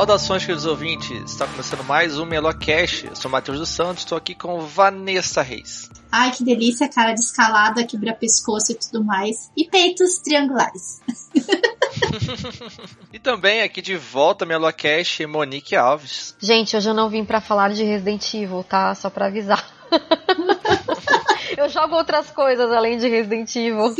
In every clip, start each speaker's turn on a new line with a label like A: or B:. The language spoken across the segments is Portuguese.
A: Saudações, queridos ouvintes. Está começando mais um Melocast. Eu sou o Matheus dos Santos, estou aqui com Vanessa Reis.
B: Ai, que delícia, cara de escalada, quebra pescoço e tudo mais. E peitos triangulares.
A: e também aqui de volta, Melocast, Monique Alves.
C: Gente, hoje eu não vim para falar de Resident Evil, tá? Só para avisar. eu jogo outras coisas além de Resident Evil.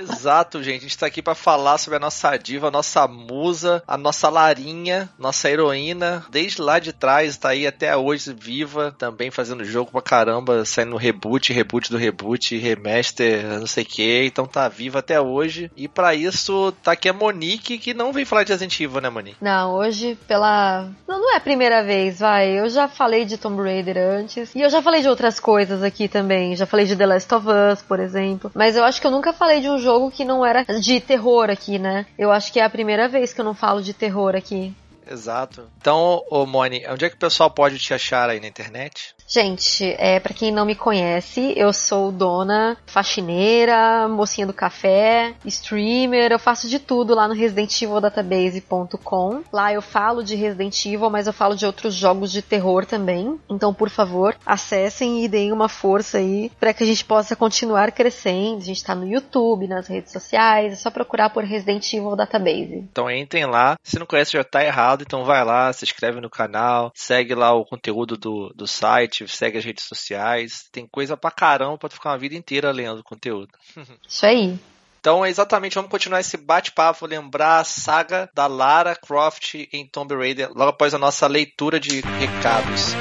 A: Exato, gente. A gente tá aqui para falar sobre a nossa diva, a nossa musa, a nossa Larinha, nossa heroína. Desde lá de trás, tá aí até hoje viva, também fazendo jogo pra caramba, saindo reboot, reboot do reboot, remaster, não sei o que. Então tá viva até hoje. E para isso, tá aqui a Monique, que não vem falar de Resident Evil, né, Monique?
C: Não, hoje pela. Não, não é a primeira vez, vai. Eu já falei de Tomb Raider antes. E eu já falei de outras coisas aqui também. Já falei de The Last of Us, por exemplo. Mas eu acho que eu nunca falei de um jogo que não era de terror aqui, né? Eu acho que é a primeira vez que eu não falo de terror aqui.
A: Exato. Então, ô Moni, onde é que o pessoal pode te achar aí na internet?
C: Gente, é, para quem não me conhece, eu sou dona, faxineira, mocinha do café, streamer, eu faço de tudo lá no residentevildatabase.com. Lá eu falo de Resident Evil, mas eu falo de outros jogos de terror também. Então, por favor, acessem e deem uma força aí para que a gente possa continuar crescendo. A gente tá no YouTube, nas redes sociais, é só procurar por Resident Evil Database.
A: Então entrem lá. Se não conhece já tá errado, então vai lá, se inscreve no canal, segue lá o conteúdo do, do site segue as redes sociais. Tem coisa pra caramba pra tu ficar uma vida inteira lendo conteúdo.
C: Isso aí.
A: Então, exatamente, vamos continuar esse bate-papo, lembrar a saga da Lara Croft em Tomb Raider, logo após a nossa leitura de recados.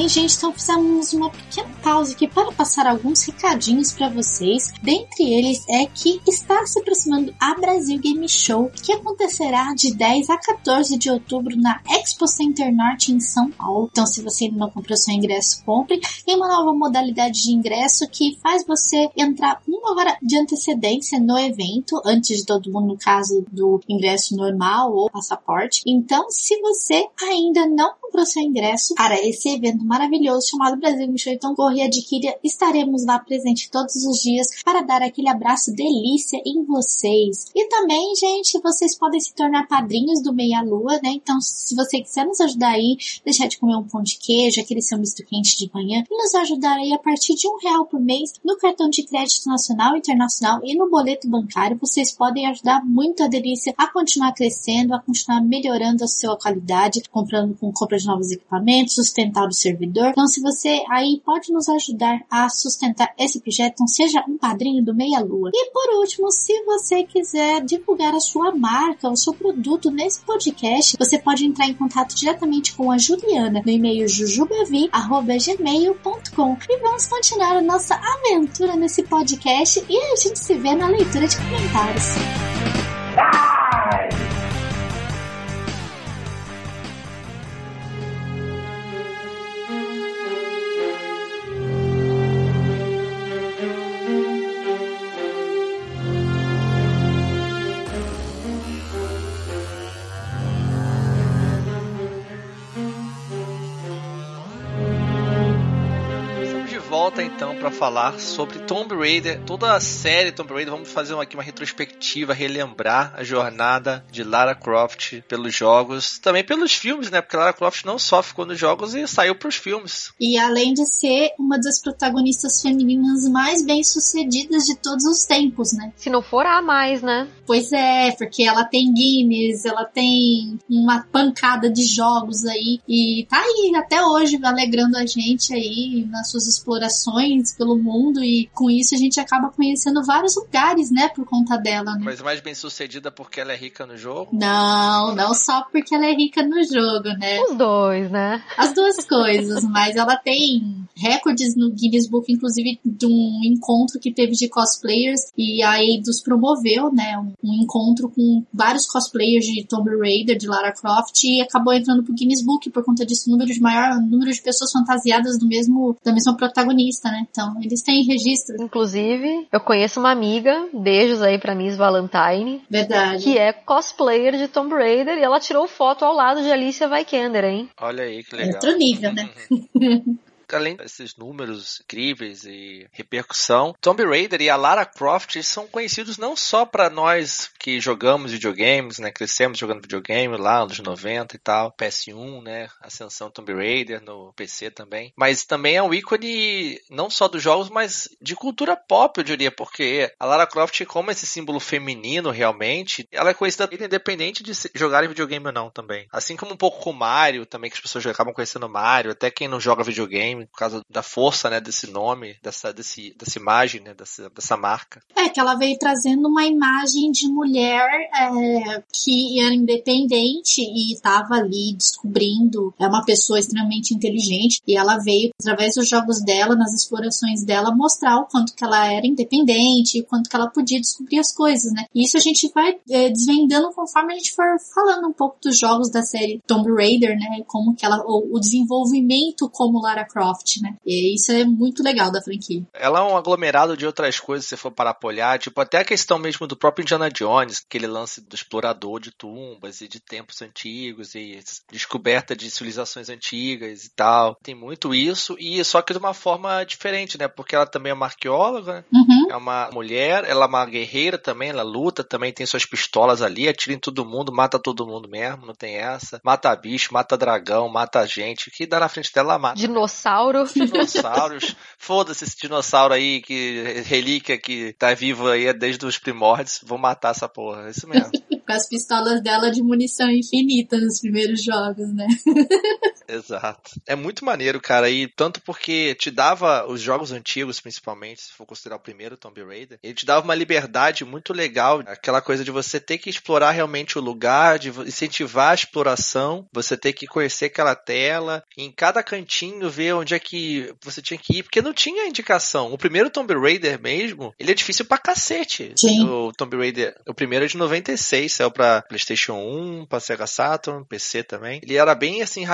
B: Bem, gente, então fizemos uma pequena pausa aqui para passar alguns recadinhos para vocês. Dentre eles é que está se aproximando a Brasil Game Show, que acontecerá de 10 a 14 de outubro na Expo Center Norte em São Paulo. Então, se você ainda não comprou seu ingresso, compre. Tem uma nova modalidade de ingresso que faz você entrar uma hora de antecedência no evento, antes de todo mundo, no caso do ingresso normal ou passaporte. Então, se você ainda não comprou seu ingresso para esse evento maravilhoso chamado Brasil Show. Então corre e adquira. Estaremos lá presente todos os dias para dar aquele abraço delícia em vocês. E também, gente, vocês podem se tornar padrinhos do Meia Lua, né? Então, se você quiser nos ajudar aí, deixar de comer um pão de queijo, aquele seu misto quente de manhã, e nos ajudar aí a partir de um real por mês no cartão de crédito nacional, internacional e no boleto bancário, vocês podem ajudar muito a delícia a continuar crescendo, a continuar melhorando a sua qualidade, comprando com compra de novos equipamentos, sustentar o servidor. Então, se você aí pode nos ajudar a sustentar esse projeto, então seja um padrinho do Meia Lua. E por último, se você quiser divulgar a sua marca, o seu produto nesse podcast, você pode entrar em contato diretamente com a Juliana no e-mail jujubavi@gmail.com. E vamos continuar a nossa aventura nesse podcast e a gente se vê na leitura de comentários.
A: volta falar sobre Tomb Raider, toda a série Tomb Raider. Vamos fazer aqui uma retrospectiva, relembrar a jornada de Lara Croft pelos jogos, também pelos filmes, né? Porque Lara Croft não só ficou nos jogos e saiu para os filmes.
B: E além de ser uma das protagonistas femininas mais bem sucedidas de todos os tempos, né?
C: Se não for a mais, né?
B: Pois é, porque ela tem Guinness, ela tem uma pancada de jogos aí e tá aí até hoje alegrando a gente aí nas suas explorações explorações pelo mundo e com isso a gente acaba conhecendo vários lugares, né, por conta dela. Né?
A: Mas mais bem sucedida porque ela é rica no jogo?
B: Não, não só porque ela é rica no jogo, né?
C: Os dois, né?
B: As duas coisas, mas ela tem recordes no Guinness Book, inclusive de um encontro que teve de cosplayers e a Eidos promoveu, né, um, um encontro com vários cosplayers de Tomb Raider, de Lara Croft e acabou entrando pro Guinness Book por conta disso, número de maior número de pessoas fantasiadas do mesmo da mesma protagonista, né? Então, eles têm registro.
C: Inclusive, eu conheço uma amiga, beijos aí pra Miss Valentine,
B: Verdade.
C: que é cosplayer de Tomb Raider e ela tirou foto ao lado de Alicia Vikander, hein?
A: Olha aí que legal.
B: Outro nível, né?
A: além desses números incríveis e repercussão, Tomb Raider e a Lara Croft são conhecidos não só para nós que jogamos videogames, né, crescemos jogando videogame lá nos 90 e tal, PS1, né, ascensão Tomb Raider no PC também, mas também é um ícone não só dos jogos, mas de cultura pop, eu diria, porque a Lara Croft, como esse símbolo feminino realmente, ela é conhecida independente de jogar videogame ou não também. Assim como um pouco com Mario, também que as pessoas acabam conhecendo Mario, até quem não joga videogame por causa da força, né, desse nome, dessa, desse, dessa imagem, né, dessa, dessa marca.
B: É, que ela veio trazendo uma imagem de mulher é, que era independente e estava ali descobrindo, é uma pessoa extremamente inteligente e ela veio, através dos jogos dela, nas explorações dela, mostrar o quanto que ela era independente e o quanto que ela podia descobrir as coisas, né? E isso a gente vai é, desvendando conforme a gente for falando um pouco dos jogos da série Tomb Raider, né? Como que ela, o, o desenvolvimento como Lara Croft Croft, né? E isso é muito legal da franquia.
A: Ela é um aglomerado de outras coisas, se for para apoiar, tipo até a questão mesmo do próprio Indiana Jones, aquele lance do explorador de tumbas e de tempos antigos e descoberta de civilizações antigas e tal. Tem muito isso, e só que de uma forma diferente, né? Porque ela também é uma arqueóloga, né?
B: uhum.
A: é uma mulher, ela é uma guerreira também, ela luta, também tem suas pistolas ali, atira em todo mundo, mata todo mundo mesmo, não tem essa. Mata bicho, mata dragão, mata gente, o que dá na frente dela, mata.
C: Dinossauro dinossauro.
A: Dinossauros. Foda-se esse dinossauro aí, que relíquia que tá vivo aí desde os primórdios. Vou matar essa porra. É isso mesmo.
B: Com as pistolas dela de munição infinita nos primeiros jogos, né?
A: Exato. É muito maneiro, cara. E tanto porque te dava os jogos antigos, principalmente, se for considerar o primeiro Tomb Raider, ele te dava uma liberdade muito legal. Aquela coisa de você ter que explorar realmente o lugar, de incentivar a exploração, você ter que conhecer aquela tela, em cada cantinho ver onde é que você tinha que ir, porque não tinha indicação. O primeiro Tomb Raider mesmo, ele é difícil pra cacete.
B: Sim.
A: O Tomb Raider, o primeiro é de 96, saiu pra PlayStation 1, pra Sega Saturn, PC também. Ele era bem assim,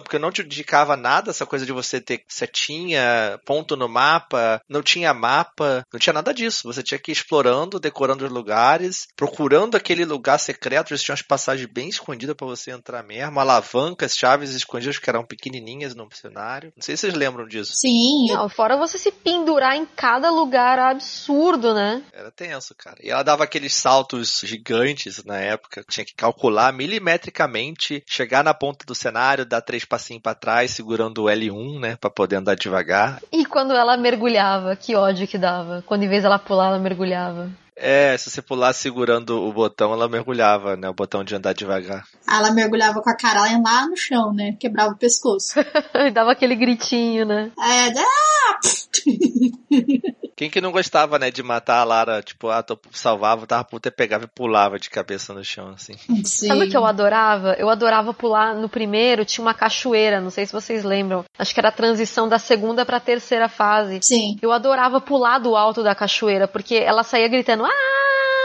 A: porque não te indicava nada, essa coisa de você ter setinha, ponto no mapa, não tinha mapa, não tinha nada disso. Você tinha que ir explorando, decorando os lugares, procurando aquele lugar secreto, eles tinham umas passagens bem escondidas para você entrar mesmo, alavancas, chaves escondidas que eram pequenininhas no cenário. Não sei se vocês lembram disso.
B: Sim.
C: Não, fora você se pendurar em cada lugar absurdo, né?
A: Era tenso, cara. E ela dava aqueles saltos gigantes na época. Tinha que calcular milimetricamente, chegar na ponta do cenário, dar três passinhos para trás, segurando o L1, né, para poder andar devagar.
C: E quando ela mergulhava, que ódio que dava. Quando em vez ela pular, ela mergulhava.
A: É, se você pular segurando o botão, ela mergulhava, né? O botão de andar devagar.
B: Ela mergulhava com a cara lá no chão, né? Quebrava o pescoço.
C: e dava aquele gritinho, né?
B: É, ah!
A: Quem que não gostava, né, de matar a Lara, tipo, ah, tô, salvava, tava puta, pegava e pulava de cabeça no chão, assim.
B: Sim.
C: Sabe o que eu adorava? Eu adorava pular no primeiro, tinha uma cachoeira, não sei se vocês lembram. Acho que era a transição da segunda pra terceira fase.
B: Sim.
C: Eu adorava pular do alto da cachoeira, porque ela saía gritando, ah!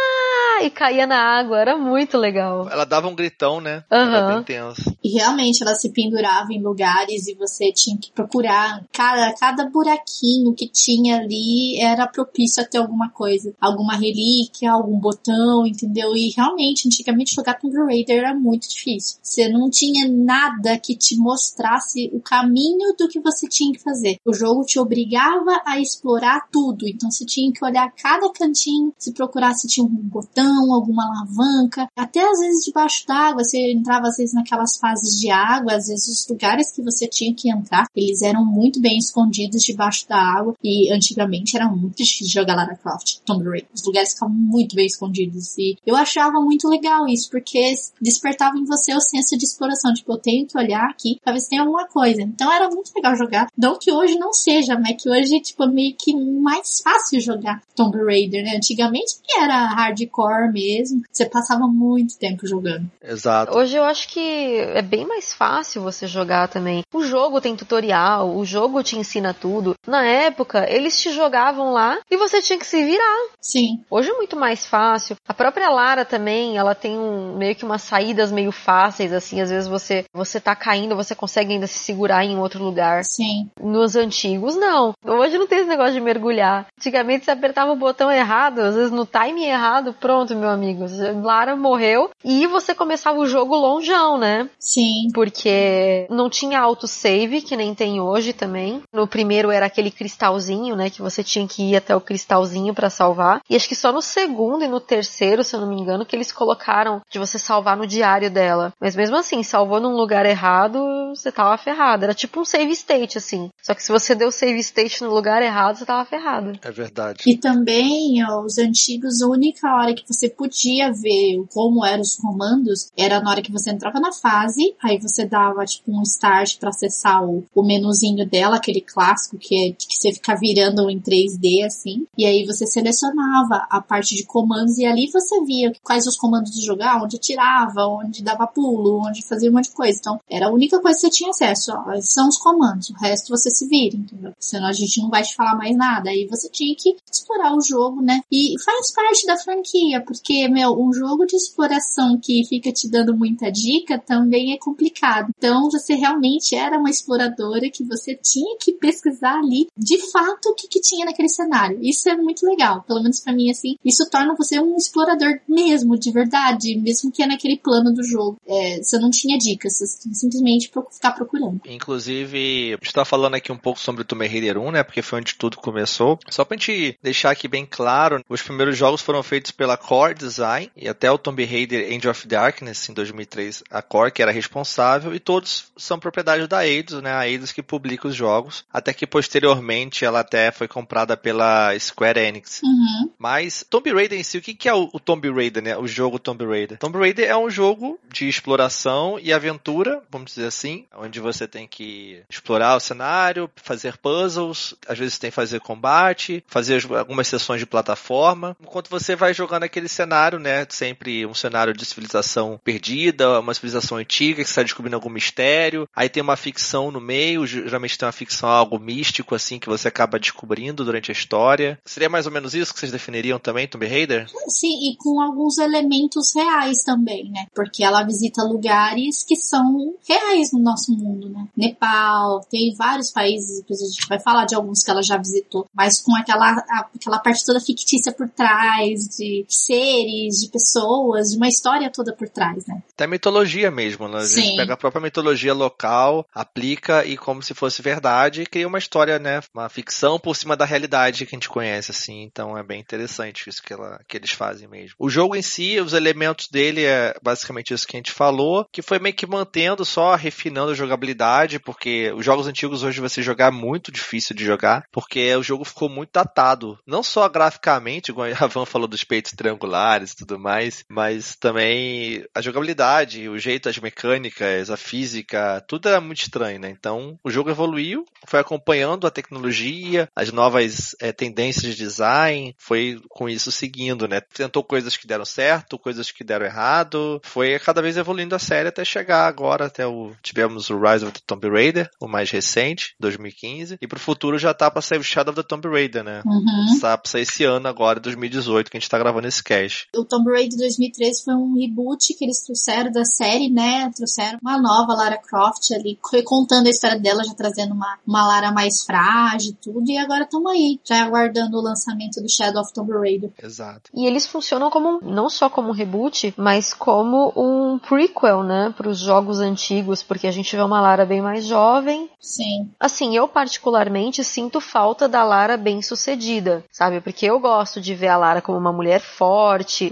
C: E caía na água, era muito legal.
A: Ela dava um gritão, né?
C: Aham.
A: Era bem tenso.
B: E realmente ela se pendurava em lugares e você tinha que procurar. Cada, cada buraquinho que tinha ali era propício a ter alguma coisa. Alguma relíquia, algum botão, entendeu? E realmente, antigamente jogar Tomb Raider era muito difícil. Você não tinha nada que te mostrasse o caminho do que você tinha que fazer. O jogo te obrigava a explorar tudo. Então você tinha que olhar cada cantinho, se procurar se tinha um botão, alguma alavanca. Até às vezes debaixo d'água, você entrava às vezes naquelas fases de água, às vezes os lugares que você tinha que entrar, eles eram muito bem escondidos debaixo da água e antigamente era muito difícil jogar Lara Croft, Tomb Raider. Os lugares ficavam muito bem escondidos e eu achava muito legal isso, porque despertava em você o senso de exploração, tipo, eu tenho que olhar aqui pra ver se tem alguma coisa. Então era muito legal jogar. Não que hoje não seja, mas que hoje, tipo, é meio que mais fácil jogar Tomb Raider, né? Antigamente que era hardcore hardcore mesmo, você passava muito tempo jogando.
A: Exato.
C: Hoje eu acho que é bem mais fácil você jogar também. O jogo tem tutorial, o jogo te ensina tudo. Na época, eles te jogavam lá e você tinha que se virar.
B: Sim.
C: Hoje é muito mais fácil. A própria Lara também, ela tem um, meio que umas saídas meio fáceis, assim. Às vezes você, você tá caindo, você consegue ainda se segurar em outro lugar.
B: Sim.
C: Nos antigos, não. Hoje não tem esse negócio de mergulhar. Antigamente você apertava o botão errado, às vezes no time errado, pronto, meu amigo. Lara morreu e você começava o jogo longeão, né?
B: Sim.
C: Porque não tinha autosave, que nem tem hoje também. No primeiro era aquele cristalzinho, né? Que você tinha que ir até o cristalzinho para salvar. E acho que só no segundo e no terceiro, se eu não me engano, que eles colocaram de você salvar no diário dela. Mas mesmo assim, salvou num lugar errado, você tava ferrado. Era tipo um save state, assim. Só que se você deu save state no lugar errado, você tava ferrado.
A: É verdade.
B: E também, ó, os antigos, a única hora que você podia ver como eram os comandos era na hora que você entrava na fase, aí você dava tipo um start para acessar o, o menuzinho dela, aquele clássico que é que você fica virando em 3D assim, e aí você selecionava a parte de comandos e ali você via quais os comandos de jogar, onde tirava, onde dava pulo, onde fazia um monte de coisa. Então, era a única coisa que você tinha acesso, ó, são os comandos, o resto você se vira, entendeu? Senão a gente não vai te falar mais nada. Aí você tinha que explorar o jogo, né? E faz parte da franquia, porque, meu, um jogo de exploração que fica te dando muita dica também é complicado. Então, você realmente era uma exploradora que você tinha que pesquisar ali, de fato, o que, que tinha naquele cenário. Isso é muito legal. Pelo menos para mim, assim, isso torna você um explorador mesmo, de verdade, mesmo que é naquele plano do jogo. É, você não tinha dicas, você simplesmente ficar procurando.
A: Inclusive, a gente tá falando aqui um pouco sobre o Tomb Raider 1, né? Porque foi onde tudo começou. Só pra gente deixar aqui bem claro, os primeiros jogos foram feitos pela Core Design e até o Tomb Raider Age of Darkness em 2003, a Core que era responsável e todos são propriedade da Eidos, né? A Eidos que publica os jogos, até que posteriormente ela até foi comprada pela Square Enix.
B: Uhum.
A: Mas Tomb Raider em si, o que é o Tomb Raider, né? O jogo Tomb Raider. Tomb Raider é um jogo de exploração e aventura, vamos dizer assim, onde você tem que explorar o cenário, fazer puzzles, às vezes tem que fazer combate, fazer algumas sessões de plataforma, enquanto você vai jogando aquele cenário, né? Sempre um cenário de civilização perdida, uma civilização antiga que está descobrindo algum mistério. Aí tem uma ficção no meio, geralmente tem uma ficção algo místico assim que você acaba descobrindo durante a história. Seria mais ou menos isso que vocês definiriam também, Tomb Raider?
B: Sim, e com alguns elementos reais também, né? Porque ela visita lugares que são reais no nosso mundo, né? Nepal, tem vários países, depois a gente vai falar de alguns que ela já visitou, mas com aquela, aquela parte toda fictícia por trás, de seres, de pessoas, de uma história toda por trás, né?
A: Até mitologia mesmo, né? A gente
B: Sim.
A: pega a própria mitologia local, aplica e como se fosse verdade, e cria uma história, né? Uma ficção por cima da realidade que a gente conhece, assim. Então é bem interessante isso que, ela, que eles fazem mesmo. O jogo em si, os elementos dele é basicamente isso que a gente falou, que foi meio que mantendo, só refinando a jogabilidade, porque os jogos antigos hoje você jogar é muito difícil de jogar, porque o jogo ficou muito datado. Não só graficamente, igual a Van falou dos peitos triangulares e tudo mais, mas também a jogabilidade, o jeito, as mecânicas, a física, tudo era muito estranho, né? Então o jogo evoluiu, foi acompanhando a tecnologia, as novas é, tendências de design, foi com isso seguindo, né? Tentou coisas que deram certo, coisas que deram errado, foi cada vez evoluindo a série até chegar agora, até o. Tivemos o Rise of the Tomb Raider, o mais recente, 2015, e pro futuro já tá pra sair o Shadow of the Tomb Raider, né?
B: Uhum.
A: Tá pra sair esse ano agora, 2018, que a gente tá gravando esse cast.
B: O Tomb Raider 2013 foi um reboot que eles trouxeram da série, né? Trouxeram uma nova Lara Croft ali, contando a história dela, já trazendo uma, uma Lara mais frágil e tudo, e agora estamos aí, já aguardando o lançamento do Shadow of Tomb Raider.
A: Exato.
C: E eles funcionam como não só como um reboot, mas como um prequel, né, para os jogos antigos, porque a gente vê uma Lara bem mais jovem.
B: Sim.
C: Assim, eu particularmente sinto falta da Lara bem-sucedida, sabe? Porque eu gosto de ver a Lara como uma mulher forte,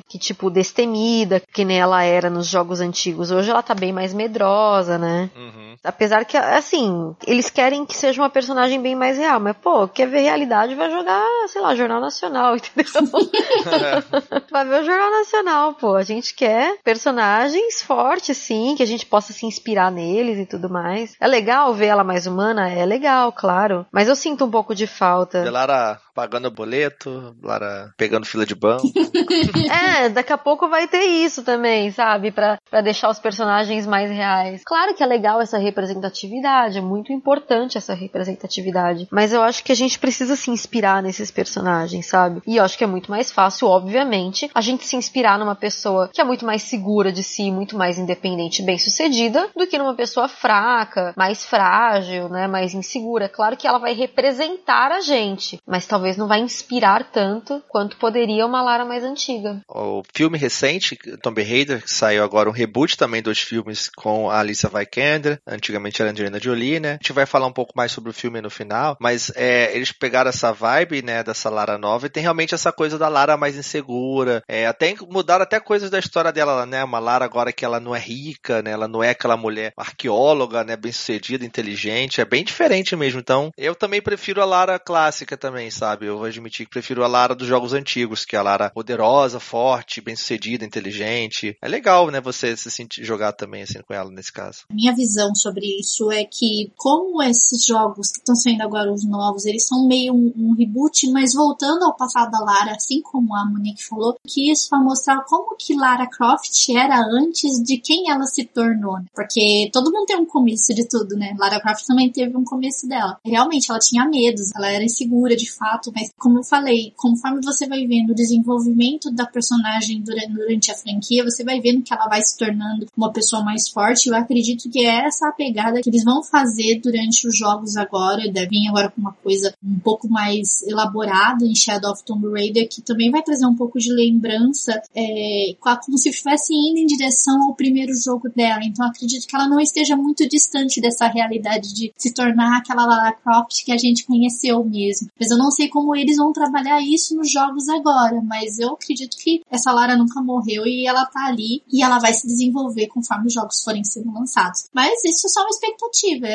C: que tipo destemida, que nem ela era nos jogos antigos. Hoje ela tá bem mais medrosa, né?
A: Uhum.
C: Apesar que, assim, eles querem que seja uma personagem bem mais real, mas, pô, quer ver realidade, vai jogar, sei lá, Jornal Nacional, entendeu? vai ver o Jornal Nacional, pô. A gente quer personagens fortes, sim, que a gente possa se inspirar neles e tudo mais. É legal ver ela mais humana? É legal, claro. Mas eu sinto um pouco de falta.
A: Ver Lara pagando boleto, Lara pegando fila de banco.
C: é, daqui a pouco vai ter isso também, sabe? Pra, deixar os personagens mais reais. Claro que é legal essa representatividade, é muito importante essa representatividade. Mas eu acho que a gente precisa se inspirar nesses personagens, sabe? E eu acho que é muito mais fácil, obviamente, a gente se inspirar numa pessoa que é muito mais segura de si, muito mais independente, bem sucedida, do que numa pessoa fraca, mais frágil, né? Mais insegura. Claro que ela vai representar a gente, mas talvez não vai inspirar tanto quanto poderia uma Lara mais antiga.
A: O filme recente, Tomb Raider, que saiu agora um reboot também dos filmes com a Alicia Vikander, antigamente era Angelina Jolie, né? A gente vai falar um pouco mais sobre o filme no final, mas é, eles pegaram essa vibe, né, dessa Lara nova e tem realmente essa coisa da Lara mais insegura, é, até mudaram até coisas da história dela, né? Uma Lara agora que ela não é rica, né? Ela não é aquela mulher arqueóloga, né? Bem sucedida, inteligente, é bem diferente mesmo. Então, eu também prefiro a Lara clássica também, sabe? Eu vou admitir que prefiro a Lara dos jogos antigos, que é a Lara poderosa, forte, bem sucedida, inteligente. É legal, né? Você se sentir jogar também assim com ela nesse caso.
B: Minha visão sobre isso é que, como esses jogos que estão saindo agora os novos, eles são meio um, um reboot, mas voltando ao passado da Lara, assim como a Monique falou, que isso vai mostrar como que Lara Croft era antes de quem ela se tornou. Né? Porque todo mundo tem um começo de tudo, né? Lara Croft também teve um começo dela. Realmente, ela tinha medos, ela era insegura de fato, mas como eu falei, conforme você vai vendo o desenvolvimento da personagem durante, durante a franquia, você vai vendo que ela vai se tornando uma pessoa mais forte. Eu acredito que é essa a pegada que eles vão fazer durante os jogos agora. Devem agora com uma coisa um pouco mais elaborada em Shadow of Tomb Raider, que também vai trazer um pouco de lembrança, é, como se estivesse indo em direção ao primeiro jogo dela. Então acredito que ela não esteja muito distante dessa realidade de se tornar aquela Lara Croft que a gente conheceu mesmo. Mas eu não sei como eles vão trabalhar isso nos jogos agora, mas eu acredito que essa Lara nunca morreu e ela tá ali e ela vai se desenvolver conforme os jogos forem sendo lançados. Mas isso é só uma expectativa.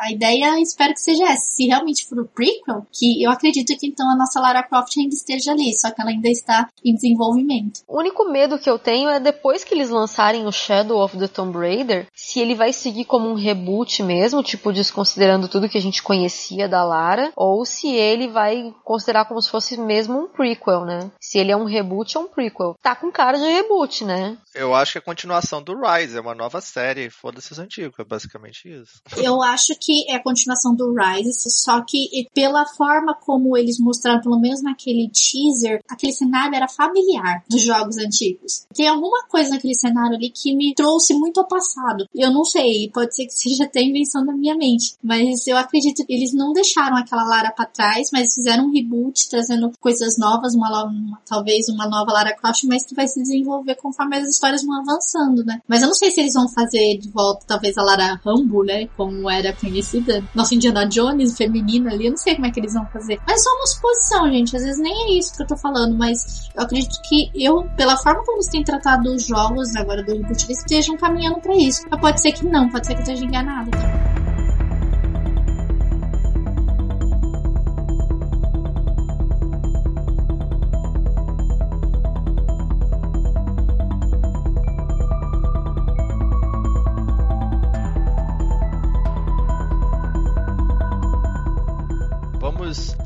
B: A ideia espero que seja essa. Se realmente for o prequel, que eu acredito que então a nossa Lara Croft ainda esteja ali, só que ela ainda está em desenvolvimento.
C: O único medo que eu tenho é depois que eles lançarem o Shadow of the Tomb Raider, se ele vai seguir como um reboot mesmo, tipo desconsiderando tudo que a gente conhecia da Lara, ou se ele vai considerar como se fosse mesmo um prequel, né? Se ele é um reboot ou um prequel. Tá com cara de reboot, né?
A: Eu acho que é a continuação do Rise, é uma nova série, foda-se os antigos, é basicamente isso.
B: Eu acho que é a continuação do Rise, só que pela forma como eles mostraram, pelo menos naquele teaser, aquele cenário era familiar dos jogos antigos. Tem alguma coisa naquele cenário ali que me trouxe muito ao passado. Eu não sei, pode ser que seja até invenção da minha mente, mas eu acredito que eles não deixaram aquela Lara para trás, mas fizeram um reboot, trazendo coisas novas, uma, uma, talvez uma nova Lara Croft, mas que vai se desenvolver conforme as histórias vão avançando, né? Mas eu não sei se eles vão fazer de volta, talvez a Lara Rambo, né? Como era conhecida. Nossa Indiana Jones, feminina ali, eu não sei como é que eles vão fazer. Mas só uma suposição, gente. Às vezes nem é isso que eu tô falando, mas eu acredito que eu, pela forma como eles têm tratado os jogos agora do reboot, eles estejam caminhando para isso. Mas pode ser que não, pode ser que eu esteja enganada.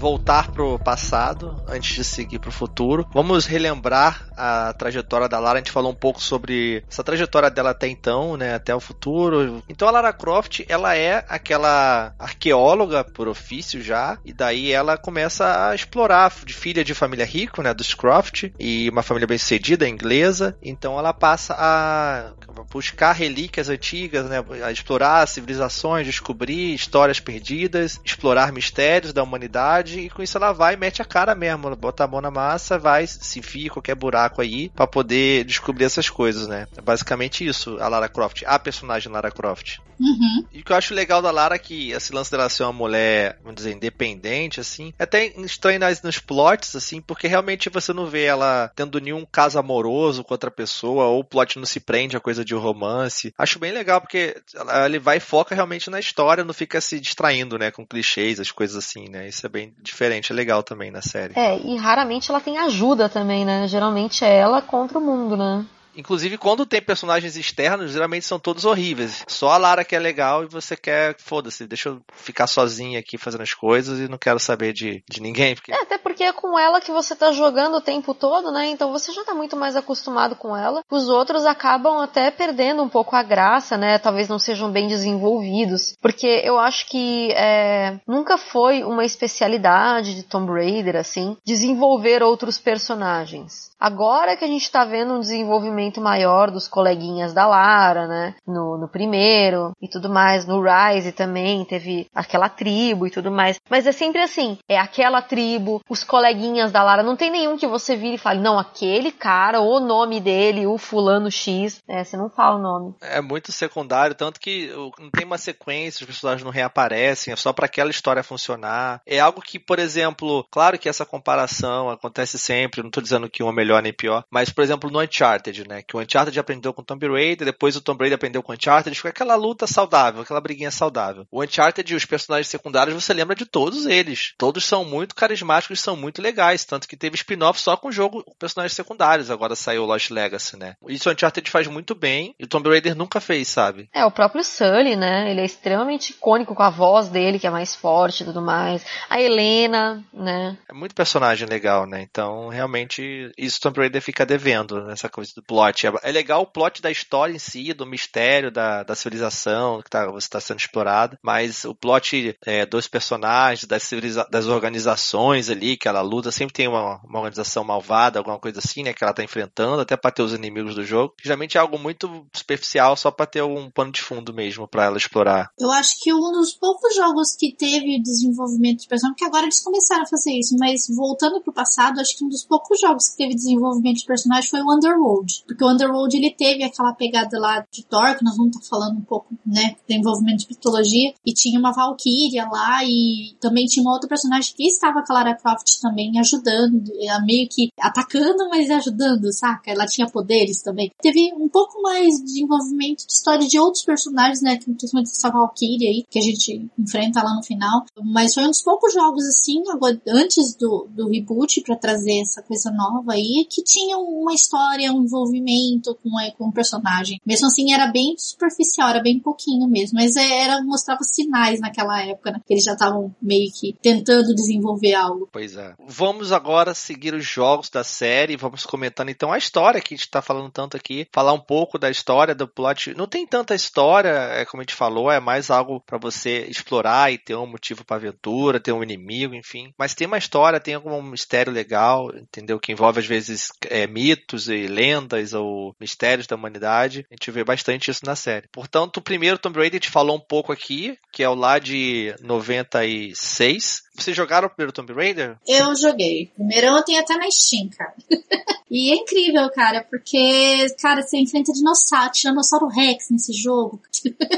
A: Voltar pro passado antes de seguir pro futuro. Vamos relembrar a trajetória da Lara. A gente falou um pouco sobre essa trajetória dela até então, né, até o futuro. Então a Lara Croft, ela é aquela arqueóloga por ofício já, e daí ela começa a explorar de filha de família rica, né, dos Croft, e uma família bem-sucedida inglesa. Então ela passa a buscar relíquias antigas, né, a explorar civilizações, descobrir histórias perdidas, explorar mistérios da humanidade e com isso ela vai e mete a cara mesmo, ela bota a mão na massa, vai, se enfia qualquer buraco aí para poder descobrir essas coisas, né? É basicamente isso, a Lara Croft, a personagem Lara Croft.
B: Uhum.
A: E o que eu acho legal da Lara é que esse lance dela ser uma mulher, vamos dizer, independente, assim, é até estranho nas, nos plots, assim, porque realmente você não vê ela tendo nenhum caso amoroso com outra pessoa, ou o plot não se prende a coisa de romance. Acho bem legal, porque ele vai e foca realmente na história, não fica se distraindo, né, com clichês, as coisas assim, né? Isso é bem diferente, é legal também na série.
C: É, e raramente ela tem ajuda também, né? Geralmente é ela contra o mundo, né?
A: Inclusive, quando tem personagens externos, geralmente são todos horríveis. Só a Lara que é legal e você quer, foda-se, deixa eu ficar sozinha aqui fazendo as coisas e não quero saber de, de ninguém. Porque...
C: É, até porque é com ela que você tá jogando o tempo todo, né? Então você já tá muito mais acostumado com ela. Os outros acabam até perdendo um pouco a graça, né? Talvez não sejam bem desenvolvidos. Porque eu acho que é, nunca foi uma especialidade de Tomb Raider, assim, desenvolver outros personagens. Agora que a gente tá vendo um desenvolvimento maior dos coleguinhas da Lara, né? No, no primeiro e tudo mais. No Rise também teve aquela tribo e tudo mais. Mas é sempre assim: é aquela tribo, os coleguinhas da Lara. Não tem nenhum que você vire e fale, não, aquele cara, o nome dele, o fulano X. É, você não fala o nome.
A: É muito secundário, tanto que não tem uma sequência, os personagens não reaparecem, é só para aquela história funcionar. É algo que, por exemplo, claro que essa comparação acontece sempre, não tô dizendo que um é melhor nem pior, mas, por exemplo, no Uncharted, né? Que o Uncharted aprendeu com o Tomb Raider, depois o Tomb Raider aprendeu com o Uncharted, fica aquela luta saudável, aquela briguinha saudável. O Uncharted e os personagens secundários, você lembra de todos eles. Todos são muito carismáticos, são muito legais, tanto que teve spin-off só com o jogo com personagens secundários, agora saiu o Lost Legacy, né? Isso o Uncharted faz muito bem, e o Tomb Raider nunca fez, sabe?
C: É, o próprio Sully, né? Ele é extremamente icônico com a voz dele, que é mais forte e tudo mais. A Helena, né?
A: É muito personagem legal, né? Então, realmente, isso o Tomb Raider fica devendo, nessa coisa do plot. É legal o plot da história em si, do mistério da, da civilização que tá, você está sendo explorado, mas o plot é, dos personagens, das, das organizações ali, que ela luta, sempre tem uma, uma organização malvada, alguma coisa assim, né? Que ela tá enfrentando, até para ter os inimigos do jogo. Geralmente é algo muito superficial, só para ter um pano de fundo mesmo para ela explorar.
B: Eu acho que um dos poucos jogos que teve desenvolvimento de personagem, que agora eles começaram a fazer isso, mas voltando pro passado, acho que um dos poucos jogos que teve desenvolvimento de personagem foi o Underworld. Porque o Underworld ele teve aquela pegada lá de Thor, que nós vamos estar tá falando um pouco, né, do envolvimento de mitologia, e tinha uma Valkyria lá, e também tinha uma outra personagem que estava com a Lara Croft também ajudando, meio que atacando, mas ajudando, saca? Ela tinha poderes também. Teve um pouco mais de desenvolvimento de história de outros personagens, né, principalmente essa Valkyria aí, que a gente enfrenta lá no final. Mas foi um dos poucos jogos, assim, agora, antes do, do reboot, para trazer essa coisa nova aí, que tinha uma história, um envolvimento com, é, com o personagem. Mesmo assim, era bem superficial, era bem pouquinho mesmo, mas é, era mostrava sinais naquela época, né? Que eles já estavam meio que tentando desenvolver algo.
A: Pois é. Vamos agora seguir os jogos da série, vamos comentando então a história que a gente tá falando tanto aqui, falar um pouco da história do plot. Não tem tanta história, é como a gente falou, é mais algo para você explorar e ter um motivo para aventura, ter um inimigo, enfim. Mas tem uma história, tem algum mistério legal, entendeu? Que envolve às vezes é, mitos e lendas ou mistérios da humanidade. A gente vê bastante isso na série. Portanto, o primeiro Tomb Raider a gente falou um pouco aqui, que é o lá de 96. Vocês jogaram o primeiro Tomb Raider?
B: Eu joguei. Primeiro eu tenho até na Steam, cara. e é incrível, cara, porque, cara, você enfrenta dinossauro, Tiranossauro Rex nesse jogo.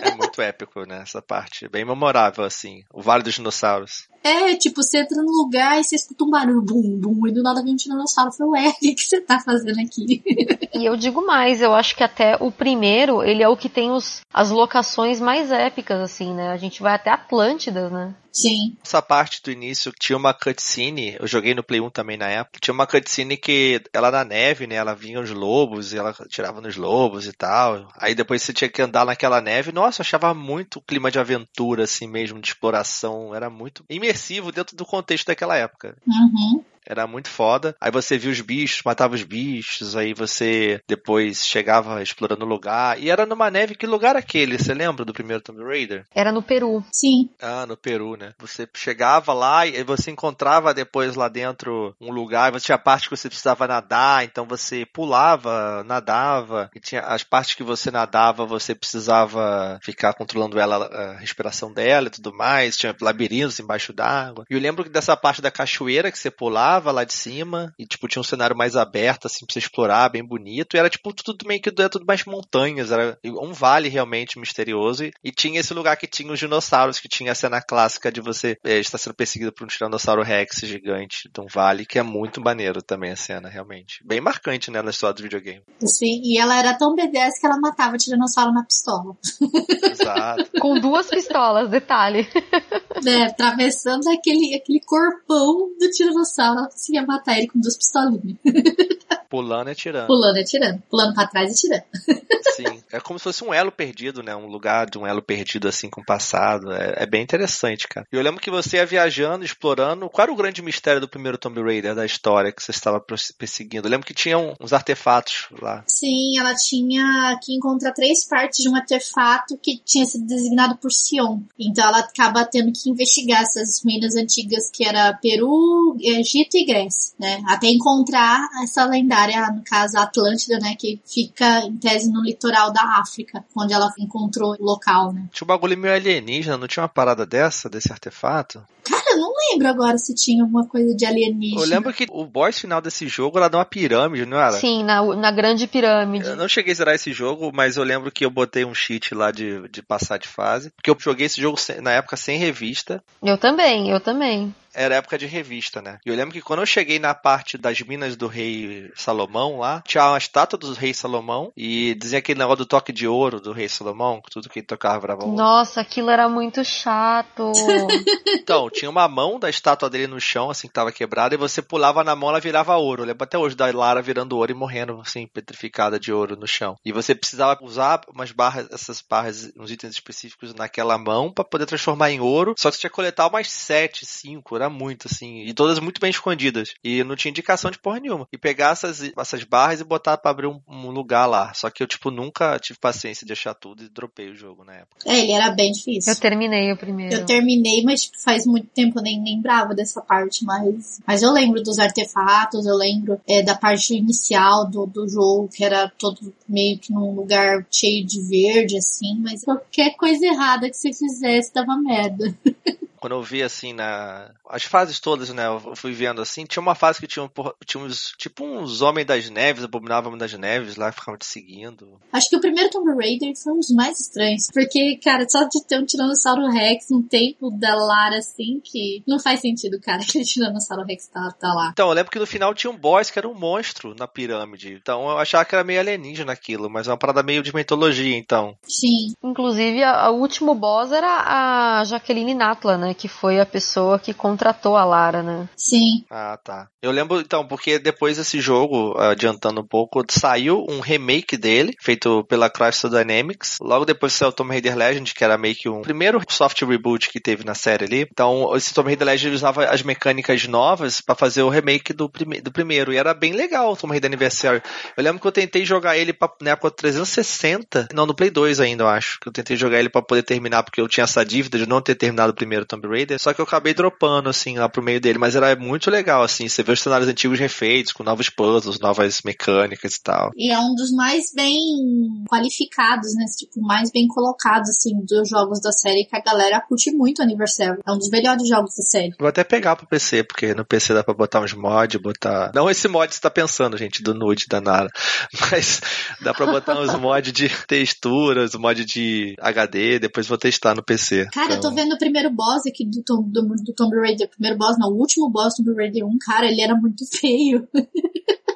A: é muito épico, né? Essa parte. Bem memorável, assim. O Vale dos Dinossauros.
B: É, tipo, você entra no lugar e você escuta um barulho, bum, bum, e do nada vem um tiranossauro. Foi, ué, o que você tá fazendo aqui?
C: e eu digo mais, eu acho que até o primeiro, ele é o que tem os, as locações mais épicas, assim, né? A gente vai até Atlântidas, né?
B: Sim.
A: Essa parte do início tinha uma cutscene, eu joguei no Play 1 também na época, tinha uma cutscene que ela na neve, né, ela vinha os lobos e ela tirava nos lobos e tal. Aí depois você tinha que andar naquela neve. Nossa, eu achava muito clima de aventura assim mesmo, de exploração, era muito imersivo dentro do contexto daquela época.
B: Uhum.
A: Era muito foda. Aí você via os bichos, matava os bichos, aí você depois chegava explorando o lugar. E era numa neve, que lugar aquele? Você lembra do primeiro Tomb Raider?
C: Era no Peru.
B: Sim.
A: Ah, no Peru, né? Você chegava lá e você encontrava depois lá dentro um lugar, você tinha parte que você precisava nadar, então você pulava, nadava, e tinha as partes que você nadava, você precisava ficar controlando ela, a respiração dela e tudo mais, tinha labirintos embaixo d'água. E eu lembro que dessa parte da cachoeira que você pulava, lá de cima e, tipo, tinha um cenário mais aberto, assim, pra você explorar, bem bonito. E era, tipo, tudo meio que era tudo mais montanhas, era um vale realmente misterioso. E, e, tinha esse lugar que tinha os dinossauros, que tinha a cena clássica de você é, estar sendo perseguido por um tiranossauro rex gigante de um vale, que é muito maneiro também a cena, realmente. Bem marcante, né, na história do videogame.
B: Sim, e ela era tão B10 que ela matava o tiranossauro na pistola.
A: Exato.
C: Com duas pistolas, detalhe.
B: É, atravessando aquele, aquele corpão do tiranossauro ela conseguia matar ele com duas pistolinhas.
A: Pulando e atirando.
B: Pulando e atirando. Pulando pra trás e atirando.
A: Sim. É como se fosse um elo perdido, né? Um lugar de um elo perdido assim com o passado. É, é bem interessante, cara. E eu lembro que você ia viajando, explorando. Qual era o grande mistério do primeiro Tomb Raider da história que você estava perseguindo? Eu lembro que tinha uns artefatos lá.
B: Sim, ela tinha que encontrar três partes de um artefato que tinha sido designado por Sion. Então ela acaba tendo que investigar essas ruínas antigas que era Peru, Egito e Grécia, né? Até encontrar essa lendária, no caso a Atlântida, né? Que fica em tese no litoral da África, onde ela encontrou o local, né?
A: Tinha um bagulho meio alienígena, não tinha uma parada dessa, desse artefato?
B: Cara, eu não lembro agora se tinha alguma coisa de alienígena.
A: Eu lembro que o boss final desse jogo era de uma pirâmide, não era?
C: Sim, na, na grande pirâmide.
A: Eu não cheguei a zerar esse jogo, mas eu lembro que eu botei um cheat lá de, de passar de fase. Porque eu joguei esse jogo na época sem revista.
C: Eu também, eu também
A: era época de revista, né? E eu lembro que quando eu cheguei na parte das minas do rei Salomão lá, tinha uma estátua do rei Salomão e dizia aquele negócio do toque de ouro do rei Salomão, que tudo que ele tocava virava ouro.
C: Nossa, aquilo era muito chato.
A: então, tinha uma mão da estátua dele no chão, assim, que tava quebrada, e você pulava na mão, ela virava ouro. Eu lembro até hoje da Lara virando ouro e morrendo, assim, petrificada de ouro no chão. E você precisava usar umas barras, essas barras, uns itens específicos naquela mão para poder transformar em ouro, só que você tinha que coletar umas sete, cinco, era muito, assim. E todas muito bem escondidas. E não tinha indicação de porra nenhuma. E pegar essas, essas barras e botar pra abrir um, um lugar lá. Só que eu, tipo, nunca tive paciência de achar tudo e dropei o jogo na época.
B: É, ele era bem difícil.
C: Eu terminei o primeiro.
B: Eu terminei, mas tipo, faz muito tempo eu nem lembrava dessa parte, mas. Mas eu lembro dos artefatos, eu lembro é, da parte inicial do, do jogo, que era todo meio que num lugar cheio de verde, assim, mas qualquer coisa errada que você fizesse dava merda.
A: quando eu vi assim na as fases todas, né, eu fui vendo assim, tinha uma fase que tinha, tinha uns tipo uns homens das neves, abominável das neves lá ficavam te seguindo.
B: Acho que o primeiro Tomb Raider foi um dos mais estranhos, porque cara, só de ter um Tiranossauro Rex no tempo da Lara assim que não faz sentido, cara, que o Tiranossauro Rex tá, tá lá.
A: Então, eu lembro que no final tinha um boss que era um monstro na pirâmide. Então eu achava que era meio alienígena aquilo, mas é uma parada meio de mitologia, então.
B: Sim.
C: Inclusive, o último boss era a Jaqueline Natla, né? Que foi a pessoa que contratou a Lara, né?
B: Sim.
A: Ah, tá. Eu lembro, então, porque depois desse jogo, adiantando um pouco, saiu um remake dele, feito pela Crystal Dynamics. Logo depois saiu o Tomb Raider Legend, que era meio que um primeiro soft reboot que teve na série ali. Então, esse Tomb Raider Legend usava as mecânicas novas para fazer o remake do, prime do primeiro. E era bem legal o Tomb Raider Anniversary. Eu lembro que eu tentei jogar ele pra, na época 360, não, no Play 2 ainda, eu acho. Que eu tentei jogar ele para poder terminar, porque eu tinha essa dívida de não ter terminado o primeiro Tomb Raider. Só que eu acabei dropando, assim, lá pro meio dele. Mas era muito legal, assim. Você vê os cenários antigos refeitos, com novos puzzles, novas mecânicas e tal.
B: E é um dos mais bem qualificados, né? Tipo, mais bem colocados, assim, dos jogos da série que a galera curte muito o aniversário. É um dos melhores jogos da série.
A: Vou até pegar pro PC, porque no PC dá pra botar uns mods, botar. Não esse mod que você tá pensando, gente, do nude da Nara. Mas dá pra botar uns mods de texturas, mod de HD, depois vou testar no PC.
B: Cara, então... eu tô então vendo o primeiro boss aqui do, Tom, do, do Tomb Raider. Primeiro boss, não, o último boss do Tomb Raider 1, cara, ele era muito feio.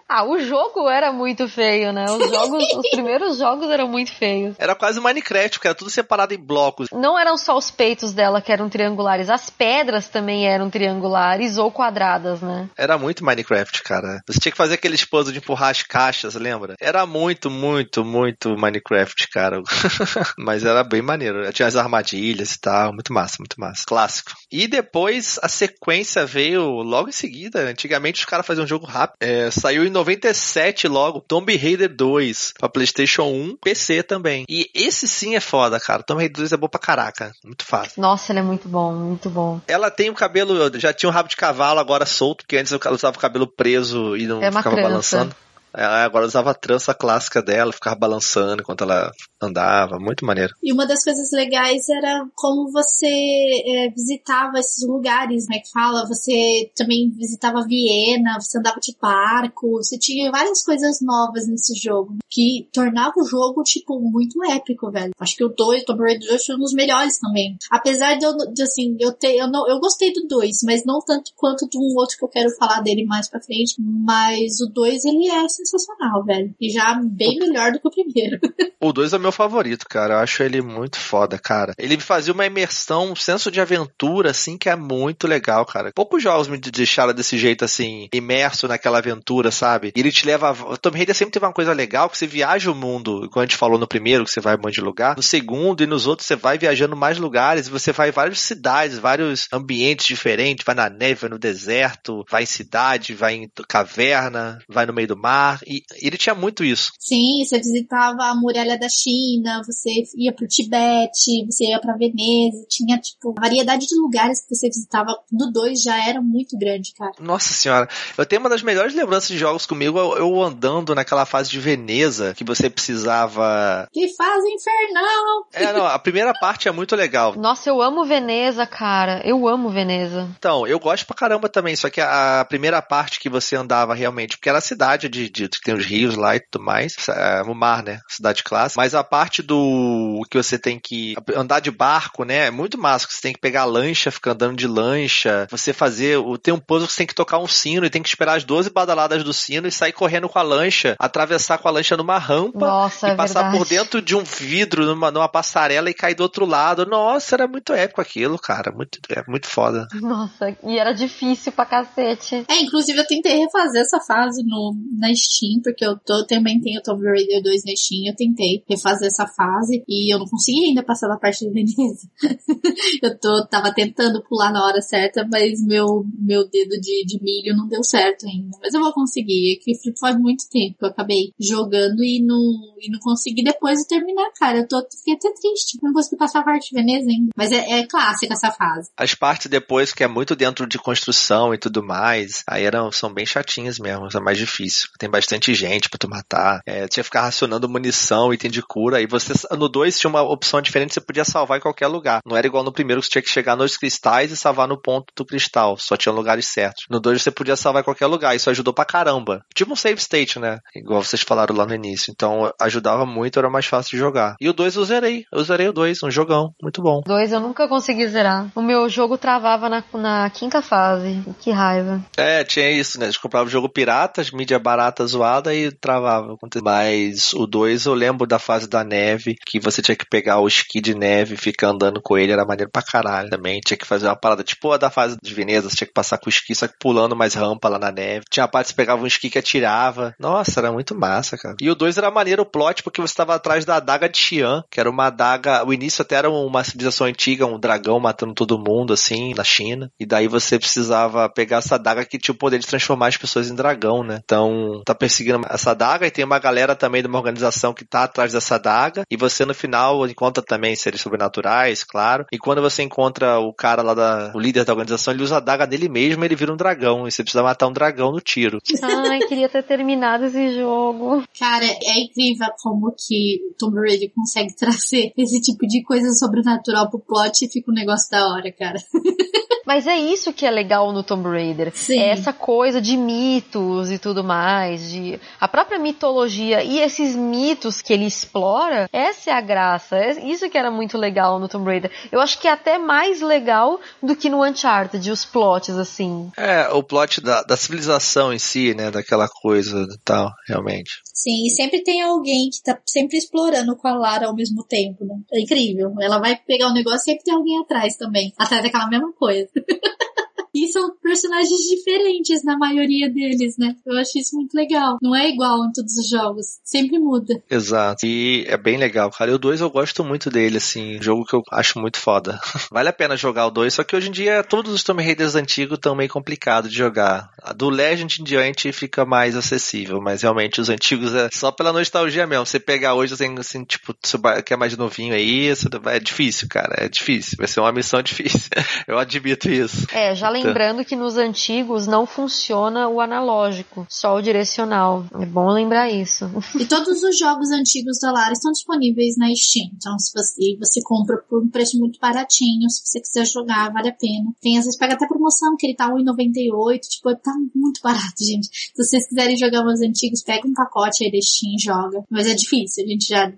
C: Ah, o jogo era muito feio, né? Os jogos, os primeiros jogos eram muito feios.
A: Era quase Minecraft, que era tudo separado em blocos.
C: Não eram só os peitos dela que eram triangulares, as pedras também eram triangulares ou quadradas, né?
A: Era muito Minecraft, cara. Você tinha que fazer aqueles puzzles de empurrar as caixas, lembra? Era muito, muito, muito Minecraft, cara. Mas era bem maneiro. Tinha as armadilhas e tal, muito massa, muito massa. Clássico. E depois a sequência veio logo em seguida. Antigamente os caras faziam um jogo rápido. É, saiu em 97 logo, Tomb Raider 2 pra PlayStation 1, PC também. E esse sim é foda, cara. Tomb Raider 2 é bom pra caraca. Muito fácil.
C: Nossa, ele é muito bom, muito bom.
A: Ela tem o cabelo, já tinha um rabo de cavalo, agora solto, porque antes eu usava o cabelo preso e não é ficava balançando. Ela agora usava a trança clássica dela, ficava balançando enquanto ela andava, muito maneiro.
B: E uma das coisas legais era como você é, visitava esses lugares, né? Que fala, você também visitava Viena, você andava de barco, você tinha várias coisas novas nesse jogo, que tornava o jogo, tipo, muito épico, velho. Acho que o 2, Tomb Raider 2 foi um dos melhores também. Apesar de eu, de, assim, eu ter, eu, não, eu gostei do 2, mas não tanto quanto de um outro que eu quero falar dele mais pra frente, mas o 2 ele é sensacional, velho. E já bem melhor do que o primeiro.
A: O 2 é meu favorito, cara. Eu acho ele muito foda, cara. Ele fazia uma imersão, um senso de aventura, assim, que é muito legal, cara. Poucos jogos me deixaram desse jeito, assim, imerso naquela aventura, sabe? E ele te leva. O Tomb Raider sempre teve uma coisa legal, que você viaja o mundo, como a gente falou no primeiro, que você vai um monte de lugar. No segundo e nos outros, você vai viajando mais lugares, você vai em várias cidades, vários ambientes diferentes, vai na neve, vai no deserto, vai em cidade, vai em caverna, vai no meio do mar. E ele tinha muito isso.
B: Sim, você visitava a muralha da China, você ia pro Tibete, você ia pra Veneza, tinha, tipo, a variedade de lugares que você visitava do 2 já era muito grande, cara.
A: Nossa senhora, eu tenho uma das melhores lembranças de jogos comigo, eu, eu andando naquela fase de Veneza, que você precisava...
B: Que fase infernal!
A: É, não, a primeira parte é muito legal.
C: Nossa, eu amo Veneza, cara, eu amo Veneza.
A: Então, eu gosto pra caramba também, só que a primeira parte que você andava realmente, porque era a cidade de, de que tem os rios lá e tudo mais, é, o mar, né, cidade clássica, mas a parte do que você tem que andar de barco, né? É muito massa. Você tem que pegar a lancha, ficar andando de lancha. Você fazer. Tem um puzzle que você tem que tocar um sino e tem que esperar as 12 badaladas do sino e sair correndo com a lancha, atravessar com a lancha numa rampa
C: Nossa,
A: e
C: é
A: passar
C: verdade.
A: por dentro de um vidro, numa, numa passarela e cair do outro lado. Nossa, era muito épico aquilo, cara. Muito, é muito foda.
C: Nossa, e era difícil pra cacete.
B: É, inclusive eu tentei refazer essa fase no, na Steam, porque eu tô, também tenho Tomb Raider 2 na Steam, eu tentei refazer essa fase e eu não consegui ainda passar da parte de Veneza. eu tô, tava tentando pular na hora certa, mas meu, meu dedo de, de milho não deu certo ainda. Mas eu vou conseguir, é que faz muito tempo que eu acabei jogando e não, e não consegui depois de terminar, cara. Eu tô, fiquei até triste, não consegui passar a parte de Veneza ainda. Mas é, é clássica essa fase.
A: As partes depois, que é muito dentro de construção e tudo mais, aí eram, são bem chatinhas mesmo, é mais difícil. Tem bastante gente pra tu matar. É, tinha que ficar racionando munição, item de cura. Aí você, no 2 tinha uma opção diferente, você podia salvar em qualquer lugar. Não era igual no primeiro, que você tinha que chegar nos cristais e salvar no ponto do cristal. Só tinha lugares certos. No 2 você podia salvar em qualquer lugar. Isso ajudou pra caramba. Tipo um save state, né? Igual vocês falaram lá no início. Então ajudava muito, era mais fácil de jogar. E o 2 eu zerei. Eu zerei o 2, um jogão. Muito bom.
C: Dois eu nunca consegui zerar. O meu jogo travava na, na quinta fase. Que raiva.
A: É, tinha isso, né? A gente comprava o jogo piratas, mídia barata zoada e travava. Mas o 2 eu lembro da fase da neve, que você tinha que pegar o esqui de neve e ficar andando com ele, era maneiro pra caralho também. Tinha que fazer uma parada tipo a da fase de Veneza, você tinha que passar com o esqui, só que pulando mais rampa lá na neve. Tinha a parte que você pegava um esqui que atirava. Nossa, era muito massa, cara. E o 2 era maneiro o plot, porque você estava atrás da adaga de Xi'an, que era uma adaga. O início até era uma civilização antiga, um dragão matando todo mundo, assim, na China. E daí você precisava pegar essa adaga que tinha o poder de transformar as pessoas em dragão, né? Então, tá perseguindo essa adaga e tem uma galera também de uma organização que tá atrás dessa adaga. E você no final encontra também seres sobrenaturais, claro. E quando você encontra o cara lá da. o líder da organização, ele usa a adaga dele mesmo e ele vira um dragão. E você precisa matar um dragão no tiro.
C: Ai, queria ter terminado esse jogo.
B: Cara, é incrível como que o Tomb Raider consegue trazer esse tipo de coisa sobrenatural pro plot e fica um negócio da hora, cara.
C: Mas é isso que é legal no Tomb Raider.
B: Sim.
C: É essa coisa de mitos e tudo mais, de a própria mitologia e esses mitos que ele explora, essa é a graça. É isso que era muito legal no Tomb Raider. Eu acho que é até mais legal do que no Uncharted, os plots assim.
A: É, o plot da, da civilização em si, né? Daquela coisa e tal, realmente.
B: Sim, e sempre tem alguém que tá sempre explorando com a Lara ao mesmo tempo, né? É incrível. Ela vai pegar o negócio e sempre tem alguém atrás também. Atrás daquela mesma coisa. E são personagens diferentes na maioria deles, né? Eu acho isso muito legal. Não é igual em todos os jogos. Sempre muda.
A: Exato. E é bem legal, cara. E o 2 eu gosto muito dele, assim. Jogo que eu acho muito foda. vale a pena jogar o 2, só que hoje em dia todos os Tomb Raiders antigos estão meio complicados de jogar. A do Legend em diante fica mais acessível, mas realmente os antigos é só pela nostalgia mesmo. Você pegar hoje, assim, assim tipo, você quer mais novinho aí, é difícil, cara. É difícil. Vai ser uma missão difícil. eu admito isso.
C: É, já lembrando que nos antigos não funciona o analógico, só o direcional. É bom lembrar isso.
B: E todos os jogos antigos da Lara estão disponíveis na Steam. Então, se você, você compra por um preço muito baratinho, se você quiser jogar, vale a pena. Tem, às vezes, pega até promoção, que ele tá R$1,98. Tipo, tá muito barato, gente. Se vocês quiserem jogar os antigos, pega um pacote aí da Steam e joga. Mas é difícil, a gente já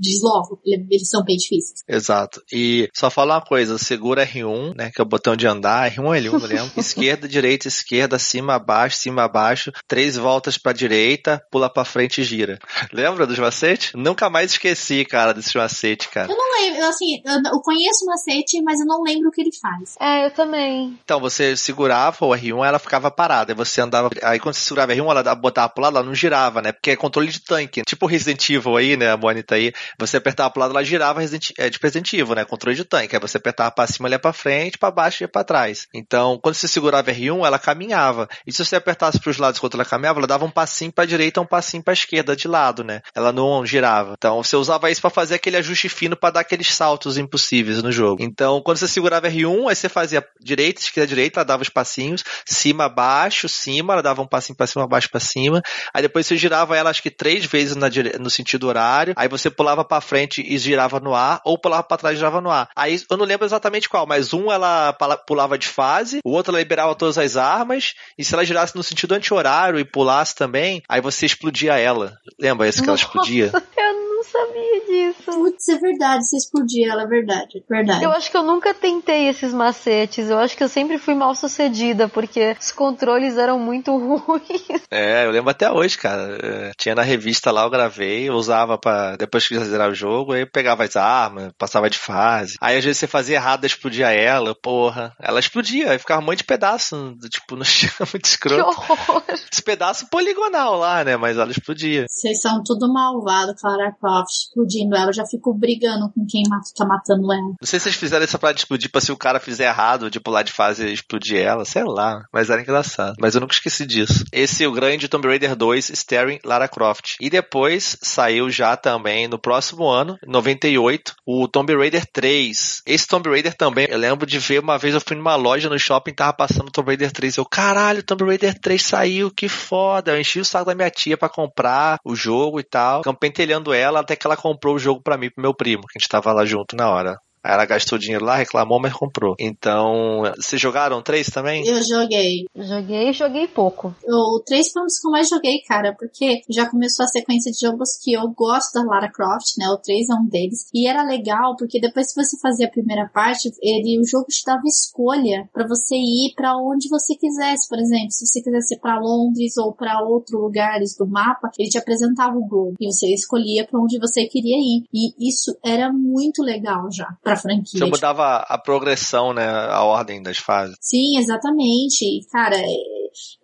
B: diz logo. Eles são bem difíceis.
A: Exato. E só falar uma coisa, segura R1, né, que é o botão de andar. R1 ou L1, não lembro. esquerda, direita, esquerda, cima, abaixo, cima, abaixo, três voltas pra direita, pula pra frente e gira. Lembra dos macetes? Nunca mais esqueci, cara, desse macete, cara.
B: Eu não lembro, eu, assim, eu, conheço o macete, mas eu não lembro o que ele faz.
C: É, eu também.
A: Então, você segurava o R1, ela ficava parada, aí você andava, aí quando você segurava o R1, ela botava pro lado, ela não girava, né? Porque é controle de tanque, tipo Resident Evil aí, né, a Bonita aí, você apertava pro lado, ela girava Resident, é, tipo Resident Evil, né, controle de tanque, aí você apertava pra cima, ela ia pra frente, pra baixo e ia pra trás. Então, quando você segurava R1, ela caminhava, e se você apertasse pros lados enquanto ela caminhava, ela dava um passinho pra direita, um passinho pra esquerda, de lado, né, ela não girava. Então, você usava isso para fazer aquele ajuste fino para dar aqueles saltos impossíveis no jogo. Então, quando você segurava R1, aí você fazia direita, esquerda, direita, ela dava os passinhos, cima, baixo, cima, ela dava um passinho pra cima, baixo, pra cima. Aí depois você girava ela acho que três vezes na no sentido horário. Aí você pulava para frente e girava no ar, ou pulava para trás e girava no ar. Aí eu não lembro exatamente qual, mas um ela pulava de fase, o outro ela liberava todas as armas, e se ela girasse no sentido anti-horário e pulasse também, aí você explodia ela. Lembra esse que ela explodia?
C: Eu sabia disso.
B: Putz, é verdade, você explodia ela, é verdade, é verdade.
C: Eu acho que eu nunca tentei esses macetes. Eu acho que eu sempre fui mal sucedida, porque os controles eram muito ruins.
A: É, eu lembro até hoje, cara. É, tinha na revista lá, eu gravei, eu usava para Depois que zerar o jogo, aí eu pegava as armas, passava de fase. Aí às vezes você fazia errado, explodia ela, porra. Ela explodia, aí ficava um monte de pedaço, tipo, no chão, muito escroto.
C: Que horror!
A: Esse pedaço poligonal lá, né? Mas ela explodia.
B: Vocês são tudo malvado, Clara Explodindo ela. Eu já fico brigando com quem tá matando ela.
A: Não sei se vocês fizeram essa pra explodir pra se o cara fizer errado, de pular de fase e explodir ela, sei lá. Mas era engraçado. Mas eu nunca esqueci disso. Esse é o grande Tomb Raider 2 Staring Lara Croft. E depois saiu já também no próximo ano, 98, o Tomb Raider 3. Esse Tomb Raider também, eu lembro de ver uma vez eu fui numa loja no shopping tava passando Tomb Raider 3. Eu, caralho, Tomb Raider 3 saiu, que foda. Eu enchi o saco da minha tia para comprar o jogo e tal. Ficam pentelhando ela até que ela comprou o jogo para mim, pro meu primo, que a gente tava lá junto na hora. Aí ela gastou dinheiro lá, reclamou, mas comprou. Então, vocês jogaram três também?
B: Eu joguei.
C: Joguei, joguei pouco.
B: O três foi um dos que eu mais joguei, cara, porque já começou a sequência de jogos que eu gosto da Lara Croft, né? O 3 é um deles. E era legal, porque depois que você fazia a primeira parte, ele, o jogo te dava escolha para você ir para onde você quisesse. Por exemplo, se você quisesse ir pra Londres ou para outros lugares do mapa, ele te apresentava o globo. E você escolhia para onde você queria ir. E isso era muito legal já pra franquia.
A: Você mudava a progressão, né? A ordem das fases.
B: Sim, exatamente. Cara,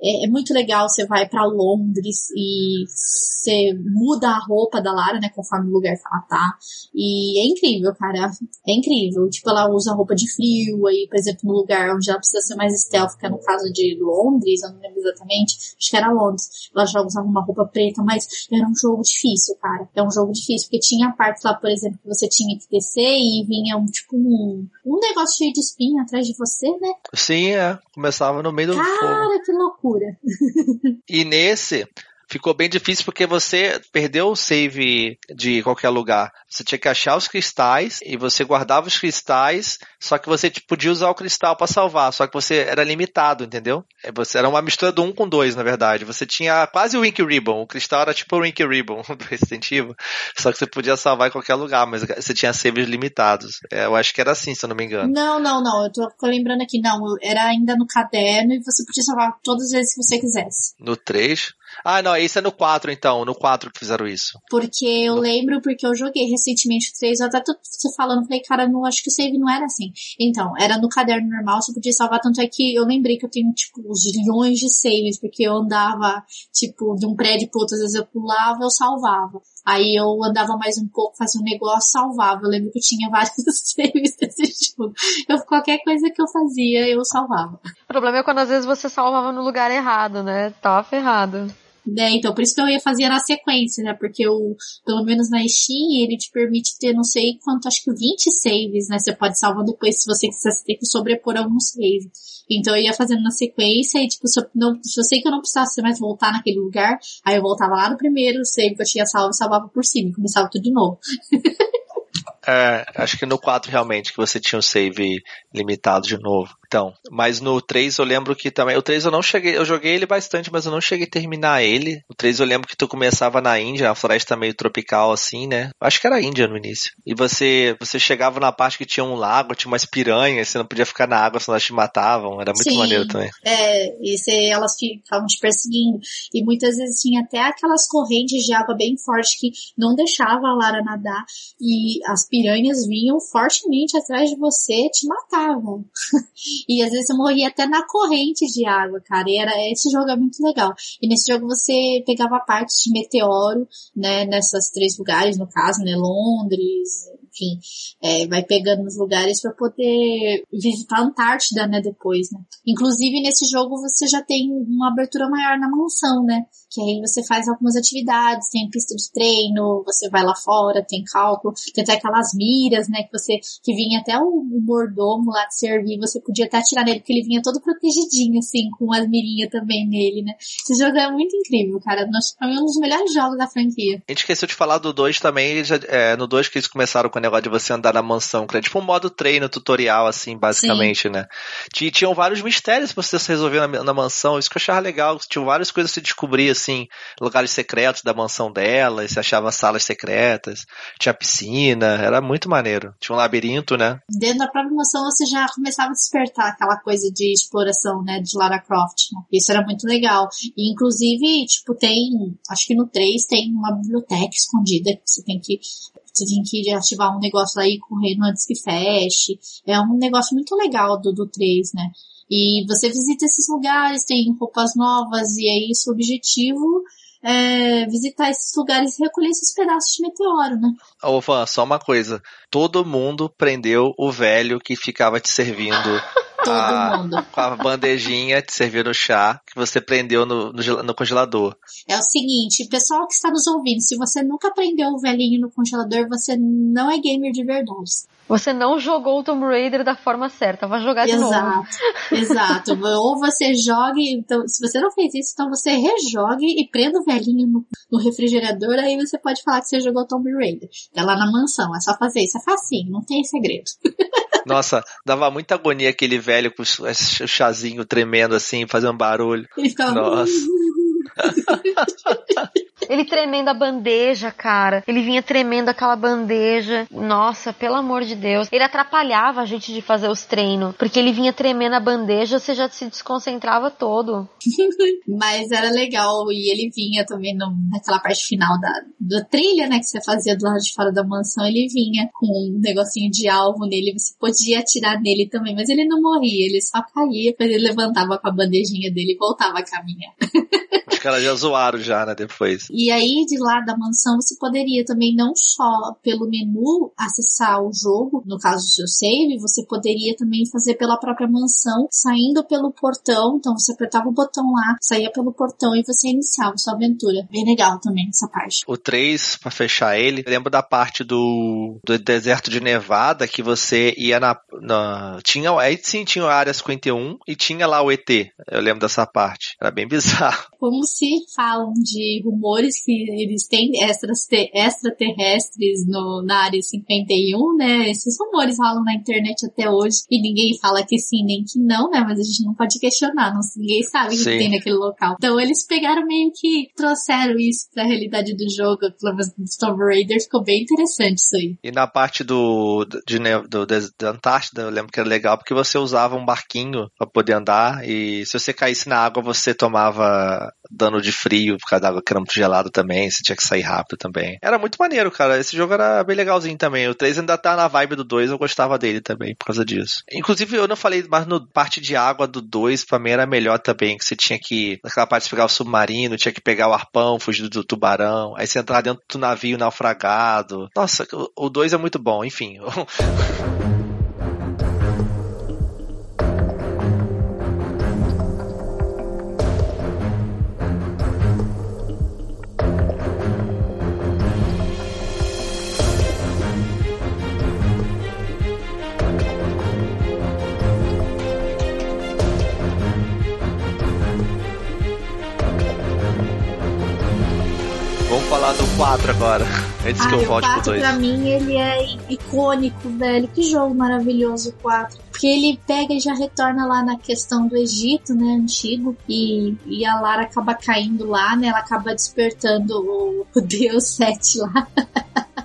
B: é, é, muito legal. Você vai para Londres e você muda a roupa da Lara, né? Conforme o lugar que ela tá. E é incrível, cara. É incrível. Tipo, ela usa roupa de frio aí, por exemplo, no lugar onde ela precisa ser mais stealth, que é no caso de Londres, eu não lembro exatamente. Acho que era Londres. Ela já usava uma roupa preta, mas era um jogo difícil, cara. É um jogo difícil, porque tinha partes lá, por exemplo, que você tinha que descer e vinha um, tipo, um, um negócio cheio de espinho atrás de você, né?
A: Sim, é. Começava no meio do
B: Cara,
A: fogo.
B: que loucura.
A: E nesse, ficou bem difícil porque você perdeu o save de qualquer lugar. Você tinha que achar os cristais e você guardava os cristais, só que você tipo, podia usar o cristal para salvar, só que você era limitado, entendeu? É, Você era uma mistura do 1 com 2, na verdade. Você tinha quase o Wink Ribbon, o cristal era tipo o Wink Ribbon do Resident Evil, só que você podia salvar em qualquer lugar, mas você tinha saves limitados. É, eu acho que era assim, se eu não me engano.
B: Não, não, não. Eu tô, tô lembrando aqui, não. Era ainda no caderno e você podia salvar todas as vezes que você quisesse.
A: No 3. Ah, não, esse é no 4 então, no 4 que fizeram isso.
B: Porque eu lembro, porque eu joguei recentemente o 3, eu até tô você falando, falei, cara, não acho que o save não era assim. Então, era no caderno normal, você podia salvar, tanto é que eu lembrei que eu tenho, tipo, uns zilhões de saves, porque eu andava, tipo, de um prédio pro outro, às vezes eu pulava, eu salvava. Aí eu andava mais um pouco, fazia um negócio, salvava. Eu lembro que eu tinha vários saves desse jogo. Eu, qualquer coisa que eu fazia, eu salvava.
C: O problema é quando às vezes você salvava no lugar errado, né? Tava ferrado.
B: Né? Então, por isso que eu ia fazer na sequência, né? Porque o, pelo menos na Steam, ele te permite ter não sei quanto, acho que 20 saves, né? Você pode salvar depois, se você quiser, tem que sobrepor alguns saves. Então eu ia fazendo na sequência e, tipo, se eu, não, se eu sei que eu não precisasse mais voltar naquele lugar, aí eu voltava lá no primeiro save que eu tinha salvo e salvava por cima, e começava tudo de novo.
A: É, acho que no 4 realmente que você tinha um save limitado de novo. Então, mas no 3 eu lembro que também. O 3 eu não cheguei. Eu joguei ele bastante, mas eu não cheguei a terminar ele. O 3 eu lembro que tu começava na Índia, a floresta meio tropical assim, né? Acho que era Índia no início. E você você chegava na parte que tinha um lago, tinha umas piranhas, você não podia ficar na água, senão elas te matavam. Era muito
B: Sim,
A: maneiro também.
B: É, e você, elas ficavam te perseguindo. E muitas vezes tinha até aquelas correntes de água bem fortes que não deixava a Lara nadar. E as piranhas vinham fortemente atrás de você e te matavam. e às vezes você morria até na corrente de água, cara. E era, esse jogo é muito legal. E nesse jogo você pegava partes de meteoro, né, nessas três lugares, no caso, né, Londres, enfim, é, vai pegando nos lugares para poder visitar a Antártida, né, depois, né. Inclusive nesse jogo você já tem uma abertura maior na mansão, né, que aí você faz algumas atividades, tem pista de treino, você vai lá fora, tem cálculo, tem até aquelas miras, né, que você, que vinha até o, o mordomo lá de servir, você podia até atirar nele, porque ele vinha todo protegidinho, assim, com as mirinhas também nele, né. Esse jogo é muito incrível, cara, é um dos melhores jogos da franquia.
A: A gente esqueceu de falar do 2 também, já, é, no 2 que eles começaram com o negócio de você andar na mansão, que é tipo um modo treino, tutorial, assim, basicamente, Sim. né. Tinham vários mistérios pra você resolver na, na mansão, isso que eu achava legal, tinha várias coisas que você descobria, assim, lugares secretos da mansão dela, você achava salas secretas, tinha piscina, era muito maneiro. Tinha um labirinto, né?
B: Dentro da própria mansão você já começava a despertar aquela coisa de exploração, né, de Lara Croft. Né? Isso era muito legal. E inclusive, tipo, tem, acho que no 3 tem uma biblioteca escondida que você tem que você tem que ativar um negócio aí correndo antes que feche. É um negócio muito legal do, do 3, né? E você visita esses lugares, tem roupas novas, e é isso o objetivo é, visitar esses lugares e recolher esses pedaços de meteoro, né?
A: Ô, Van, só uma coisa. Todo mundo prendeu o velho que ficava te servindo
B: a, mundo.
A: Com a bandejinha de servir no chá que você prendeu no, no, no, congelador.
B: É o seguinte, pessoal que está nos ouvindo, se você nunca prendeu o velhinho no congelador, você não é gamer de verdade.
C: Você não jogou o Tomb Raider da forma certa, vai jogar de
B: exato,
C: novo.
B: Exato, Ou você jogue, então, se você não fez isso, então você rejogue e prenda o velhinho no, no refrigerador, aí você pode falar que você jogou Tomb Raider. É lá na mansão, é só fazer isso, é facinho, não tem segredo.
A: Nossa, dava muita agonia aquele velho com o chazinho tremendo assim, fazendo barulho.
B: Ele ficava...
A: Nossa.
C: Ele tremendo a bandeja, cara. Ele vinha tremendo aquela bandeja. Nossa, pelo amor de Deus. Ele atrapalhava a gente de fazer os treinos. Porque ele vinha tremendo a bandeja, você já se desconcentrava todo.
B: Mas era legal. E ele vinha também no, naquela parte final da, da trilha, né? Que você fazia do lado de fora da mansão. Ele vinha com um negocinho de alvo nele. Você podia atirar nele também. Mas ele não morria. Ele só caía. Depois ele levantava com a bandejinha dele e voltava a caminhar.
A: Caras já zoaram já, né? Depois.
B: E aí, de lá da mansão, você poderia também não só pelo menu acessar o jogo, no caso do seu save, você poderia também fazer pela própria mansão, saindo pelo portão. Então você apertava o botão lá, saía pelo portão e você iniciava sua aventura. Bem legal também essa parte.
A: O 3, para fechar ele, lembro da parte do, do deserto de Nevada que você ia na, na. Tinha. Aí sim tinha a área 51 e tinha lá o ET. Eu lembro dessa parte. Era bem bizarro.
B: Como se falam de rumores que eles têm extraterrestres no, na área 51, né? Esses rumores rolam na internet até hoje e ninguém fala que sim nem que não, né? Mas a gente não pode questionar, não, ninguém sabe o que tem naquele local. Então eles pegaram meio que trouxeram isso pra realidade do jogo, pelo menos do Tomb Raider, ficou bem interessante isso aí.
A: E na parte do, de, do, da Antártida, eu lembro que era legal porque você usava um barquinho para poder andar e se você caísse na água você tomava dano de frio por causa da água que era muito gelada também, você tinha que sair rápido também. Era muito maneiro, cara. Esse jogo era bem legalzinho também. O 3 ainda tá na vibe do 2, eu gostava dele também por causa disso. Inclusive, eu não falei, mas no parte de água do 2, pra mim era melhor também, que você tinha que, naquela parte pegar o submarino, tinha que pegar o arpão, fugir do tubarão, aí você entrar dentro do navio naufragado. Nossa, o 2 é muito bom, enfim. 4 agora. Antes
B: Ai,
A: que eu volte pro 2.
B: Pra mim, ele é icônico, velho. Que jogo maravilhoso o 4. Porque ele pega e já retorna lá na questão do Egito, né, antigo, e, e a Lara acaba caindo lá, né, ela acaba despertando o, o Deus Sete lá.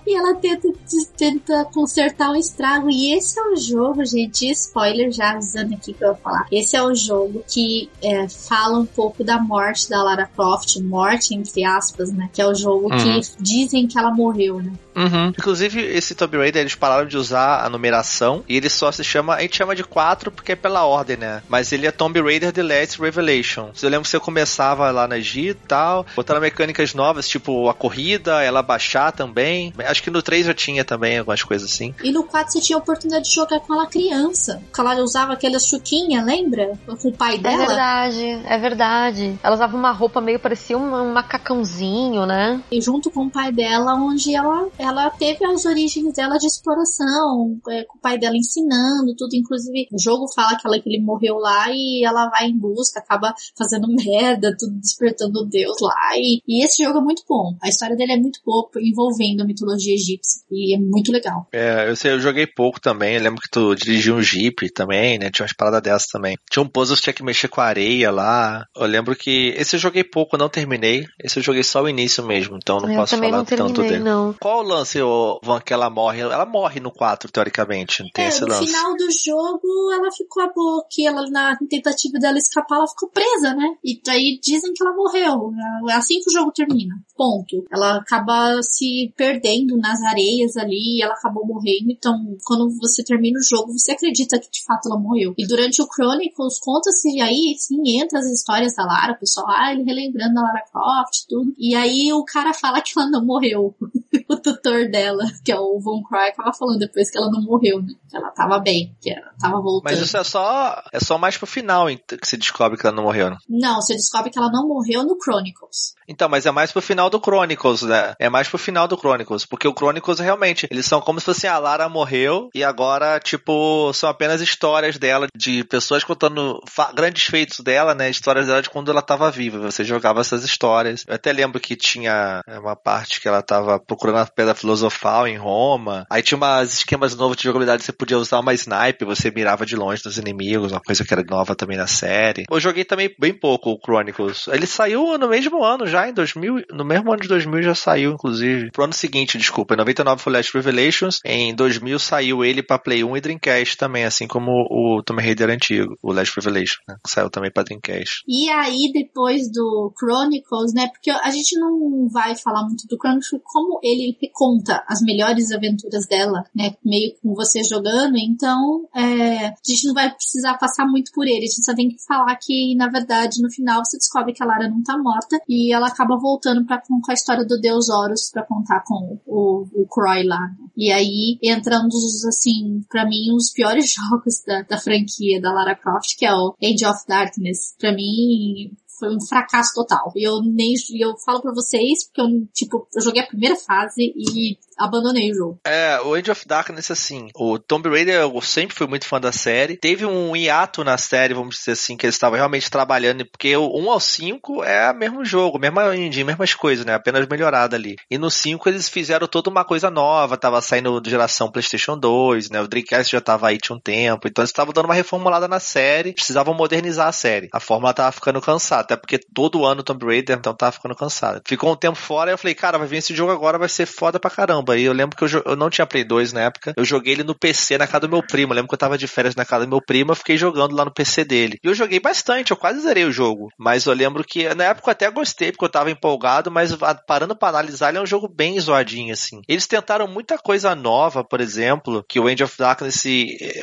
B: E ela tenta, tenta consertar o estrago. E esse é o jogo, gente, spoiler já avisando aqui que eu vou falar. Esse é o jogo que é, fala um pouco da morte da Lara Croft, morte entre aspas, né? Que é o jogo uhum. que dizem que ela morreu, né?
A: Uhum. Inclusive, esse Tomb Raider, eles pararam de usar a numeração e ele só se chama, a gente chama de 4 porque é pela ordem, né? Mas ele é Tomb Raider The Last Revelation. Eu lembro que você começava lá na Egito e tal, botaram mecânicas novas, tipo a corrida, ela baixar também. Acho que no 3 eu tinha também algumas coisas assim.
B: E no 4 você tinha a oportunidade de jogar com ela criança. Ela usava aquela chuquinha, lembra? Com o pai é dela.
C: É verdade, é verdade. Ela usava uma roupa meio parecia um, um macacãozinho, né?
B: E junto com o pai dela, onde ela ela teve as origens dela de exploração, é, com o pai dela ensinando tudo. Inclusive, o jogo fala que, ela, que ele morreu lá e ela vai em busca, acaba fazendo merda, tudo despertando Deus lá. E, e esse jogo é muito bom. A história dele é muito boa, envolvendo a mitologia egípcia. E é muito legal.
A: É, eu sei, eu joguei pouco também. Eu lembro que tu dirigiu um Jeep também, né? Tinha umas paradas dessas também. Tinha um puzzle que tinha que mexer com a areia lá. Eu lembro que esse eu joguei pouco, não terminei. Esse eu joguei só o início mesmo, então não eu posso falar
C: não
A: tanto dele.
C: Não.
A: Qual lance, o Van, que ela morre? Ela morre no 4, teoricamente. Não tem
B: é,
A: esse lance.
B: No final do jogo, ela ficou a boa, que ela, na tentativa dela escapar, ela ficou presa, né? E daí dizem que ela morreu. É assim que o jogo termina. Ponto. Ela acaba se perdendo nas areias ali e ela acabou morrendo. Então, quando você termina o jogo, você acredita que de fato ela morreu. E durante o Chronicles, conta-se aí, sim, entra as histórias da Lara, o pessoal, ah, ele relembrando a Lara Croft, tudo. E aí o cara fala que ela não morreu. o tutor dela, que é o Von Croy, acaba falando depois que ela não morreu, né? Que ela tava bem, que ela tava voltando.
A: Mas isso é só, é só mais pro final que se descobre que ela não morreu, né?
B: Não, você descobre que ela não morreu no Chronicles.
A: Então, mas é mais pro final do Chronicles, né? É mais pro final do Chronicles, porque o Chronicles realmente, eles são como se fosse a Lara morreu e agora, tipo, são apenas histórias dela, de pessoas contando grandes feitos dela, né? Histórias dela de quando ela tava viva. Você jogava essas histórias. Eu até lembro que tinha uma parte que ela tava procurando a Pedra Filosofal em Roma. Aí tinha umas esquemas novos de jogabilidade, você podia usar uma snipe, você mirava de longe dos inimigos, uma coisa que era nova também na série. Eu joguei também bem pouco o Chronicles. Ele saiu no mesmo ano já, em 2000, no mesmo ano de 2000 já saiu, inclusive. Pro ano seguinte, desculpa, em 99 foi Last Revelations, em 2000 saiu ele pra Play 1 e Dreamcast também, assim como o Tomb Raider antigo, o Last Revelation, né, que saiu também pra Dreamcast.
B: E aí, depois do Chronicles, né, porque a gente não vai falar muito do Chronicles, como ele conta as melhores aventuras dela, né, meio com você jogando, então é, a gente não vai precisar passar muito por ele, a gente só tem que falar que, na verdade, no final você descobre que a Lara não tá morta e ela acaba voltando para com a história do Deus Horus para contar com o, o Croy lá. E aí entra um dos, assim, para mim, os piores jogos da, da franquia da Lara Croft, que é o Age of Darkness. Para mim, foi um fracasso total. Eu nem eu falo para vocês porque eu tipo, eu joguei a primeira fase e abandonei o jogo.
A: É, o Age of Darkness, assim, o Tomb Raider eu sempre fui muito fã da série. Teve um hiato na série, vamos dizer assim, que eles estavam realmente trabalhando, porque o 1 ao 5 é o mesmo jogo, mesma engine, mesmas coisas, né? Apenas melhorada ali. E no 5 eles fizeram toda uma coisa nova, tava saindo de geração PlayStation 2, né? O Dreamcast já tava aí tinha um tempo, então eles estavam dando uma reformulada na série, precisavam modernizar a série. A fórmula tava ficando cansada, até porque todo ano Tomb Raider, então tava ficando cansada. Ficou um tempo fora e eu falei, cara, vai vir esse jogo agora, vai ser foda pra caramba caramba. E eu lembro que eu, eu, não tinha Play 2 na época. Eu joguei ele no PC na casa do meu primo. Eu lembro que eu tava de férias na casa do meu primo. Eu fiquei jogando lá no PC dele. E eu joguei bastante. Eu quase zerei o jogo. Mas eu lembro que na época eu até gostei, porque eu tava empolgado. Mas parando para analisar, ele é um jogo bem zoadinho, assim. Eles tentaram muita coisa nova, por exemplo. Que o End of Darkness,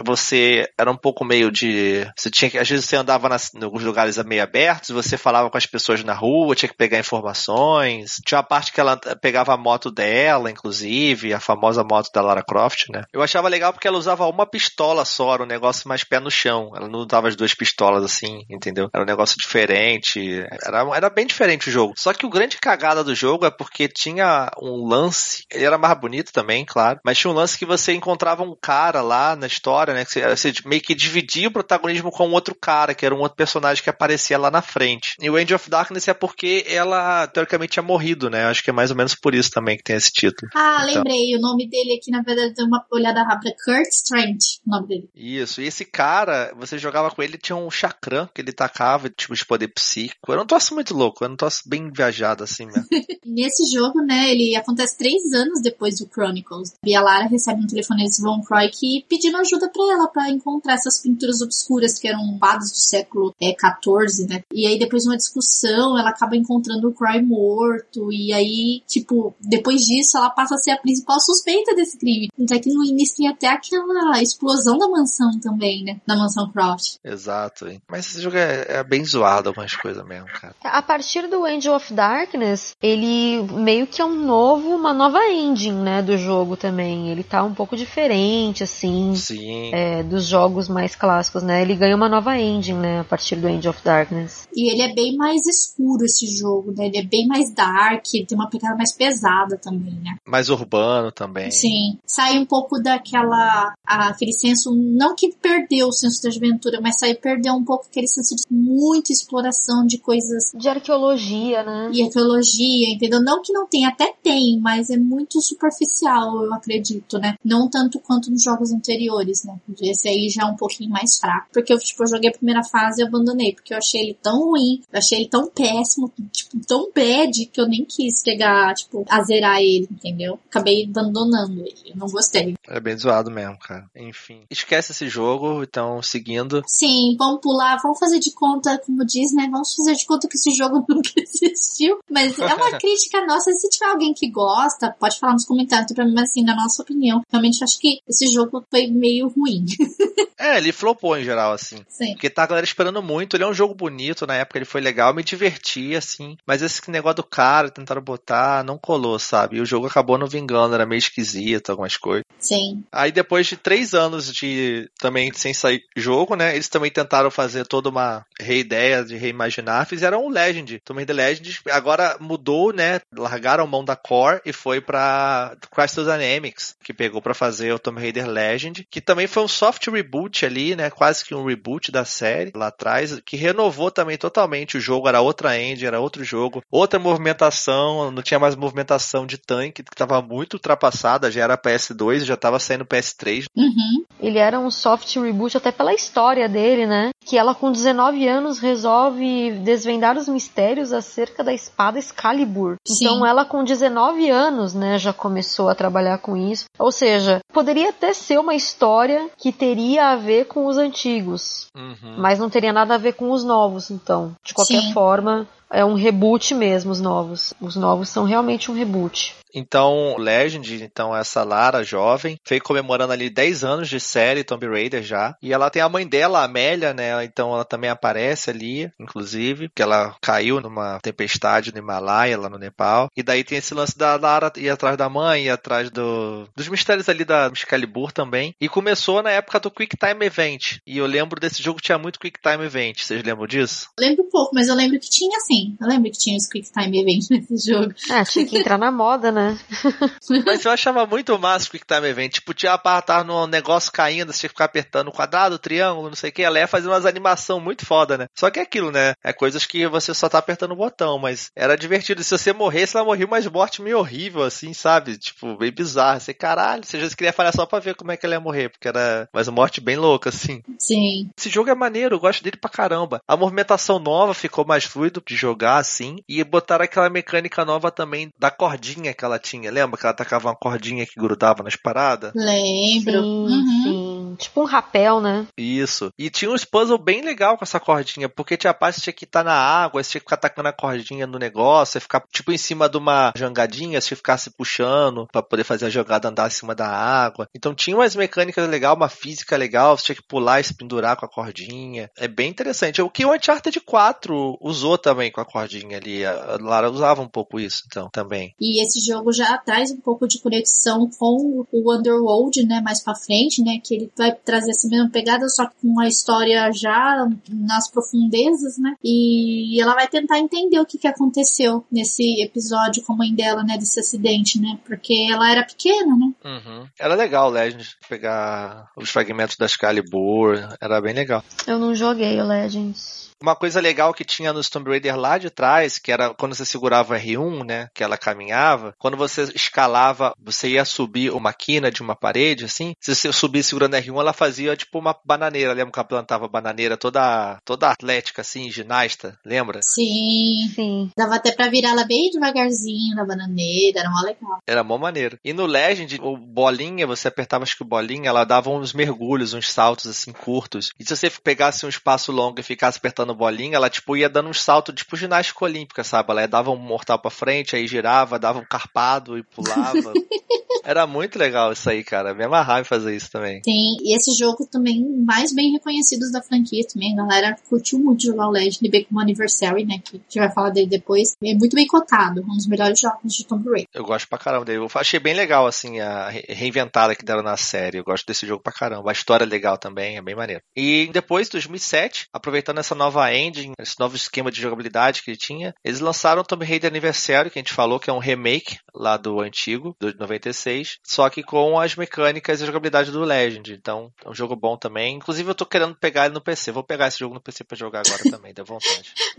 A: você era um pouco meio de. Você tinha que. Às vezes você andava nas, nos lugares meio abertos. Você falava com as pessoas na rua, tinha que pegar informações. Tinha uma parte que ela pegava a moto dela, inclusive a famosa moto da Lara Croft, né? Eu achava legal porque ela usava uma pistola só, era um negócio mais pé no chão. Ela não usava as duas pistolas assim, entendeu? Era um negócio diferente. Era, era bem diferente o jogo. Só que o grande cagada do jogo é porque tinha um lance, ele era mais bonito também, claro, mas tinha um lance que você encontrava um cara lá na história, né? Que você, você meio que dividia o protagonismo com outro cara, que era um outro personagem que aparecia lá na frente. E o End of Darkness é porque ela, teoricamente, tinha morrido, né? Acho que é mais ou menos por isso também que tem esse título.
B: Ah, Ah, então... lembrei. O nome dele aqui, na verdade, deu uma olhada rápida. Kurt Strange, o nome dele.
A: Isso. E esse cara, você jogava com ele, tinha um chakram que ele tacava, tipo, de poder psíquico. Eu não tô muito louco, eu não tô bem viajado assim mesmo.
B: Nesse jogo, né, ele acontece três anos depois do Chronicles. E a Lara recebe um telefone desse Von Croix pedindo ajuda para ela para encontrar essas pinturas obscuras que eram quadros do século é, 14, né? E aí depois de uma discussão, ela acaba encontrando o Croy morto e aí, tipo, depois disso ela passa a ser a principal suspeita desse crime. Até que no início tem até aquela explosão da mansão também, né? Da mansão Croft.
A: Exato. Mas esse jogo é, é bem zoado algumas coisas mesmo, cara.
C: A partir do Angel of Darkness, ele meio que é um novo, uma nova engine, né, do jogo também. Ele tá um pouco diferente, assim.
A: Sim.
C: É, dos jogos mais clássicos, né? Ele ganha uma nova engine, né, a partir do Angel of Darkness.
B: E ele é bem mais escuro esse jogo, né? Ele é bem mais dark, ele tem uma pegada mais pesada também, né?
A: Mais urbano também.
B: Sim. Sai um pouco daquela aquele senso, não que perdeu o senso de aventura, mas sai perdeu um pouco aquele senso de muita exploração de coisas
C: de arqueologia, né?
B: E arqueologia, entendeu? Não que não tenha, até tem, mas é muito superficial, eu acredito, né? Não tanto quanto nos jogos anteriores, né? Esse aí já é um pouquinho mais fraco. Porque eu, tipo, eu joguei a primeira fase e abandonei, porque eu achei ele tão ruim, eu achei ele tão péssimo, tipo, tão bad que eu nem quis pegar, tipo, a zerar ele, entendeu? Acabei abandonando ele, eu não gostei.
A: É bem zoado mesmo, cara. Enfim. Esquece esse jogo, então, seguindo.
B: Sim, vamos pular, vamos fazer de conta, como diz, né? Vamos fazer de conta que esse jogo nunca existiu. Mas é uma crítica nossa. Se tiver alguém que gosta, pode falar nos comentários pra mim, mas assim, na nossa opinião, realmente acho que esse jogo foi meio ruim.
A: é, ele flopou em geral, assim.
B: Sim.
A: Porque tá a galera esperando muito. Ele é um jogo bonito, na época ele foi legal, me diverti, assim. Mas esse negócio do cara, tentaram botar, não colou, sabe? E o jogo acabou não vingando, era meio esquisito, algumas coisas.
B: Sim.
A: Aí depois de três anos de também sem sair jogo, né? Eles também tentaram fazer toda uma reideia de reimaginar, fizeram o Legend, Tomb Raider Legend. Agora mudou, né? Largaram mão da core e foi pra Crystal Dynamics, que pegou para fazer o Tomb Raider Legend, que também foi um soft reboot ali, né? Quase que um reboot da série lá atrás, que renovou também totalmente o jogo, era outra engine, era outro jogo, outra movimentação, não tinha mais movimentação de tanque, que tava muito ultrapassada, já era PS2, já tava saindo PS3.
B: Uhum.
C: Ele era um soft reboot até pela história dele, né? Que ela com 19 anos resolve desvendar os mistérios acerca da espada Excalibur. Sim. Então ela com 19 anos, né, já começou a trabalhar com isso. Ou seja, poderia até ser uma história que teria a ver com os antigos,
A: uhum.
C: mas não teria nada a ver com os novos, então. De qualquer Sim. forma, é um reboot mesmo, os novos. Os novos são realmente um reboot.
A: Então, Legend, então essa Lara jovem, foi comemorando ali 10 anos de série Tomb Raider já. E ela tem a mãe dela, a Amélia, né? Então ela também aparece ali, inclusive, que ela caiu numa tempestade no Himalaia, lá no Nepal. E daí tem esse lance da Lara ir atrás da mãe, ir atrás do, dos mistérios ali da Excalibur também. E começou na época do Quick Time Event. E eu lembro desse jogo que tinha muito Quick Time Event. Vocês lembram disso?
B: Lembro um pouco, mas eu lembro que tinha sim. Eu lembro que tinha os Quick Time Event nesse jogo.
C: Ah, tinha que entrar na moda, né? Né?
A: Mas eu achava muito massa o Quick Time Event. Tipo, tinha a parte tava no negócio caindo, você tinha que ficar apertando o quadrado, o triângulo, não sei o que. Ela ia fazer umas animação muito foda, né? Só que é aquilo, né? É coisas que você só tá apertando o botão, mas era divertido. Se você morresse, ela morria umas morte meio horrível, assim, sabe? Tipo, bem bizarro. Você, caralho, você já queria falhar só pra ver como é que ela ia morrer, porque era mais uma morte bem louca, assim.
B: Sim.
A: Esse jogo é maneiro, eu gosto dele pra caramba. A movimentação nova ficou mais fluido de jogar, assim, e botaram aquela mecânica nova também da cordinha que ela tinha. Lembra que ela tacava uma cordinha que grudava nas paradas?
B: Lembro.
C: Sim, uhum. sim. Tipo um rapel, né?
A: Isso. E tinha uns puzzles bem legal com essa cordinha, porque tinha parte que tinha que estar na água, você tinha que ficar tacando a cordinha no negócio, você ficar tipo em cima de uma jangadinha, você ficar se puxando para poder fazer a jogada andar acima da água. Então tinha umas mecânicas legais, uma física legal, você tinha que pular e se pendurar com a cordinha. É bem interessante. O que o Uncharted 4 usou também com a cordinha ali. A Lara usava um pouco isso, então, também.
B: E esse jogo já traz um pouco de conexão com o Underworld, né, mais para frente, né, que ele vai trazer essa mesma pegada, só que com uma história já nas profundezas, né, e ela vai tentar entender o que, que aconteceu nesse episódio com a mãe dela, né, desse acidente, né, porque ela era pequena, né.
A: Uhum. Era legal, Legends, pegar os fragmentos da Excalibur, era bem legal.
C: Eu não joguei o Legends.
A: Uma coisa legal que tinha no Tomb Raider lá de trás, que era quando você segurava R1, né, que ela caminhava, quando você escalava, você ia subir uma quina de uma parede, assim, se você subir segurando R1, ela fazia tipo uma bananeira, lembra que ela plantava bananeira toda, toda atlética, assim, ginasta, lembra?
B: Sim.
C: Sim.
B: Dava até pra virar ela bem devagarzinho na bananeira, era mó legal.
A: Era mó maneiro. E no Legend, o bolinha, você apertava acho que o bolinha, ela dava uns mergulhos, uns saltos assim curtos. E se você pegasse um espaço longo e ficasse apertando bolinha, ela tipo ia dando uns saltos tipo ginástica olímpica, sabe? Ela dava um mortal pra frente, aí girava, dava um carpado e pulava. Era muito legal isso aí, cara. Me amarrava em fazer isso também.
B: Sim, e esse jogo também, mais bem reconhecidos da franquia também. A galera curtiu muito jogar o Legend, bem como o Anniversary, né? Que a gente vai falar dele depois. É muito bem cotado, um dos melhores jogos de Tomb Raider.
A: Eu gosto pra caramba dele. Eu achei bem legal, assim, a reinventada que deram na série. Eu gosto desse jogo pra caramba. A história é legal também, é bem maneiro. E depois, 2007, aproveitando essa nova engine, esse novo esquema de jogabilidade que ele tinha, eles lançaram o Tomb Raider Anniversary, que a gente falou que é um remake lá do antigo, do 96, só que com as mecânicas e a jogabilidade do Legend. Então, é um jogo bom também. Inclusive, eu tô querendo pegar ele no PC. Vou pegar esse jogo no PC pra jogar agora também, dá vontade.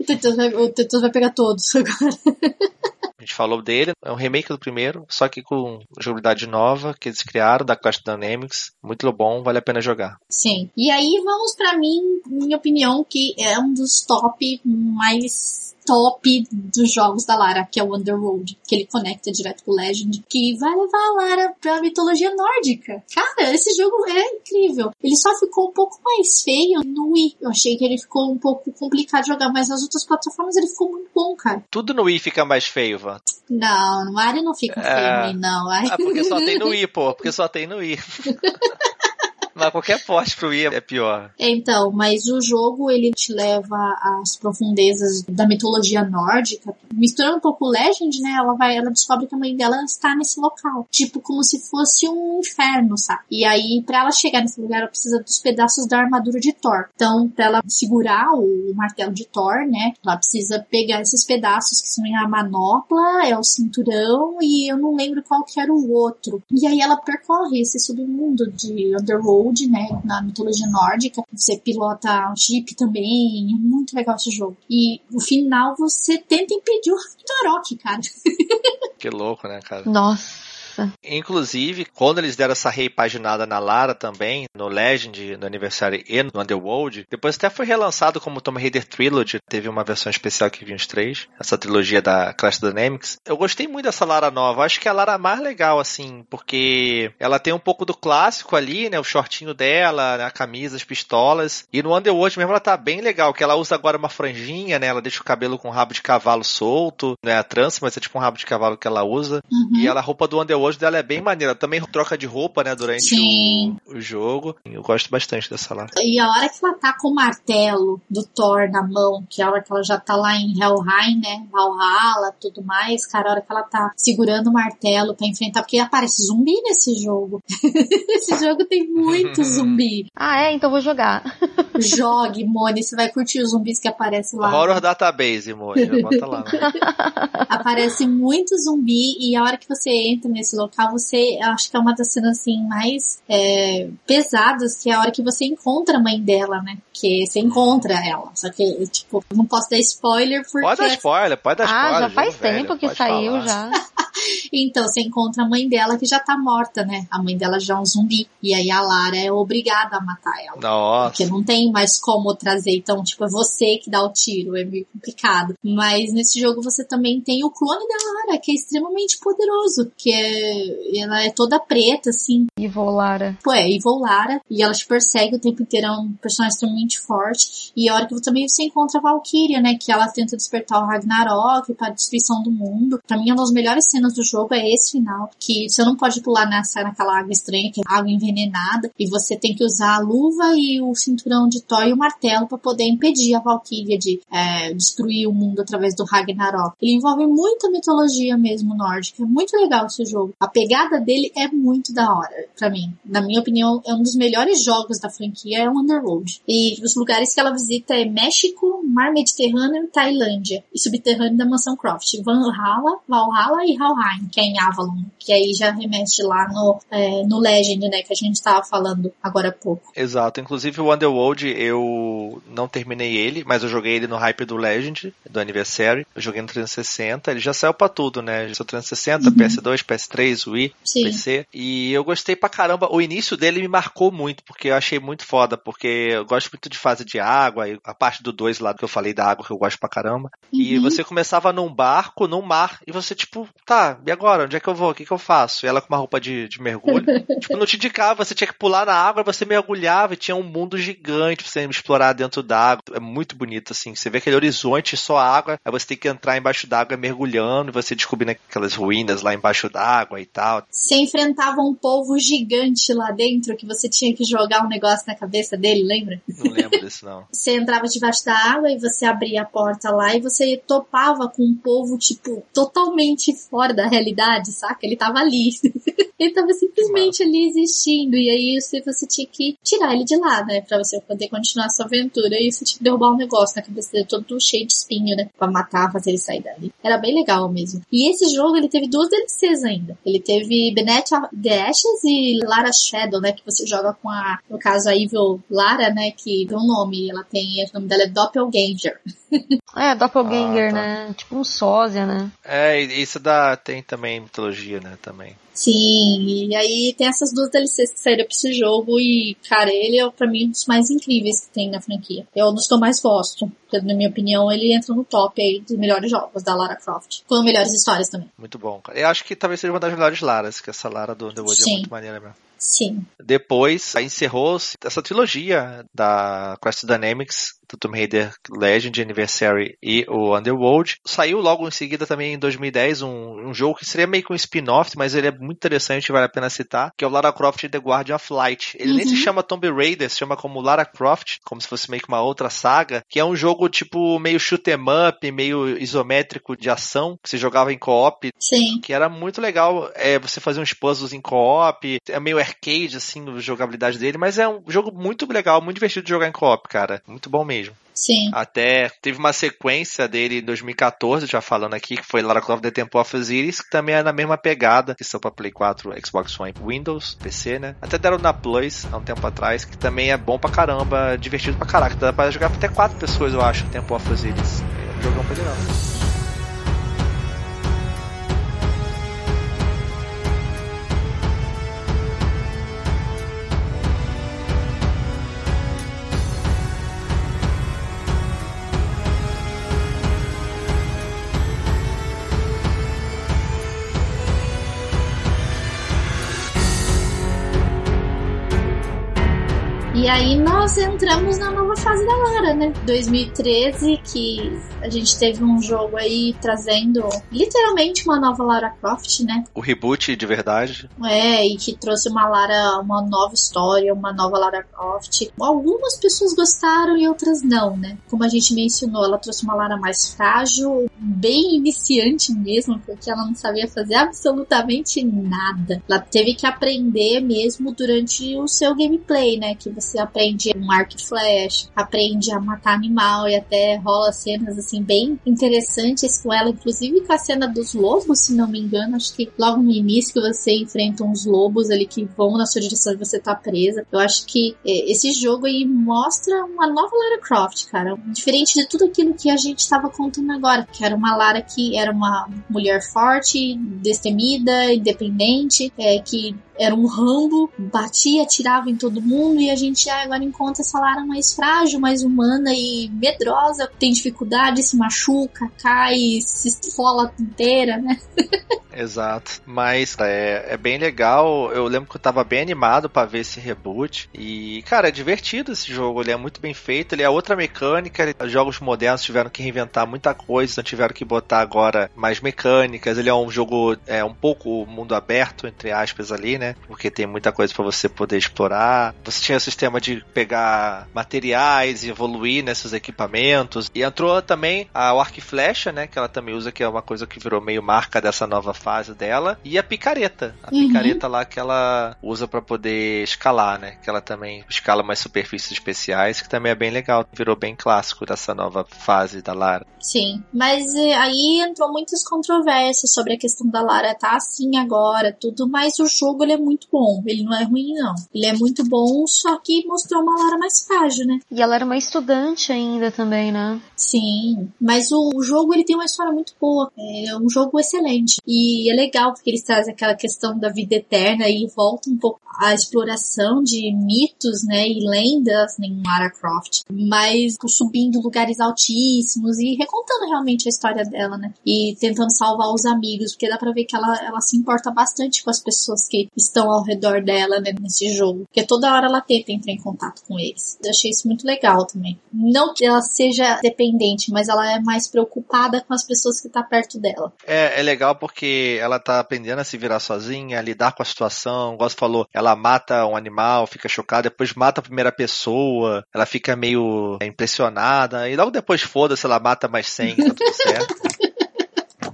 B: O Tetus vai pegar todos agora.
A: Gente falou dele, é um remake do primeiro, só que com jogabilidade nova que eles criaram da Clash Dynamics. Muito bom, vale a pena jogar.
B: Sim. E aí vamos para mim, minha opinião, que é um dos top mais top dos jogos da Lara, que é o Underworld, que ele conecta direto com o Legend, que vai levar a Lara pra mitologia nórdica. Cara, esse jogo é incrível. Ele só ficou um pouco mais feio no Wii. Eu achei que ele ficou um pouco complicado de jogar, mas nas outras plataformas ele ficou muito bom, cara.
A: Tudo no Wii fica mais feio, Van.
B: Não, no Mario não fica feio, é... não. Ai.
A: Ah, porque só tem no Wii, pô. Porque só tem no Wii. Mas qualquer porte pro Wii é pior.
B: Então, mas o jogo ele te leva às profundezas da mitologia nórdica. Misturando um pouco o Legend, né? Ela vai, ela descobre que a mãe dela está nesse local. Tipo, como se fosse um inferno, sabe? E aí, para ela chegar nesse lugar, ela precisa dos pedaços da armadura de Thor. Então, pra ela segurar o martelo de Thor, né? Ela precisa pegar esses pedaços que são a manopla, é o cinturão e eu não lembro qual que era o outro. E aí ela percorre esse submundo de Underworld né? Na mitologia nórdica. Você pilota um Jeep também. É muito legal esse jogo. E no final você tenta impedir o Ragnarok, cara.
A: Que louco, né, cara?
C: Nossa.
A: Inclusive, quando eles deram essa reimpaginada na Lara também, no Legend, no Anniversary e no Underworld, depois até foi relançado como Tomb Raider Trilogy, teve uma versão especial que vinha os três, essa trilogia da Clash Dynamics. Eu gostei muito dessa Lara nova, acho que é a Lara mais legal, assim, porque ela tem um pouco do clássico ali, né, o shortinho dela, né, a camisa, as pistolas, e no Underworld mesmo ela tá bem legal, que ela usa agora uma franjinha, né, ela deixa o cabelo com rabo de cavalo solto, não é a trança, mas é tipo um rabo de cavalo que ela usa,
B: uhum.
A: e ela, a roupa do Underworld hoje dela é bem maneira. Também troca de roupa, né, durante o, o, jogo. Eu gosto bastante dessa lá.
B: E a hora que ela tá com o martelo do Thor na mão, que é a hora que ela já tá lá em Helheim, né, Valhalla, tudo mais, cara, a hora que ela tá segurando o martelo para enfrentar, porque aparece zumbi nesse jogo. Esse jogo tem muito zumbi.
C: Ah, é? Então vou jogar.
B: Jogue, Mone, você vai curtir os zumbis que aparecem lá.
A: Horror Database, Mone, bota lá. Né?
B: Aparece muito zumbi e a hora que você entra nesse local, você acho que é uma das cenas assim mais é, pesadas, que é a hora que você encontra a mãe dela, né? Que você encontra ela. Só que, tipo, não posso dar spoiler porque.
A: Pode dar spoiler, pode dar spoiler.
C: Ah, já faz tempo velho, que saiu falar. já.
B: então, você encontra a mãe dela que já tá morta, né? A mãe dela já é um zumbi. E aí a Lara é obrigada a matar ela.
A: Nossa.
B: Porque não tem mais como trazer. Então, tipo, é você que dá o tiro. É meio complicado. Mas nesse jogo você também tem o clone da Lara, que é extremamente poderoso. Que é. Ela é toda preta, assim.
C: Evil Lara.
B: Pô, é, Evil Lara. E ela te persegue o tempo inteiro. É um personagem extremamente forte. E a hora que também você encontra a Valkyria, né? Que ela tenta despertar o Ragnarok para a destruição do mundo. Pra mim, uma das melhores cenas do jogo é esse final. Que você não pode pular nessa, naquela água estranha, que é água envenenada. E você tem que usar a luva e o cinturão de Thor e o martelo para poder impedir a Valkyria de é, destruir o mundo através do Ragnarok. Ele envolve muita mitologia mesmo nórdica. É muito legal esse jogo. A pegada dele é muito da hora, para mim. Na minha opinião, é um dos melhores jogos da franquia, é o Underworld. E os lugares que ela visita é México, Mar Mediterrâneo, Tailândia e subterrâneo da Mansão Croft. Valhalla, Valhalla e Valheim. que é em Avalon, que aí já remete lá no, é, no Legend, né, que a gente tava falando agora há pouco.
A: Exato, inclusive o Underworld eu não terminei ele, mas eu joguei ele no hype do Legend, do Anniversary, eu joguei no 360, ele já saiu pra tudo, né, já saiu 360, uhum. PS2, PS3, Wii, Sim. PC, e eu gostei pra caramba, o início dele me marcou muito, porque eu achei muito foda, porque eu gosto muito de fase de água, a parte do 2 lá que eu falei da água que eu gosto pra caramba, uhum. e você começava num barco, num mar, e você tipo, tá, e agora? Onde é que eu vou? O que que eu faço? E ela com uma roupa de, de mergulho, tipo, não te indicava, você tinha que pular na água, você mergulhava e tinha um mundo gigante pra você explorar dentro d'água, é muito bonito, assim, você vê aquele horizonte, só água, aí você tem que entrar embaixo d'água mergulhando, e você descobrindo aquelas ruínas lá embaixo d'água e tal.
B: Você enfrentava um povo gigante lá dentro, que você tinha que jogar um negócio na cabeça dele, lembra?
A: Não lembro disso, não.
B: você entrava debaixo da água e você abria a porta lá e você topava com um povo, tipo, totalmente fora da realidade, saca? Ele tava ali. ele tava simplesmente ali existindo. E aí você, você tinha que tirar ele de lá, né? Pra você poder continuar a sua aventura. E você tinha que derrubar um negócio na cabeça dele, todo cheio de espinho, né? Pra matar, fazer ele sair dali. Era bem legal mesmo. E esse jogo, ele teve duas DLCs ainda. Ele teve Benet the Ashes e Lara Shadow, né? Que você joga com a, no caso, a Evil Lara, né? Que tem um nome. Ela tem, o nome dela é Doppelganger.
C: É, Doppelganger, ah, tá. né? Tipo um sósia, né?
A: É, isso dá, tem também mitologia, né? Também.
B: Sim, e aí tem essas duas DLCs que saíram pra esse jogo e, cara, ele é pra mim um dos mais incríveis que tem na franquia. É um dos que eu mais gosto. Porque, na minha opinião, ele entra no top aí dos melhores jogos da Lara Croft. Com melhores histórias também.
A: Muito bom, cara. Eu acho que talvez seja uma das melhores Laras, que essa Lara do Underworld é muito maneira mesmo.
B: Sim.
A: Depois, encerrou-se essa trilogia da Crest Dynamics, do Tomb Raider Legend, Anniversary e o Underworld. Saiu logo em seguida também em 2010 um, um jogo que seria meio que um spin-off, mas ele é muito interessante, vale a pena citar, que é o Lara Croft The Guardian of Light. Ele uhum. nem se uhum. chama Tomb Raider, se chama como Lara Croft, como se fosse meio que uma outra saga, que é um jogo tipo meio shoot 'em up, meio isométrico de ação, que você jogava em co-op.
B: Sim.
A: Que era muito legal. É, você fazia uns puzzles em co-op, é meio arcade, assim, a jogabilidade dele, mas é um jogo muito legal, muito divertido de jogar em co-op, cara. Muito bom mesmo.
B: Sim.
A: Até teve uma sequência dele em 2014, já falando aqui, que foi Lara Croft The Temple of Osiris, que também é na mesma pegada, que são pra Play 4, Xbox One, Windows, PC, né? Até deram na Plus há um tempo atrás, que também é bom pra caramba, divertido pra caraca. Dá pra jogar até quatro pessoas, eu acho, Temple of Osiris. É um jogão pra não.
B: Aí nós entramos na nova fase da Lara, né? 2013, que a gente teve um jogo aí trazendo literalmente uma nova Lara Croft, né?
A: O reboot de verdade.
B: É, e que trouxe uma Lara, uma nova história, uma nova Lara Croft. Algumas pessoas gostaram e outras não, né? Como a gente mencionou, ela trouxe uma Lara mais frágil, bem iniciante mesmo, porque ela não sabia fazer absolutamente nada. Ela teve que aprender mesmo durante o seu gameplay, né? Que você aprende um arco e flash, aprende a matar animal e até rola cenas assim bem interessantes com ela, inclusive com a cena dos lobos, se não me engano, acho que logo no início que você enfrenta uns lobos ali que vão na sua direção e você tá presa. Eu acho que é, esse jogo aí mostra uma nova Lara Croft, cara, diferente de tudo aquilo que a gente estava contando agora, que era uma Lara que era uma mulher forte, destemida, independente, é, que era um rambo, batia, atirava em todo mundo e a gente agora encontra essa Lara mais frágil, mais humana e medrosa, tem dificuldade, se machuca, cai, se esfola inteira, né?
A: Exato. Mas é, é bem legal. Eu lembro que eu tava bem animado para ver esse reboot. E, cara, é divertido esse jogo. Ele é muito bem feito. Ele é outra mecânica. Ele, jogos modernos tiveram que reinventar muita coisa. Então tiveram que botar agora mais mecânicas. Ele é um jogo é um pouco mundo aberto, entre aspas, ali, né? Né? Porque tem muita coisa para você poder explorar. Você tinha o sistema de pegar materiais e evoluir nesses equipamentos. E entrou também a arco e flecha, né? Que ela também usa, que é uma coisa que virou meio marca dessa nova fase dela. E a picareta. A uhum. picareta lá que ela usa para poder escalar, né? Que ela também escala mais superfícies especiais, que também é bem legal. Virou bem clássico dessa nova fase da Lara.
B: Sim, mas eh, aí entrou muitas controvérsias sobre a questão da Lara tá assim agora, tudo, mas o jogo ele é muito bom. Ele não é ruim, não. Ele é muito bom, só que mostrou uma Lara mais frágil, né?
C: E ela era uma estudante ainda também, né?
B: Sim, mas o, o jogo ele tem uma história muito boa. É um jogo excelente. E é legal porque eles trazem aquela questão da vida eterna e volta um pouco a exploração de mitos, né, e lendas em Lara Croft, mas subindo lugares altíssimos e recontando realmente a história dela, né, e tentando salvar os amigos, porque dá pra ver que ela, ela se importa bastante com as pessoas que estão ao redor dela, né, nesse jogo, porque toda hora ela tenta entrar em contato com eles. Eu achei isso muito legal também. Não que ela seja dependente, mas ela é mais preocupada com as pessoas que tá perto dela.
A: É, é legal porque ela tá aprendendo a se virar sozinha, a lidar com a situação, você falou, ela mata um animal, fica chocada, depois mata a primeira pessoa, ela fica meio é, impressionada, e logo depois foda-se, ela mata mais 100, tá tudo certo.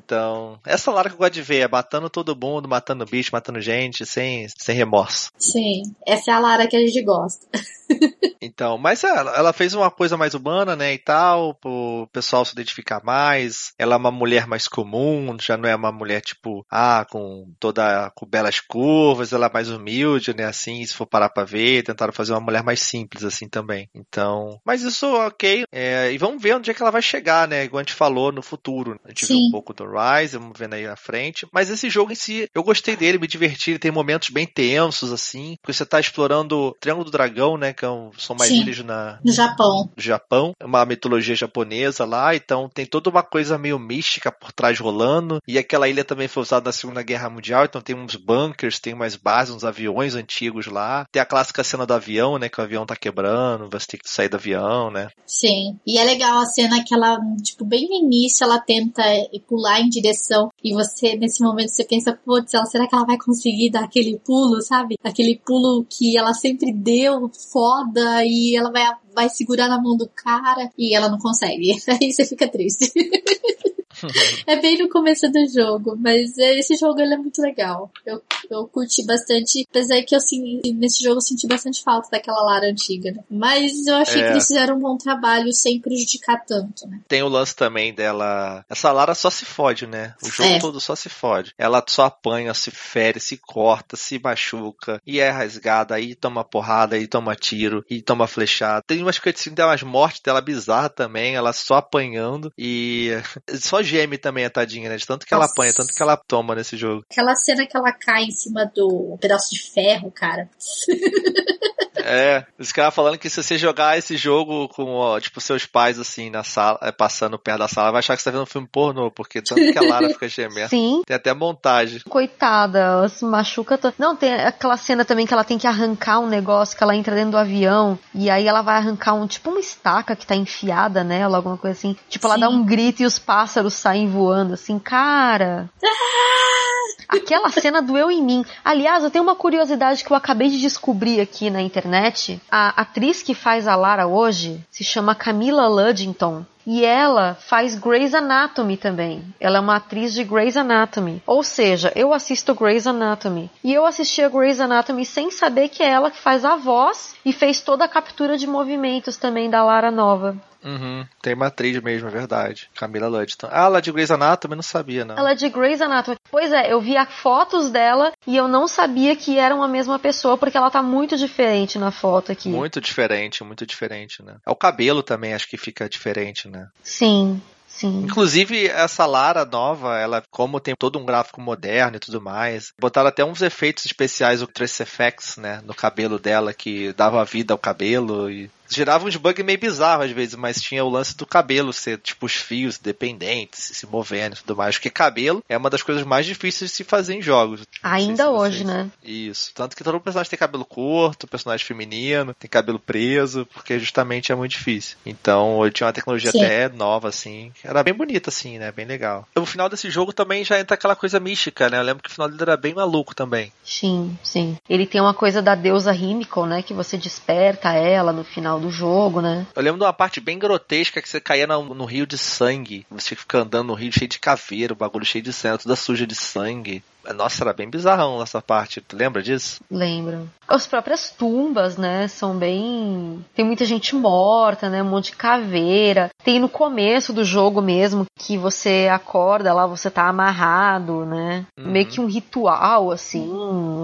A: Então, essa Lara que eu gosto de ver, é matando todo mundo, matando bicho, matando gente, sem, sem remorso.
B: Sim, essa é a Lara que a gente gosta.
A: então, mas ela, ela fez uma coisa mais humana, né, e tal, pro pessoal se identificar mais. Ela é uma mulher mais comum, já não é uma mulher, tipo, ah, com toda, com belas curvas, ela é mais humilde, né, assim, se for parar pra ver, tentaram fazer uma mulher mais simples, assim, também. Então, mas isso, ok, é, e vamos ver onde é que ela vai chegar, né, igual a gente falou no futuro. A gente Sim. viu um pouco do Rise, vamos vendo aí na frente. Mas esse jogo em si, eu gostei dele, me diverti. Ele tem momentos bem tensos, assim. Porque você tá explorando o Triângulo do Dragão, né? Que é um, são mais Sim, ilhas na,
B: no Japão.
A: No Japão. É uma mitologia japonesa lá. Então tem toda uma coisa meio mística por trás rolando. E aquela ilha também foi usada na Segunda Guerra Mundial. Então tem uns bunkers, tem umas bases, uns aviões antigos lá. Tem a clássica cena do avião, né? Que o avião tá quebrando, você tem que sair do avião, né?
B: Sim. E é legal a cena que ela, tipo, bem no início, ela tenta pular em direção e você, nesse momento, você pensa, putz, será que ela vai conseguir dar aquele pulo, sabe? Aquele pulo que ela sempre deu, foda, e ela vai, vai segurar na mão do cara e ela não consegue. Aí você fica triste. é bem no começo do jogo, mas esse jogo ele é muito legal. Eu, eu curti bastante, apesar que eu nesse jogo eu senti bastante falta daquela Lara antiga, né? Mas eu achei é. que eles fizeram um bom trabalho sem prejudicar tanto, né?
A: Tem o lance também dela. Essa Lara só se fode, né? O jogo é. todo só se fode. Ela só apanha, se fere, se corta, se machuca, e é rasgada, aí toma porrada, aí toma tiro, e toma flechada. Tem umas cutscenes dela, umas mortes dela bizarra também, ela só apanhando, e só geme também a tadinha, né? De tanto que Nossa. ela apanha, tanto que ela toma nesse jogo.
B: Aquela cena que ela cai em cima do pedaço de ferro, cara.
A: É, os caras falando que se você jogar esse jogo com, ó, tipo, seus pais, assim, na sala, é, passando perto da sala, vai achar que você tá vendo um filme pornô, porque tanto que a Lara fica gemendo.
C: Sim.
A: Tem até montagem.
C: Coitada, ela se machuca. To... Não, tem aquela cena também que ela tem que arrancar um negócio, que ela entra dentro do avião, e aí ela vai arrancar um, tipo, uma estaca que tá enfiada nela, alguma coisa assim. Tipo, ela Sim. dá um grito e os pássaros saem voando, assim, cara. Aquela cena doeu em mim. Aliás, eu tenho uma curiosidade que eu acabei de descobrir aqui na internet. A atriz que faz a Lara hoje se chama Camila Luddington. E ela faz Grey's Anatomy também. Ela é uma atriz de Grey's Anatomy. Ou seja, eu assisto Grey's Anatomy. E eu assisti a Grey's Anatomy sem saber que é ela que faz a voz e fez toda a captura de movimentos também da Lara nova.
A: Uhum. Tem uma atriz mesmo, é verdade. Camila Luddington. Ah, ela é de Grey's Anatomy? Não sabia, não.
C: Ela é de Grey's Anatomy. Pois é, eu via fotos dela e eu não sabia que eram a mesma pessoa, porque ela tá muito diferente na foto aqui.
A: Muito diferente, muito diferente, né? É o cabelo também, acho que fica diferente, né?
C: Sim. Sim.
A: Inclusive, essa Lara nova, ela, como tem todo um gráfico moderno e tudo mais, botaram até uns efeitos especiais, o Trace Effects, né, no cabelo dela, que dava vida ao cabelo e gerava uns bugs meio bizarros às vezes, mas tinha o lance do cabelo ser, tipo, os fios dependentes, se movendo e tudo mais. Porque cabelo é uma das coisas mais difíceis de se fazer em jogos.
C: Ainda hoje, vocês... né?
A: Isso. Tanto que todo personagem tem cabelo curto, personagem feminino, tem cabelo preso, porque justamente é muito difícil. Então, eu tinha uma tecnologia Sim. até nova, assim, que Era bem bonito, assim, né? Bem legal. O final desse jogo também já entra aquela coisa mística, né? Eu lembro que o final dele era bem maluco também.
C: Sim, sim. Ele tem uma coisa da deusa Rimiko, né? Que você desperta ela no final do jogo, né?
A: Eu lembro de uma parte bem grotesca que você caía no, no rio de sangue. Você fica andando no rio cheio de caveira, o bagulho cheio de sangue, toda suja de sangue. Nossa, era bem bizarrão essa parte. Tu lembra disso?
C: Lembro. As próprias tumbas, né, são bem. Tem muita gente morta, né? Um monte de caveira. Tem no começo do jogo mesmo que você acorda lá, você tá amarrado, né? Uhum. Meio que um ritual, assim.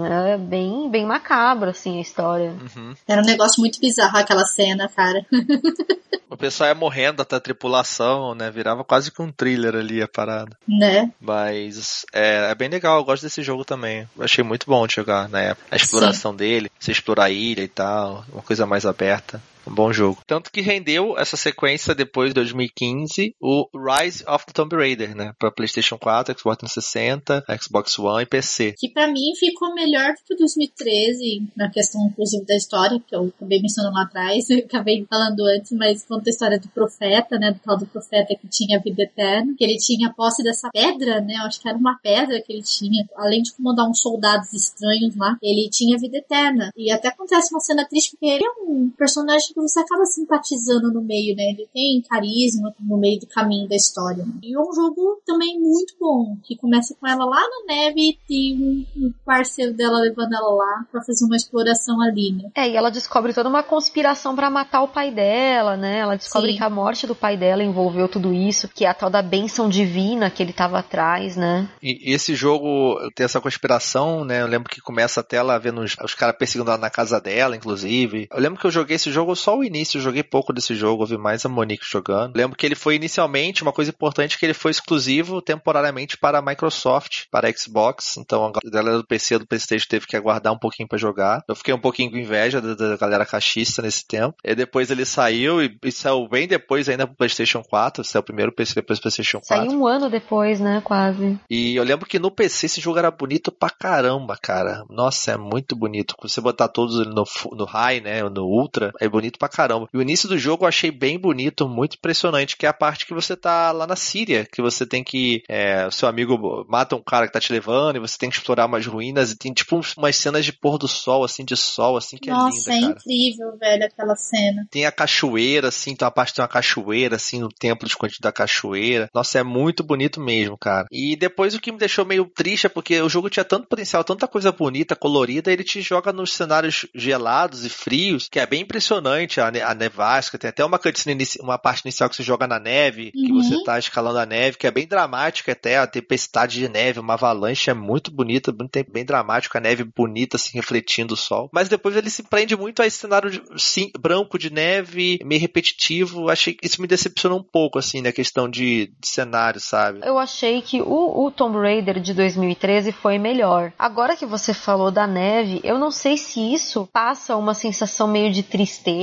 C: É bem, bem macabro, assim, a história.
B: Uhum. Era um negócio muito bizarro aquela cena, cara.
A: o pessoal ia morrendo até a tripulação, né? Virava quase que um thriller ali a parada.
B: Né?
A: Mas é, é bem legal, eu gosto desse jogo também. Eu achei muito bom de jogar na época. A exploração Sim. dele, você explorar a ilha e tal, uma coisa mais aberta. Um bom jogo. Tanto que rendeu essa sequência depois de 2015, o Rise of the Tomb Raider, né? Pra PlayStation 4, Xbox 360, Xbox One e PC.
B: Que para mim ficou melhor do que o 2013, na questão inclusive da história, que eu acabei mencionando lá atrás, acabei falando antes, mas conta a história do profeta, né? Do tal do profeta que tinha vida eterna, que ele tinha posse dessa pedra, né? Eu acho que era uma pedra que ele tinha, além de comandar uns soldados estranhos lá, ele tinha vida eterna. E até acontece uma cena triste porque ele é um personagem que você acaba simpatizando no meio, né? Ele tem carisma no meio do caminho da história. Né? E é um jogo também muito bom, que começa com ela lá na neve e um, um parceiro dela levando ela lá para fazer uma exploração ali, né?
C: É, e ela descobre toda uma conspiração para matar o pai dela, né? Ela descobre Sim. que a morte do pai dela envolveu tudo isso, que é a tal da benção divina que ele tava atrás, né?
A: E esse jogo tem essa conspiração, né? Eu lembro que começa até ela vendo os, os caras perseguindo ela na casa dela, inclusive. Eu lembro que eu joguei esse jogo só o início, joguei pouco desse jogo, ouvi mais a Monique jogando. Lembro que ele foi inicialmente, uma coisa importante, que ele foi exclusivo temporariamente para a Microsoft, para a Xbox. Então a galera do PC do Playstation teve que aguardar um pouquinho para jogar. Eu fiquei um pouquinho com inveja da, da galera cachista nesse tempo. E depois ele saiu e, e saiu bem depois ainda pro Playstation 4. Saiu o primeiro PC, depois pro Playstation 4.
C: Saiu um ano depois, né? Quase.
A: E eu lembro que no PC esse jogo era bonito pra caramba, cara. Nossa, é muito bonito. Você botar todos no, no high, né? No ultra, é bonito pra caramba. E o início do jogo eu achei bem bonito, muito impressionante, que é a parte que você tá lá na Síria, que você tem que. É, o seu amigo mata um cara que tá te levando e você tem que explorar umas ruínas e tem tipo umas cenas de pôr do sol, assim, de sol, assim, que
B: Nossa,
A: é linda. Nossa,
B: é incrível, velho, aquela cena.
A: Tem a cachoeira, assim, então a parte tem uma cachoeira, assim, no templo escondido da cachoeira. Nossa, é muito bonito mesmo, cara. E depois o que me deixou meio triste é porque o jogo tinha tanto potencial, tanta coisa bonita, colorida, ele te joga nos cenários gelados e frios, que é bem impressionante a, a nevasca. Tem até uma cutscene, uma parte inicial que você joga na neve, uhum. que você tá escalando a neve, que é bem dramática até, a tempestade de neve, uma avalanche é muito bonita, bem, dramática, a neve bonita, assim, refletindo o sol. Mas depois ele se prende muito a esse cenário de, sim, branco de neve, meio repetitivo. Achei que isso me decepcionou um pouco, assim, na questão de, de cenário, sabe?
C: Eu achei que o, o Tomb Raider de 2013 foi melhor. Agora que você falou da neve, eu não sei se isso passa uma sensação meio de tristeza,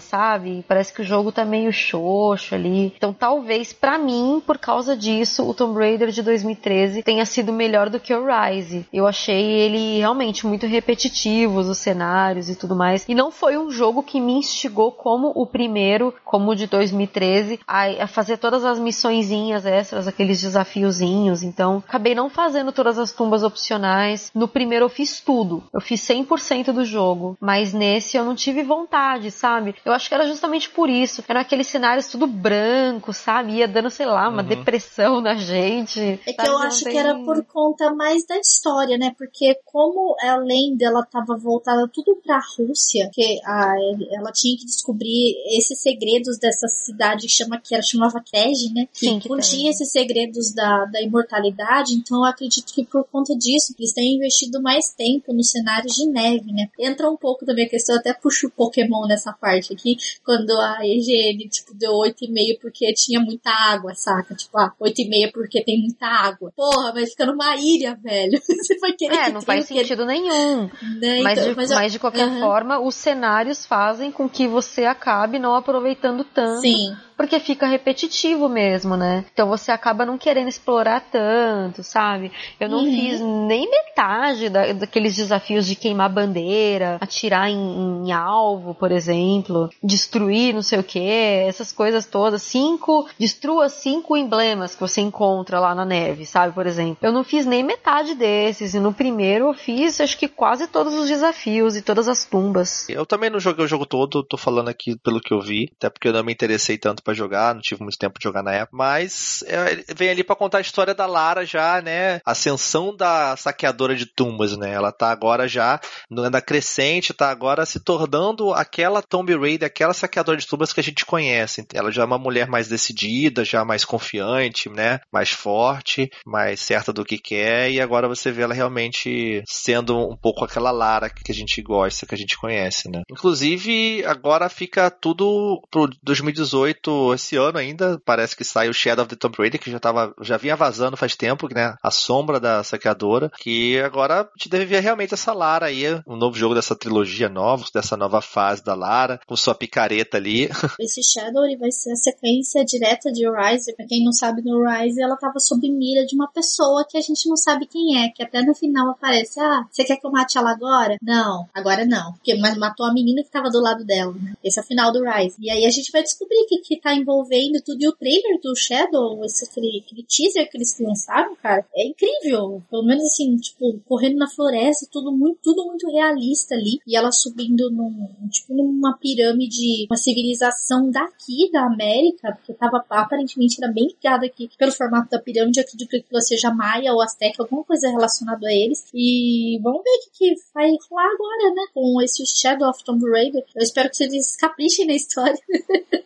C: sabe? Parece que o jogo tá meio xoxo ali. Então talvez para mim, por causa disso, o Tomb Raider de 2013 tenha sido melhor do que o Rise. Eu achei ele realmente muito repetitivo, os cenários e tudo mais. E não foi um jogo que me instigou como o primeiro, como o de 2013, a, a fazer todas as missõezinhas extras, aqueles desafiozinhos. Então, acabei não fazendo todas as tumbas opcionais. No primeiro eu fiz tudo. Eu fiz 100% do jogo. Mas nesse eu não tive vontade, sabe? Eu acho que era justamente por isso. Eram aqueles cenários tudo branco, sabe? Ia dando, sei lá, uma uhum. depressão na gente.
B: É que eu acho tem... que era por conta mais da história, né? Porque como além dela tava voltada tudo pra Rússia, que a, ela tinha que descobrir esses segredos dessa cidade que chama que era chamava Krej, né?
C: Sim, que
B: continha esses segredos da, da imortalidade, então eu acredito que por conta disso eles têm investido mais tempo nos cenários de neve, né? Entra um pouco também a questão, até puxo o Pokémon nessa parte aqui, quando a EGN, tipo, deu 8,5 porque tinha muita água, saca? Tipo, ah, 8,5 porque tem muita água. Porra, vai ficar numa ilha, velho. Você vai querer
C: É, não faz sentido nenhum. Né? Mas, então, de, mas, eu... mas, de, qualquer uhum. forma, os cenários fazem com que você acabe não aproveitando tanto.
B: Sim
C: porque fica repetitivo mesmo, né? Então você acaba não querendo explorar tanto, sabe? Eu não uhum. fiz nem metade da, daqueles desafios de queimar bandeira, atirar em, em alvo, por exemplo, destruir não sei o que, essas coisas todas. Cinco, destrua cinco emblemas que você encontra lá na neve, sabe? Por exemplo. Eu não fiz nem metade desses, e no primeiro eu fiz acho que quase todos os desafios e todas as tumbas.
A: Eu também não joguei o jogo todo, tô falando aqui pelo que eu vi, até porque eu não me interessei tanto para jogar, não tive muito tempo de jogar na época, mas é, vem ali para contar a história da Lara já, né? Ascensão da saqueadora de tumbas, né? Ela tá agora já na crescente, tá agora se tornando aquela Tomb Raider, aquela saqueadora de tumbas que a gente conhece. Ela já é uma mulher mais decidida, já mais confiante, né? Mais forte, mais certa do que quer, e agora você vê ela realmente sendo um pouco aquela Lara que a gente gosta, que a gente conhece, né? Inclusive, agora fica tudo pro 2018, esse ano ainda, parece que sai o Shadow of the Tomb Raider, que já tava, já vinha vazando faz tempo, né? A sombra da saqueadora, que agora gente deve ver realmente essa Lara aí, um novo jogo dessa trilogia nova, dessa nova fase da Lara, com sua picareta ali.
B: Esse Shadow ele vai ser a sequência direta de Rise. Pra quem não sabe, no Rise ela tava sob mira de uma pessoa que a gente não sabe quem é, que até no final aparece, ah, você quer que eu mate ela agora? Não, agora não, porque matou a menina que tava do lado dela, né? Esse é o final do Rise. E aí a gente vai descobrir que, que tá envolvendo tudo. E o trailer do Shadow, esse, aquele, aquele teaser que eles lançaram, cara, é incrível. Pelo menos assim, tipo, correndo na floresta, tudo muito, tudo muito realista ali. E ela subindo num, tipo, numa pirâmide, uma civilização daqui, da América, porque tava aparentemente era bem ligada aqui pelo formato da pirâmide, acredito que seja maia ou azteca, alguma coisa relacionada a eles. E vamos ver o que, que vai rolar agora, né? Com esse Shadow of Tomb Raider. Eu espero que eles caprichem na história.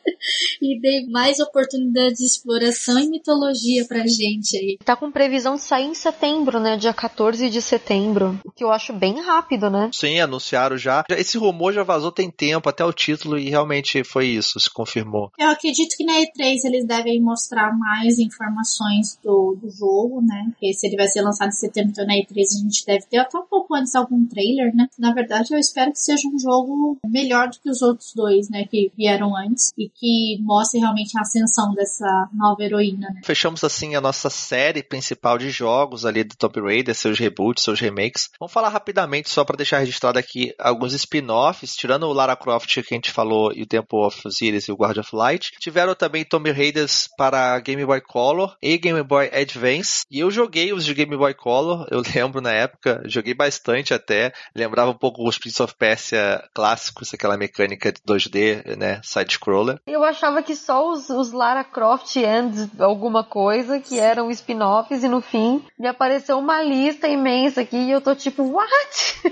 B: e dê mais oportunidades de exploração e mitologia pra gente aí.
C: Tá com previsão de sair em setembro, né? Dia 14 de setembro. O que eu acho bem rápido, né?
A: Sim, anunciaram já. Esse rumor já vazou tem tempo, até o título, e realmente foi isso, se confirmou.
B: Eu acredito que na E3 eles devem mostrar mais informações do, do jogo, né? Porque se ele vai ser lançado em setembro, então na E3 a gente deve ter até um pouco antes algum trailer, né? Na verdade, eu espero que seja um jogo melhor do que os outros dois, né? Que vieram antes e que mostre realmente a ascensão dessa nova heroína, né?
A: Fechamos assim a nossa série principal de jogos ali do Tomb Raider, seus reboots, seus remakes. Vamos falar rapidamente só para deixar registrado aqui alguns spin-offs, tirando o Lara Croft que a gente falou e o Temple of Osiris e o Guard of Light. Tiveram também Tomb Raiders para Game Boy Color e Game Boy Advance. E eu joguei os de Game Boy Color, eu lembro na época, joguei bastante até. Lembrava um pouco os Prince of Persia clássicos, aquela mecânica de 2D, né, side-scroller.
C: Eu achava que só os, os Lara Croft and alguma coisa que eram spin-offs e no fim me apareceu uma lista imensa aqui e eu tô tipo, what?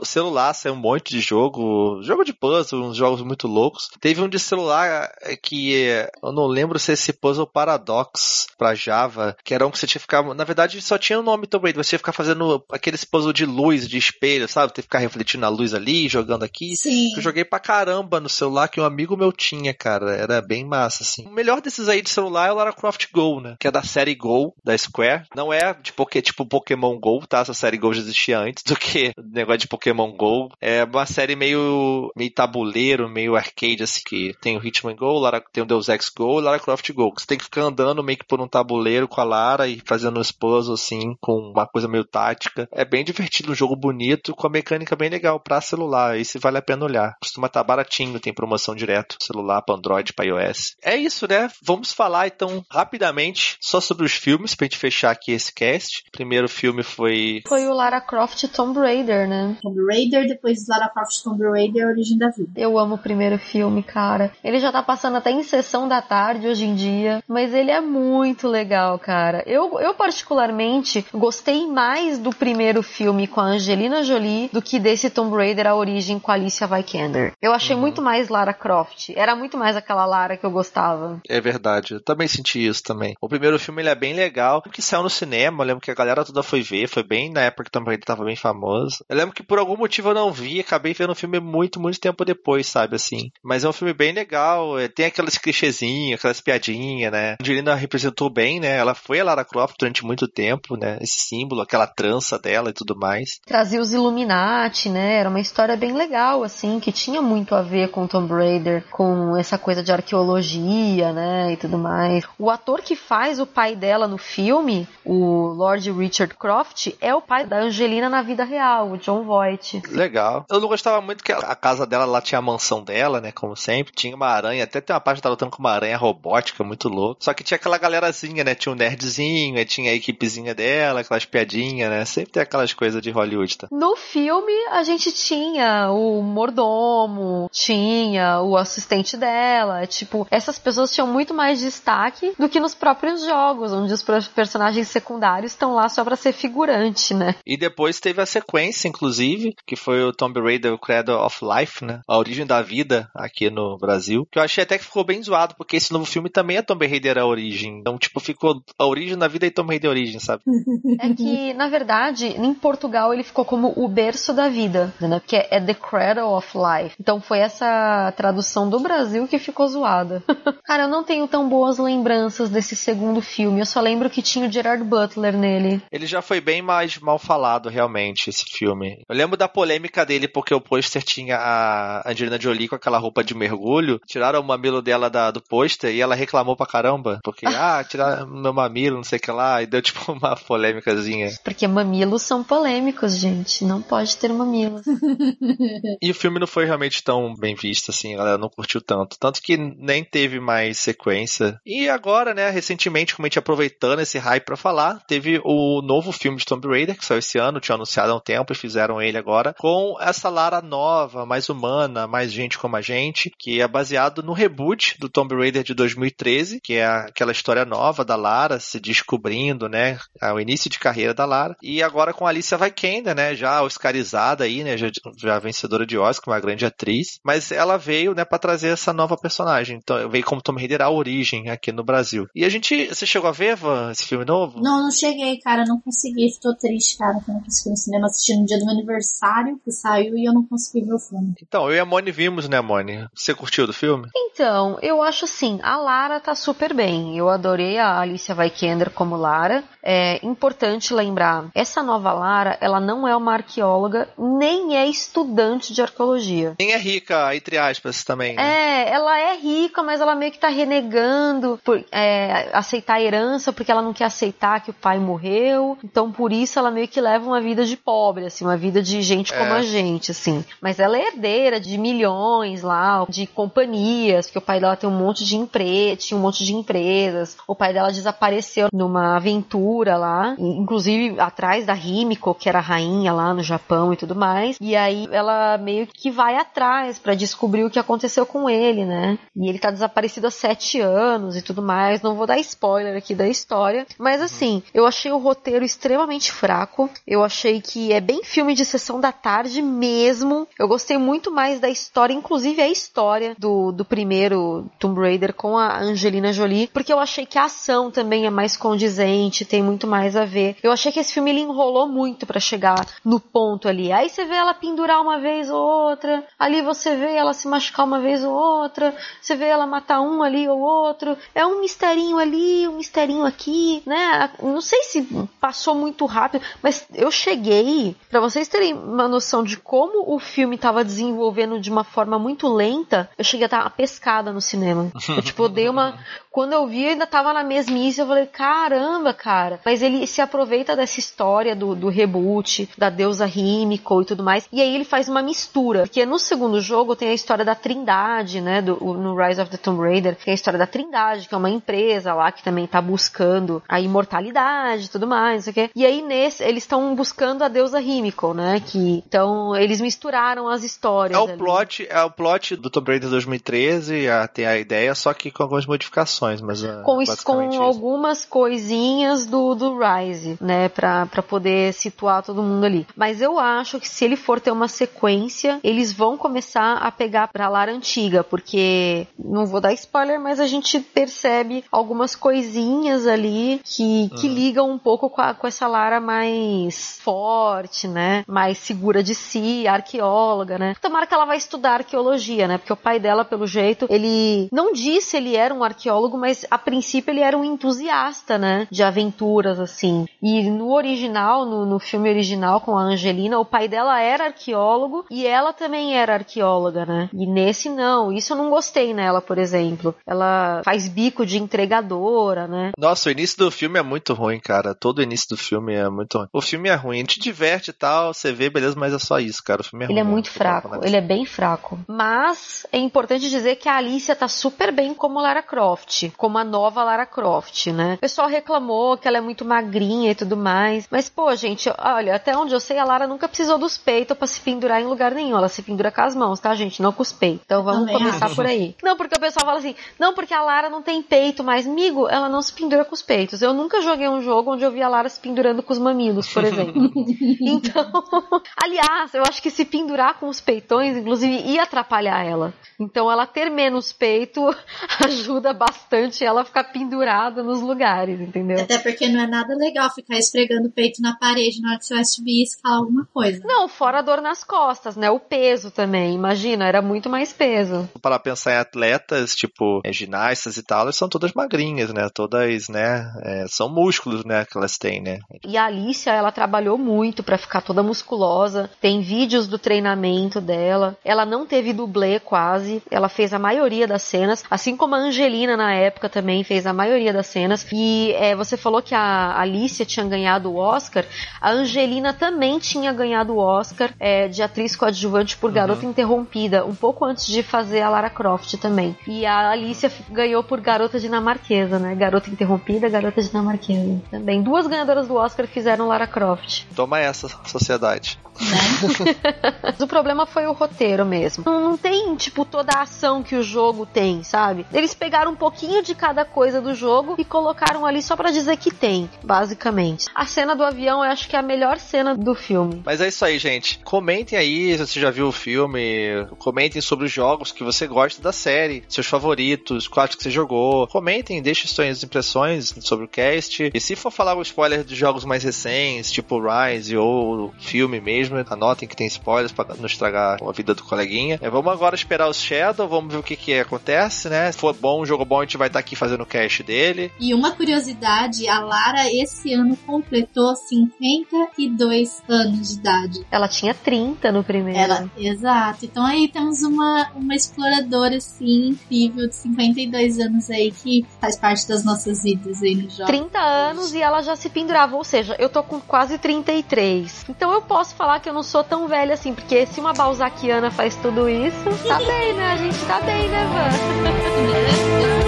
A: o celular saiu um monte de jogo, jogo de puzzle, uns jogos muito loucos. Teve um de celular eh, que eu não lembro se é esse Puzzle Paradox pra Java, que era um que você tinha que ficar, na verdade só tinha o nome Raider, você ia ficar fazendo aqueles puzzle de luz, de espelho, sabe? Ter que ficar refletindo a luz ali, jogando aqui.
B: Sim.
A: Eu joguei pra caramba no celular que um amigo meu tinha, cara. Era bem massa, assim. O melhor desses aí de celular é o Lara Croft Go, né? Que é da série Go, da Square. Não é de porque, tipo Pokémon Go, tá? Essa série Go já existia antes do que o negócio de Pokémon Go. É uma série meio, meio tabuleiro, meio arcade, assim, que tem o Hitman Go, Lara, tem o Deus Ex Go e Lara Croft Go. Você tem que ficar andando meio que por um tabuleiro com a Lara e fazendo os puzzles, assim, com uma coisa meio tática. É bem divertido, um jogo bonito, com a mecânica bem legal pra celular. Esse vale a pena olhar. Costuma estar tá baratinho, tem promoção direto. Celular para Android, para iOS. É isso, né? Vamos falar então rapidamente só sobre os filmes pra gente fechar aqui esse cast. O primeiro filme foi.
C: Foi o Lara Croft Tomb Raider, né?
B: Tomb Raider, depois Lara Croft Tomb Raider, Origem da Vida.
C: Eu amo o primeiro filme, cara. Ele já tá passando até em sessão da tarde hoje em dia, mas ele é muito legal, cara. Eu, eu particularmente gostei mais do primeiro filme com a Angelina Jolie do que desse Tomb Raider A Origem com a Alicia Vikander. Eu achei uhum. muito mais Lara Croft. Era muito mais aquela Lara que eu gostava.
A: É verdade. Eu também senti isso também. O primeiro filme ele é bem legal, porque saiu no cinema. Eu lembro que a galera toda foi ver. Foi bem na época que Tomb Raider tava bem famoso. Eu lembro que por algum motivo eu não vi. Acabei vendo o filme muito, muito tempo depois, sabe assim. Mas é um filme bem legal. É, tem aquelas clichêzinhos, aquelas piadinhas, né? A Angelina representou bem, né? Ela foi a Lara Croft durante muito tempo, né? Esse símbolo, aquela trança dela e tudo mais.
C: Trazia os Illuminati, né? Era uma história bem legal, assim, que tinha muito a ver com Tomb Raider, com com essa coisa de arqueologia, né, e tudo mais. O ator que faz o pai dela no filme, o Lord Richard Croft, é o pai da Angelina na vida real, o John Voight.
A: Legal. Eu não gostava muito que a casa dela lá tinha a mansão dela, né, como sempre. Tinha uma aranha, até tem uma parte que tá lutando com uma aranha robótica, muito louco. Só que tinha aquela galerazinha, né, tinha um nerdzinho, tinha a equipezinha dela, aquelas piadinhas, né, sempre tem aquelas coisas de Hollywood, tá?
C: No filme, a gente tinha o mordomo, tinha o assistente dela, tipo, essas pessoas tinham muito mais destaque do que nos próprios jogos, onde os personagens secundários estão lá só pra ser figurante, né?
A: E depois teve a sequência, inclusive, que foi o Tomb Raider o Cradle of Life, né? A origem da vida aqui no Brasil. Que eu achei até que ficou bem zoado, porque esse novo filme também é Tomb Raider a origem. Então, tipo, ficou a origem da vida e Tomb Raider a origem, sabe?
C: É que, na verdade, em Portugal ele ficou como o berço da vida, né? Porque é The Cradle of Life. Então foi essa tradução do Brasil que ficou zoada. Cara, eu não tenho tão boas lembranças desse segundo filme. Eu só lembro que tinha o Gerard Butler nele.
A: Ele já foi bem mais mal falado, realmente, esse filme. Eu lembro da polêmica dele, porque o pôster tinha a Angelina Jolie com aquela roupa de mergulho. Tiraram o mamilo dela da, do pôster e ela reclamou pra caramba. Porque, ah, tiraram meu mamilo, não sei o que lá. E deu tipo uma polêmicazinha.
C: Porque mamilos são polêmicos, gente. Não pode ter mamilos.
A: e o filme não foi realmente tão bem visto, assim. A galera não curtiu tanto. Tanto que nem teve mais sequência. E agora, né, recentemente, como a gente aproveitando esse hype pra falar, teve o novo filme de Tomb Raider, que saiu esse ano, tinha anunciado há um tempo e fizeram ele agora, com essa Lara nova, mais humana, mais gente como a gente, que é baseado no reboot do Tomb Raider de 2013, que é aquela história nova da Lara se descobrindo, né, o início de carreira da Lara. E agora com a Alicia Vikander, né, já oscarizada aí, né, já, já vencedora de Oscar, uma grande atriz, mas ela veio, né, para trazer essa nova personagem. Então, veio como Tomb Raider a origem aqui no Brasil. E a gente, você chegou a ver, Van, esse filme novo?
B: Não, não cheguei, cara, não consegui, estou triste, cara, que eu não consegui no cinema assistir no dia do meu aniversário que saiu e eu não consegui ver o filme.
A: Então, eu e a Moni vimos, né, Moni? Você curtiu do filme?
C: Então, eu acho assim, a Lara tá super bem. Eu adorei a Alicia Vikander como Lara. É importante lembrar, essa nova Lara, ela não é uma arqueóloga, nem é estudante de arqueologia.
A: Nem é rica, entre aspas, também, né?
C: É, ela é rica, mas ela meio que tá renegando por é, aceitar a herança, porque ela não quer aceitar que o pai morreu. Então, por isso, ela meio que leva uma vida de pobre, assim, uma vida de gente como é. a gente, assim. Mas ela é herdeira de milhões lá, de companhias, porque o pai dela tem um monte de empresa, tinha um monte de empresas. O pai dela desapareceu numa aventura lá, inclusive atrás da Himiko, que era rainha lá no Japão e tudo mais. E aí ela meio que vai atrás para descobrir o que aconteceu com ele, né? E ele tá desaparecido há sete anos e tudo mais. Não vou dar spoiler aqui da história, mas assim, eu achei o roteiro extremamente fraco. Eu achei que é bem filme de sessão da tarde mesmo. Eu gostei muito mais da história, inclusive a história do, do primeiro Tomb Raider com a Angelina Jolie, porque eu achei que a ação também é mais condizente, tem muito mais a ver. Eu achei que esse filme ele enrolou muito para chegar no ponto ali. Aí você vê ela pendurar uma vez ou outra, ali você vê ela se machucar uma vez ou outra, você vê ela matar um ali ou outro. É um misterinho ali, um misterinho aqui, né? Não sei se passou muito rápido, mas eu cheguei, para vocês terem uma noção de como o filme estava desenvolvendo de uma forma muito lenta, eu cheguei a dar uma pescada no cinema. Eu, tipo, dei uma. Quando eu vi, eu ainda tava na mesmice, eu falei, caramba, cara. Mas ele se aproveita dessa história do, do reboot, da deusa Himiko e tudo mais, e aí ele faz uma mistura. Porque no segundo jogo tem a história da Trindade, né? Do, no Rise of the Tomb Raider, tem a história da Trindade, que é uma empresa lá que também tá buscando a imortalidade e tudo mais, não sei o quê. E aí nesse, eles estão buscando a deusa Himiko, né? Que, então, eles misturaram as histórias.
A: É o ali. plot, é o plot do Tomb Raider 2013, a, tem a ideia, só que com algumas modificações, mas
C: ah, com, com algumas coisinhas do, do Rise, né, pra, pra poder situar todo mundo ali. Mas eu acho que se ele for ter uma sequência, eles vão começar a pegar pra Lara antiga, porque não vou dar spoiler, mas a gente percebe algumas coisinhas ali que, que uhum. ligam um pouco com, a, com essa Lara mais forte, né, mais segura de si, arqueóloga, né. Tomara que ela vai estudar arqueologia, né, porque o pai dela, pelo jeito, ele não disse ele era um arqueólogo, mas a princípio ele era um entusiasta, né, de aventuras, assim. E no original, no, no filme original com a Angelina, o pai dela era arqueólogo e ela também era arqueóloga, né. E nesse não, não. Isso eu não gostei nela, por exemplo. Ela faz bico de entregadora, né?
A: Nossa, o início do filme é muito ruim, cara. Todo o início do filme é muito ruim. O filme é ruim, te diverte e tal, você vê, beleza, mas é só isso, cara. O filme é
C: ele
A: ruim.
C: é muito fraco, ele é bem fraco. Mas é importante dizer que a Alicia tá super bem como Lara Croft, como a nova Lara Croft, né? O pessoal reclamou que ela é muito magrinha e tudo mais. Mas, pô, gente, olha, até onde eu sei, a Lara nunca precisou dos peitos para se pendurar em lugar nenhum. Ela se pendura com as mãos, tá, gente? Não com os peitos. Então vamos Também começar acho. por aí. Não, porque o pessoal fala assim, não, porque a Lara não tem peito, mas, amigo, ela não se pendura com os peitos. Eu nunca joguei um jogo onde eu vi a Lara se pendurando com os mamilos, por exemplo. então, aliás, eu acho que se pendurar com os peitões, inclusive, ia atrapalhar ela. Então, ela ter menos peito ajuda bastante ela a ficar pendurada nos lugares, entendeu?
B: Até porque não é nada legal ficar esfregando o peito na parede na hora que você vai subir e escalar alguma coisa.
C: Não, fora a dor nas costas, né? O peso também. Imagina, era muito mais peso.
A: Para pensar em atletas, tipo, é, ginastas e tal, elas são todas magrinhas, né? Todas, né? É, são músculos, né? Que elas têm, né?
C: E a Alicia, ela trabalhou muito para ficar toda musculosa. Tem vídeos do treinamento dela. Ela não teve dublê quase. Ela fez a maioria das cenas, assim como a Angelina na época também fez a maioria das cenas. E é, você falou que a Alicia tinha ganhado o Oscar. A Angelina também tinha ganhado o Oscar é, de atriz coadjuvante por Garota uhum. Interrompida, um pouco antes de fazer a Lara Croft também. E a Alicia ganhou por Garota Dinamarquesa, né? Garota Interrompida, Garota Dinamarquesa. Também. Duas ganhadoras do Oscar fizeram Lara Croft.
A: Toma essa, sociedade.
C: Né? o problema foi o roteiro mesmo. Não, não tem, tipo, toda a ação que o jogo tem, sabe? Eles pegaram um pouquinho de cada coisa do jogo e colocaram ali só para dizer que tem, basicamente. A cena do avião eu acho que é a melhor cena do filme.
A: Mas é isso aí, gente. Comentem aí se você já viu o filme. Comentem sobre os jogos que você gosta da série, seus favoritos, quais que você jogou. Comentem, deixem suas impressões sobre o cast. E se for falar o spoiler de jogos mais recentes, tipo Rise ou filme mesmo, anotem que tem spoilers para não estragar a vida do coleguinha. É, vamos agora esperar os Shadow, vamos ver o que que acontece, né? Se for bom, jogo bom, a gente vai estar tá aqui fazendo o cast dele.
B: E uma curiosidade, a Lara esse ano completou 52 anos de idade.
C: Ela tinha 30 no primeiro.
B: Ela, exato. Então aí temos uma, uma exploradora, assim, incrível, de 52 anos aí, que faz parte das nossas vidas aí no jogo.
C: 30 anos e ela já se pendurava, ou seja, eu tô com quase 33. Então eu posso falar que eu não sou tão velha assim, porque se uma Balzaquiana faz tudo isso, tá bem, né? A gente tá bem, né, Van?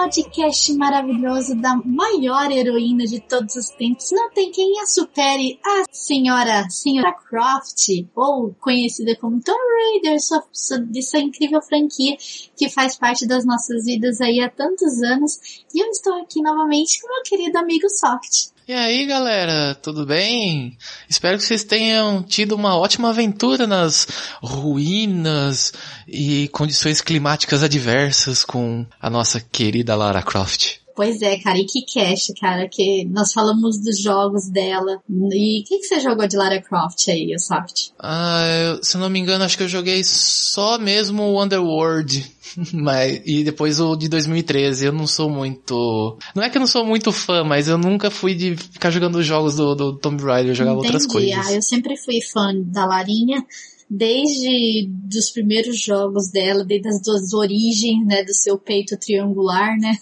B: Podcast maravilhoso da maior heroína de todos os tempos. Não tem quem a supere a senhora, senhora Croft, ou conhecida como Tomb Raider, sua, sua, de sua incrível franquia que faz parte das nossas vidas aí há tantos anos. E eu estou aqui novamente com meu querido amigo Soft.
D: E aí, galera, tudo bem? Espero que vocês tenham tido uma ótima aventura nas ruínas e condições climáticas adversas com a nossa querida Lara Croft.
B: Pois é, cara, e que cash, cara, que nós falamos dos jogos dela. E o que, que você jogou de Lara Croft aí, Soft?
D: Ah, eu, se não me engano, acho que eu joguei só mesmo o Underworld. Mas, e depois o de 2013, eu não sou muito. Não é que eu não sou muito fã, mas eu nunca fui de ficar jogando os jogos do, do Tomb Raider, eu jogava Entendi. outras coisas.
B: Ah, eu sempre fui fã da Larinha desde dos primeiros jogos dela, desde as duas origens, né, do seu peito triangular, né?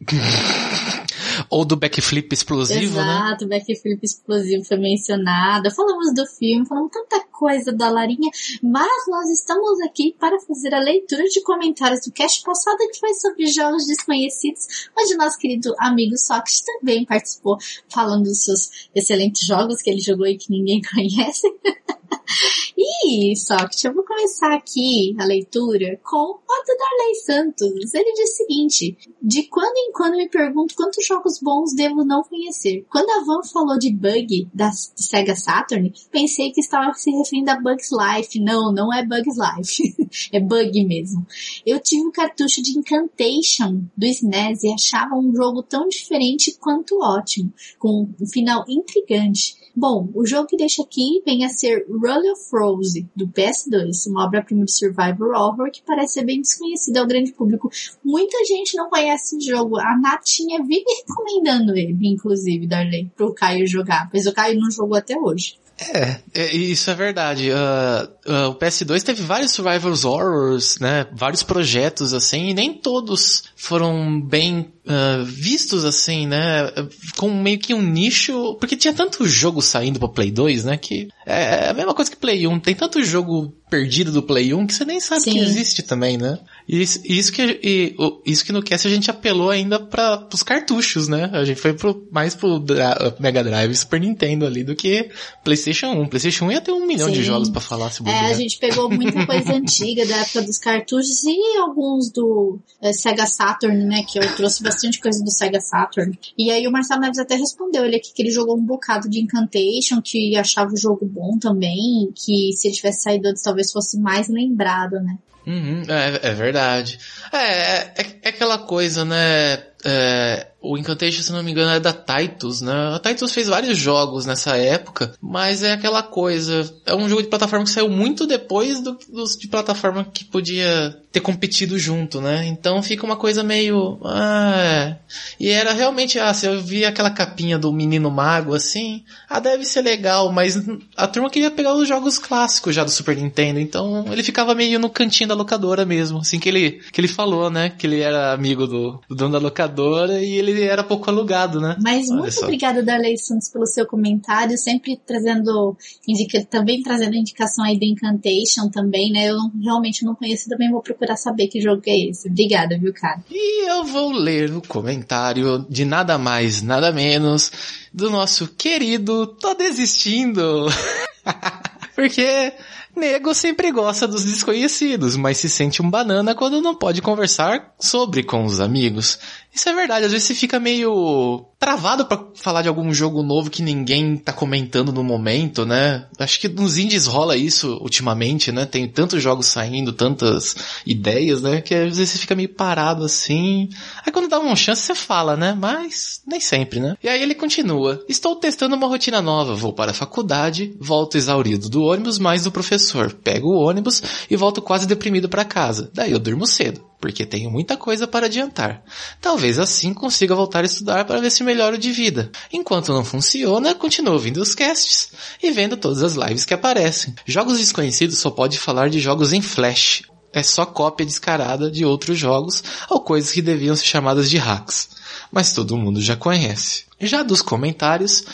D: Ou do backflip explosivo,
B: Exato,
D: né?
B: Exato, backflip explosivo foi mencionado. Falamos do filme, falamos tanta coisa da Larinha, mas nós estamos aqui para fazer a leitura de comentários do cast passado que foi sobre jogos desconhecidos, onde nosso querido amigo Sox também participou, falando dos seus excelentes jogos que ele jogou e que ninguém conhece. E, Socket, eu vou começar aqui a leitura com o do Darley Santos. Ele diz o seguinte: De quando em quando me pergunto quantos jogos bons devo não conhecer. Quando a Van falou de Bug da Sega Saturn, pensei que estava se referindo a Bugs Life. Não, não é Bugs Life. é Bug mesmo. Eu tive um cartucho de Incantation do SNES e achava um jogo tão diferente quanto ótimo, com um final intrigante Bom, o jogo que deixa aqui vem a ser Roll of Rose, do PS2, uma obra-prima de Survivor Horror que parece ser bem desconhecida ao grande público. Muita gente não conhece esse jogo. A Natinha vive recomendando ele, inclusive, Darley, pro Caio jogar, pois o Caio não jogou até hoje.
D: É, é, isso é verdade. Uh, uh, o PS2 teve vários Survivors Horrors, né? Vários projetos assim, e nem todos foram bem uh, vistos assim, né? Com meio que um nicho, porque tinha tanto jogo saindo pra Play 2, né? Que é, é a mesma coisa que Play 1. Tem tanto jogo perdido do Play 1 que você nem sabe Sim. que existe também, né? E isso, isso que, e, isso que no cast a gente apelou ainda para os cartuchos, né? A gente foi pro, mais pro Mega Drive e Super Nintendo ali do que PlayStation 1. PlayStation 1 ia ter um milhão Sim. de jogos para falar se
B: É, a gente pegou muita coisa antiga da época dos cartuchos e alguns do é, Sega Saturn, né? Que eu trouxe bastante coisa do Sega Saturn. E aí o Marcelo Neves até respondeu ele aqui que ele jogou um bocado de Incantation, que achava o jogo bom também, que se ele tivesse saído antes talvez fosse mais lembrado, né?
D: Uhum, é, é verdade. É, é, é aquela coisa, né? É, o Incantation, se não me engano, é da Titus, né? A Titus fez vários jogos nessa época, mas é aquela coisa. É um jogo de plataforma que saiu muito depois do, dos de plataforma que podia ter competido junto, né? Então fica uma coisa meio. Ah, é. E era realmente, ah, se eu vi aquela capinha do menino mago assim, ah, deve ser legal, mas a turma queria pegar os jogos clássicos já do Super Nintendo, então ele ficava meio no cantinho da locadora mesmo, assim que ele, que ele falou, né? Que ele era amigo do, do dono da locadora e ele era pouco alugado, né?
B: Mas Olha muito só. obrigada, Darley Santos, pelo seu comentário, sempre trazendo, indica, também trazendo indicação aí do Incantation também, né? Eu realmente não conheço, também vou procurar saber que jogo é esse. Obrigada, viu, cara?
D: E eu vou ler o comentário de nada mais, nada menos do nosso querido Tô Desistindo. Porque Nego sempre gosta dos desconhecidos, mas se sente um banana quando não pode conversar sobre com os amigos. Isso é verdade, às vezes você fica meio travado para falar de algum jogo novo que ninguém tá comentando no momento, né? Acho que nos indies rola isso ultimamente, né? Tem tantos jogos saindo, tantas ideias, né? Que às vezes você fica meio parado assim. Aí quando dá uma chance você fala, né? Mas nem sempre, né? E aí ele continua. Estou testando uma rotina nova, vou para a faculdade, volto exaurido do ônibus mais do professor, pego o ônibus e volto quase deprimido para casa. Daí eu durmo cedo porque tenho muita coisa para adiantar. Talvez assim consiga voltar a estudar para ver se melhoro de vida. Enquanto não funciona, continuo ouvindo os casts e vendo todas as lives que aparecem. Jogos desconhecidos só pode falar de jogos em flash. É só cópia descarada de outros jogos ou coisas que deviam ser chamadas de hacks. Mas todo mundo já conhece. Já dos comentários,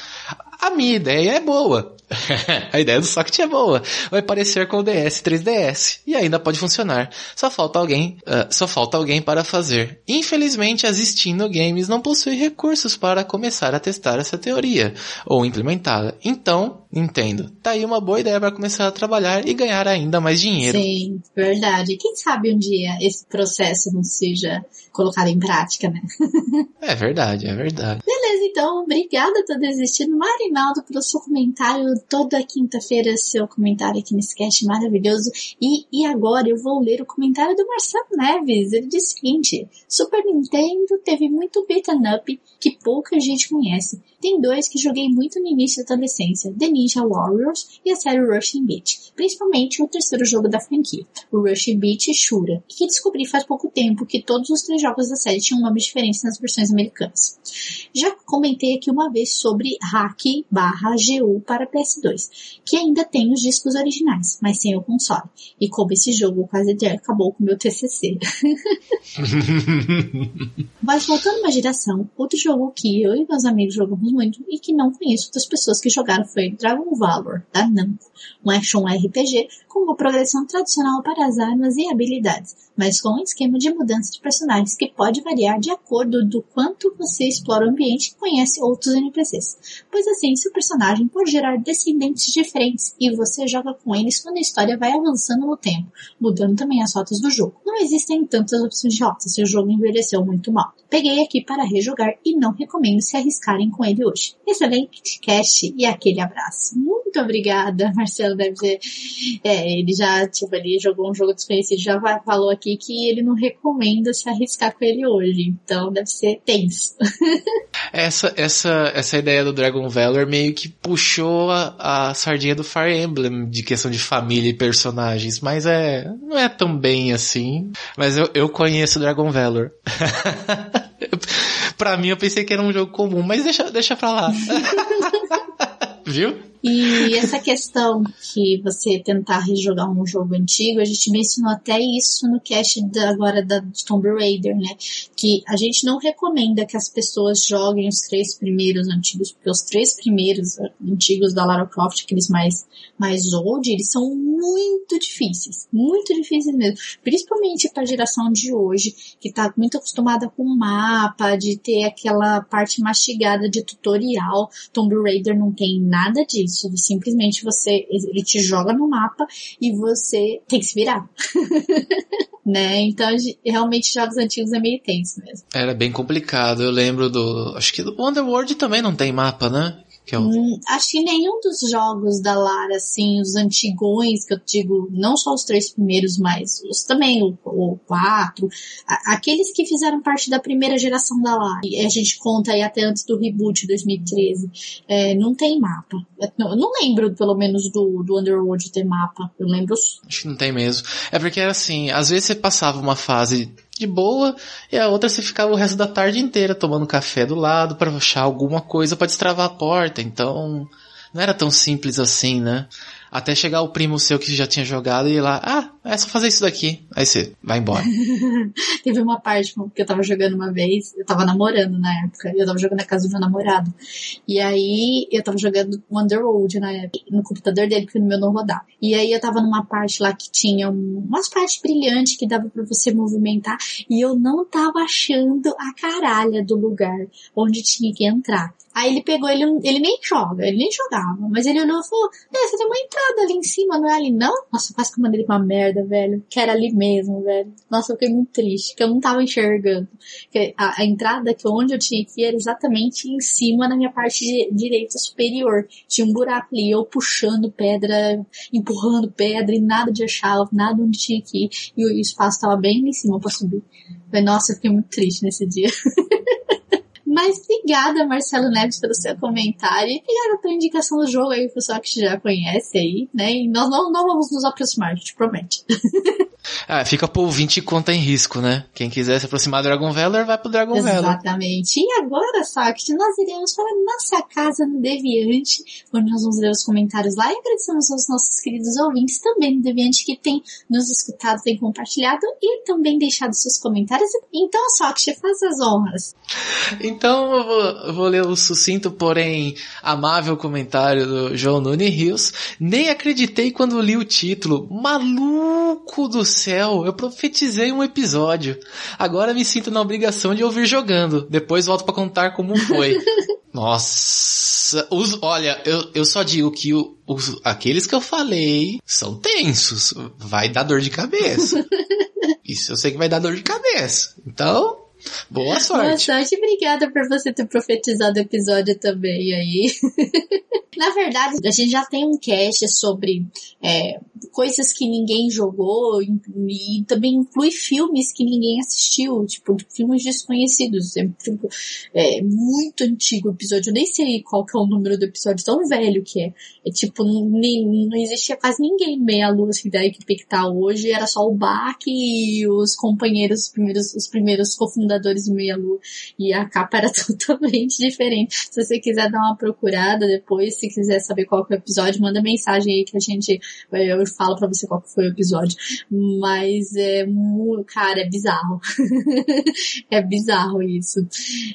D: a minha ideia é boa. a ideia do socket é boa. Vai parecer com o DS 3DS. E ainda pode funcionar. Só falta alguém, uh, só falta alguém para fazer. Infelizmente, as Steam Games não possuem recursos para começar a testar essa teoria ou implementá-la. Então, Nintendo, tá aí uma boa ideia para começar a trabalhar e ganhar ainda mais dinheiro.
B: Sim, verdade. Quem sabe um dia esse processo não seja colocado em prática, né?
D: é verdade, é verdade.
B: Beleza, então, obrigada por desistindo. Marinaldo, pelo seu comentário toda quinta-feira seu comentário aqui nesse cast maravilhoso. E, e agora eu vou ler o comentário do Marcelo Neves. Ele diz o seguinte: Super Nintendo teve muito beat'em up que pouca gente conhece. Tem dois que joguei muito no início da adolescência, The Ninja Warriors e a série Rushing Beat, principalmente o terceiro jogo da franquia, o Rushing Beat Shura, que descobri faz pouco tempo que todos os três jogos da série tinham um nome diferente nas versões americanas. Já comentei aqui uma vez sobre Hack barra GU para PS2, que ainda tem os discos originais, mas sem o console, e como esse jogo quase acabou com o meu TCC. mas voltando uma geração, outro jogo que eu e meus amigos jogamos muito e que não conheço outras pessoas que jogaram foi Dragon Valor, da Namco, um action RPG com uma progressão tradicional para as armas e habilidades, mas com um esquema de mudança de personagens que pode variar de acordo do quanto você explora o ambiente e conhece outros NPCs, pois assim seu personagem pode gerar descendentes diferentes e você joga com eles quando a história vai avançando no tempo, mudando também as rotas do jogo. Não existem tantas opções de rotas se o jogo envelheceu muito mal. Peguei aqui para rejogar e não recomendo se arriscarem com ele hoje. Excelente cast e aquele abraço. Muito obrigada, Marcelo. Deve ser. É, ele já, tipo, ele jogou um jogo desconhecido, já falou aqui que ele não recomenda se arriscar com ele hoje. Então deve ser tenso.
D: essa, essa, essa ideia do Dragon Valor meio que puxou a, a sardinha do Fire Emblem de questão de família e personagens, mas é, não é tão bem assim. Mas eu, eu conheço Dragon Valor. pra mim eu pensei que era um jogo comum, mas deixa, deixa pra lá. Viu?
B: E essa questão que você tentar rejogar um jogo antigo, a gente mencionou até isso no cast da, agora da Tomb Raider, né? Que a gente não recomenda que as pessoas joguem os três primeiros antigos, porque os três primeiros antigos da Lara Croft, aqueles mais, mais old, eles são muito difíceis. Muito difíceis mesmo. Principalmente para a geração de hoje, que tá muito acostumada com mapa, de ter aquela parte mastigada de tutorial. Tomb Raider não tem nada disso isso. Simplesmente você, ele te joga no mapa e você tem que se virar. né? Então, realmente, jogos antigos é meio tenso mesmo.
D: Era bem complicado. Eu lembro do. Acho que do Underworld também não tem mapa, né?
B: Que é o... hum, acho que nenhum dos jogos da Lara, assim, os antigões, que eu digo, não só os três primeiros, mas os também, o, o quatro, a, aqueles que fizeram parte da primeira geração da Lara, e a gente conta aí até antes do reboot 2013, é, não tem mapa. Eu não lembro, pelo menos, do, do Underworld ter mapa. Eu lembro.
D: Acho que não tem mesmo. É porque, assim, às vezes você passava uma fase de boa, e a outra você ficava o resto da tarde inteira tomando café do lado para achar alguma coisa para destravar a porta. Então, não era tão simples assim, né? Até chegar o primo seu que já tinha jogado e ir lá, ah, é só fazer isso daqui. Aí você vai embora.
B: Teve uma parte que eu tava jogando uma vez, eu tava namorando na época, eu tava jogando na casa do meu namorado. E aí eu tava jogando Underworld na época, no computador dele, porque no meu não rodava. E aí eu tava numa parte lá que tinha umas partes brilhantes que dava para você movimentar, e eu não tava achando a caralha do lugar onde tinha que entrar. Aí ele pegou, ele, ele nem joga, ele nem jogava, mas ele olhou e falou, é, você tem uma entrada ali em cima, não é ali não? Nossa, quase que eu mandei uma merda, velho, que era ali mesmo, velho. Nossa, eu fiquei muito triste, que eu não tava enxergando. A, a entrada que onde eu tinha que ir era exatamente em cima na minha parte direita superior. Tinha um buraco ali, eu puxando pedra, empurrando pedra e nada de achar, nada onde tinha que ir. E o espaço tava bem em cima pra subir. Falei, nossa, eu fiquei muito triste nesse dia. Mas obrigada, Marcelo Neves, pelo seu comentário. Obrigada pela indicação do jogo aí, pessoal que já conhece aí, né? E nós não, não vamos nos aproximar, a gente promete.
D: ah, fica pro ouvinte conta em risco, né? Quem quiser se aproximar do Dragon Valor, vai pro Dragon Valor.
B: Exatamente. E agora, Socket, nós iremos para a nossa casa no Deviante, onde nós vamos ler os comentários lá e agradecemos aos nossos queridos ouvintes também no Deviante que tem nos escutado, tem compartilhado e também deixado seus comentários. Então, Socket, faz as honras.
D: Então eu vou, eu vou, ler o sucinto, porém amável comentário do João Nunes Rios. Nem acreditei quando li o título. Maluco do céu, eu profetizei um episódio. Agora me sinto na obrigação de ouvir jogando. Depois volto para contar como foi. Nossa, os, olha, eu, eu só digo que o, os, aqueles que eu falei são tensos. Vai dar dor de cabeça. Isso eu sei que vai dar dor de cabeça. Então, Boa sorte. Boa
B: sorte. Obrigada por você ter profetizado o episódio também aí. Na verdade, a gente já tem um cast sobre é, coisas que ninguém jogou e, também inclui filmes que ninguém assistiu, tipo, filmes desconhecidos. É, tipo, é muito antigo o episódio, eu nem sei qual que é o número do episódio, tão velho que é. É tipo, nem, não existia quase ninguém meia-lua assim, da equipe que tá hoje, era só o Bach e os companheiros, os primeiros, os primeiros cofundadores do Meia-Lua. E a capa era totalmente diferente. Se você quiser dar uma procurada depois, se quiser saber qual que é o episódio, manda mensagem aí que a gente, eu falo pra você qual que foi o episódio. Mas é, cara, é bizarro. é bizarro isso.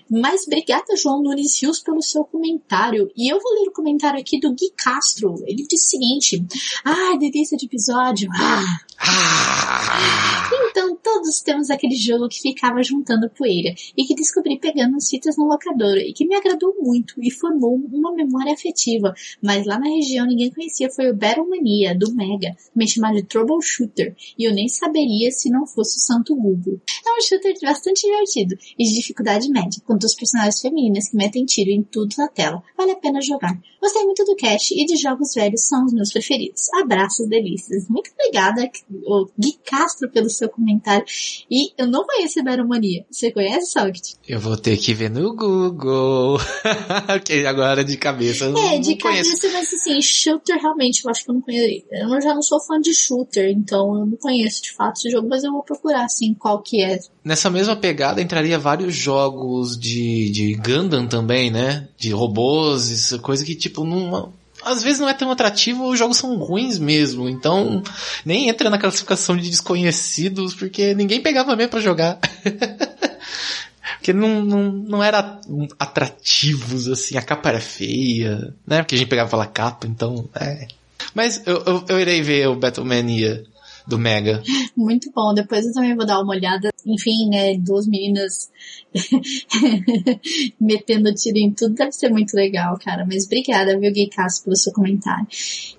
B: Mas obrigada, João Nunes Rios, pelo seu comentário. E eu vou ler o comentário aqui do Gui Castro. Ele disse o seguinte, ah, delícia de episódio. Ah. Ah. Então todos temos aquele jogo que ficava juntando poeira e que descobri pegando as fitas na locadora e que me agradou muito e formou uma memória afetiva, mas lá na região ninguém conhecia foi o Battle Mania do Mega, me chamado de Troubleshooter, e eu nem saberia se não fosse o santo Google. É um shooter bastante divertido e de dificuldade média, com duas personagens femininas que metem tiro em tudo na tela. Vale a pena jogar. Gostei muito do cast e de jogos velhos são os meus preferidos. Abraços delícias. Muito obrigada, o Gui Castro, pelo seu comentário. E eu não conheço Mania. Você conhece, Socket?
D: Eu vou ter que ver no Google. que agora de cabeça. Eu
B: é, de
D: não
B: cabeça,
D: conheço.
B: mas assim, shooter realmente, eu acho que eu não conheço. Eu já não sou fã de shooter, então eu não conheço de fato esse jogo, mas eu vou procurar assim qual que é.
D: Nessa mesma pegada entraria vários jogos de, de Gundam também, né? De robôs, coisa que tipo não às vezes não é tão atrativo, os jogos são ruins mesmo, então nem entra na classificação de desconhecidos, porque ninguém pegava mesmo pra jogar. porque não, não, não era atrativos, assim, a capa era feia, né? Porque a gente pegava pela capa, então, é. Mas eu, eu, eu irei ver o Battlemania do Mega.
B: Muito bom, depois eu também vou dar uma olhada. Enfim, né, duas meninas metendo tiro em tudo deve ser muito legal, cara. Mas obrigada, viu, Gay Castro, pelo seu comentário.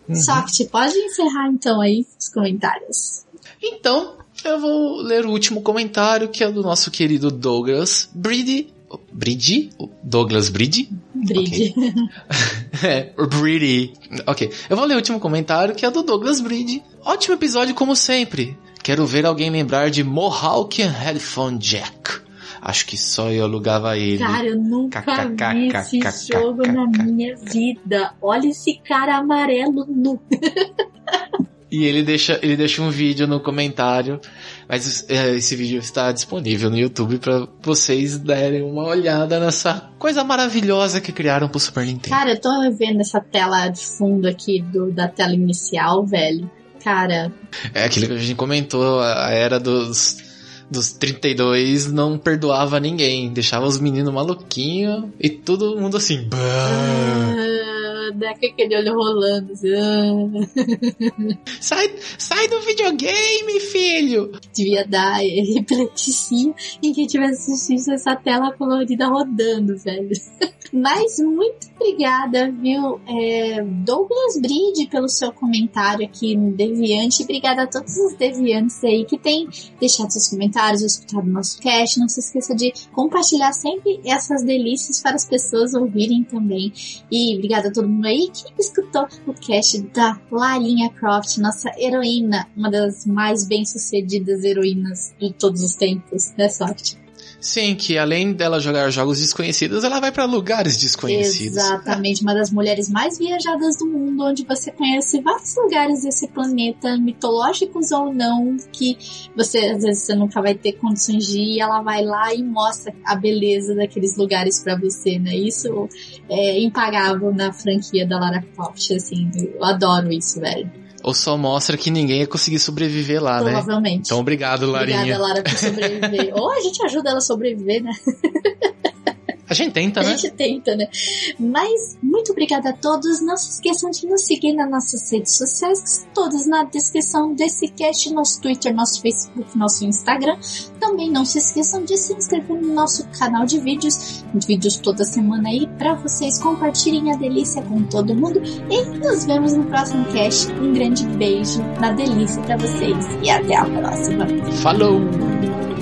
B: Uhum. Soft, pode encerrar então aí os comentários.
D: Então, eu vou ler o último comentário, que é do nosso querido Douglas Brady. Brady? Douglas Brady?
B: Brady.
D: Okay. é, Brady. Ok. Eu vou ler o último comentário, que é do Douglas Brady. Ótimo episódio, como sempre. Quero ver alguém lembrar de Mohawk Headphone Jack. Acho que só eu alugava ele.
B: Cara, eu nunca vi esse jogo na minha vida. Olha esse cara amarelo nu.
D: E ele deixa, ele deixa um vídeo no comentário, mas é, esse vídeo está disponível no YouTube para vocês darem uma olhada nessa coisa maravilhosa que criaram pro Super Nintendo.
B: Cara, eu tô vendo essa tela de fundo aqui do, da tela inicial, velho. Cara.
D: É aquilo que a gente comentou, a era dos dos 32 não perdoava ninguém, deixava os meninos maluquinhos e todo mundo assim.
B: Ah, aquele olho rolando. Assim, ah.
D: sai, sai do videogame, filho!
B: Devia dar epilepsia em quem tivesse assistindo essa tela colorida rodando, velho. Mas muito obrigada, viu, é, Douglas Bride, pelo seu comentário aqui no Deviante. Obrigada a todos os deviantes aí que têm deixado seus comentários, escutado nosso cast. Não se esqueça de compartilhar sempre essas delícias para as pessoas ouvirem também. E obrigada a todo mundo aí que escutou o cast da Larinha Croft, nossa heroína, uma das mais bem-sucedidas heroínas de todos os tempos, né, Soft?
D: Sim, que além dela jogar jogos desconhecidos, ela vai para lugares desconhecidos.
B: Exatamente, uma das mulheres mais viajadas do mundo, onde você conhece vários lugares desse planeta, mitológicos ou não, que você às vezes você nunca vai ter condições de ir, ela vai lá e mostra a beleza daqueles lugares para você, né? Isso é impagável na franquia da Lara Croft, assim, eu adoro isso, velho.
D: Ou só mostra que ninguém ia conseguir sobreviver lá,
B: Provavelmente.
D: né?
B: Provavelmente.
D: Então, obrigado, Larinha.
B: Obrigada, Lara, por sobreviver. Ou a gente ajuda ela a sobreviver, né?
D: A gente tenta, né?
B: A gente tenta, né? Mas muito obrigada a todos. Não se esqueçam de nos seguir nas nossas redes sociais, que estão todas na descrição desse cast, nosso Twitter, nosso Facebook, nosso Instagram. Também não se esqueçam de se inscrever no nosso canal de vídeos, vídeos toda semana aí, para vocês compartilhem a delícia com todo mundo. E nos vemos no próximo cast. Um grande beijo na delícia para vocês e até a próxima.
D: Falou!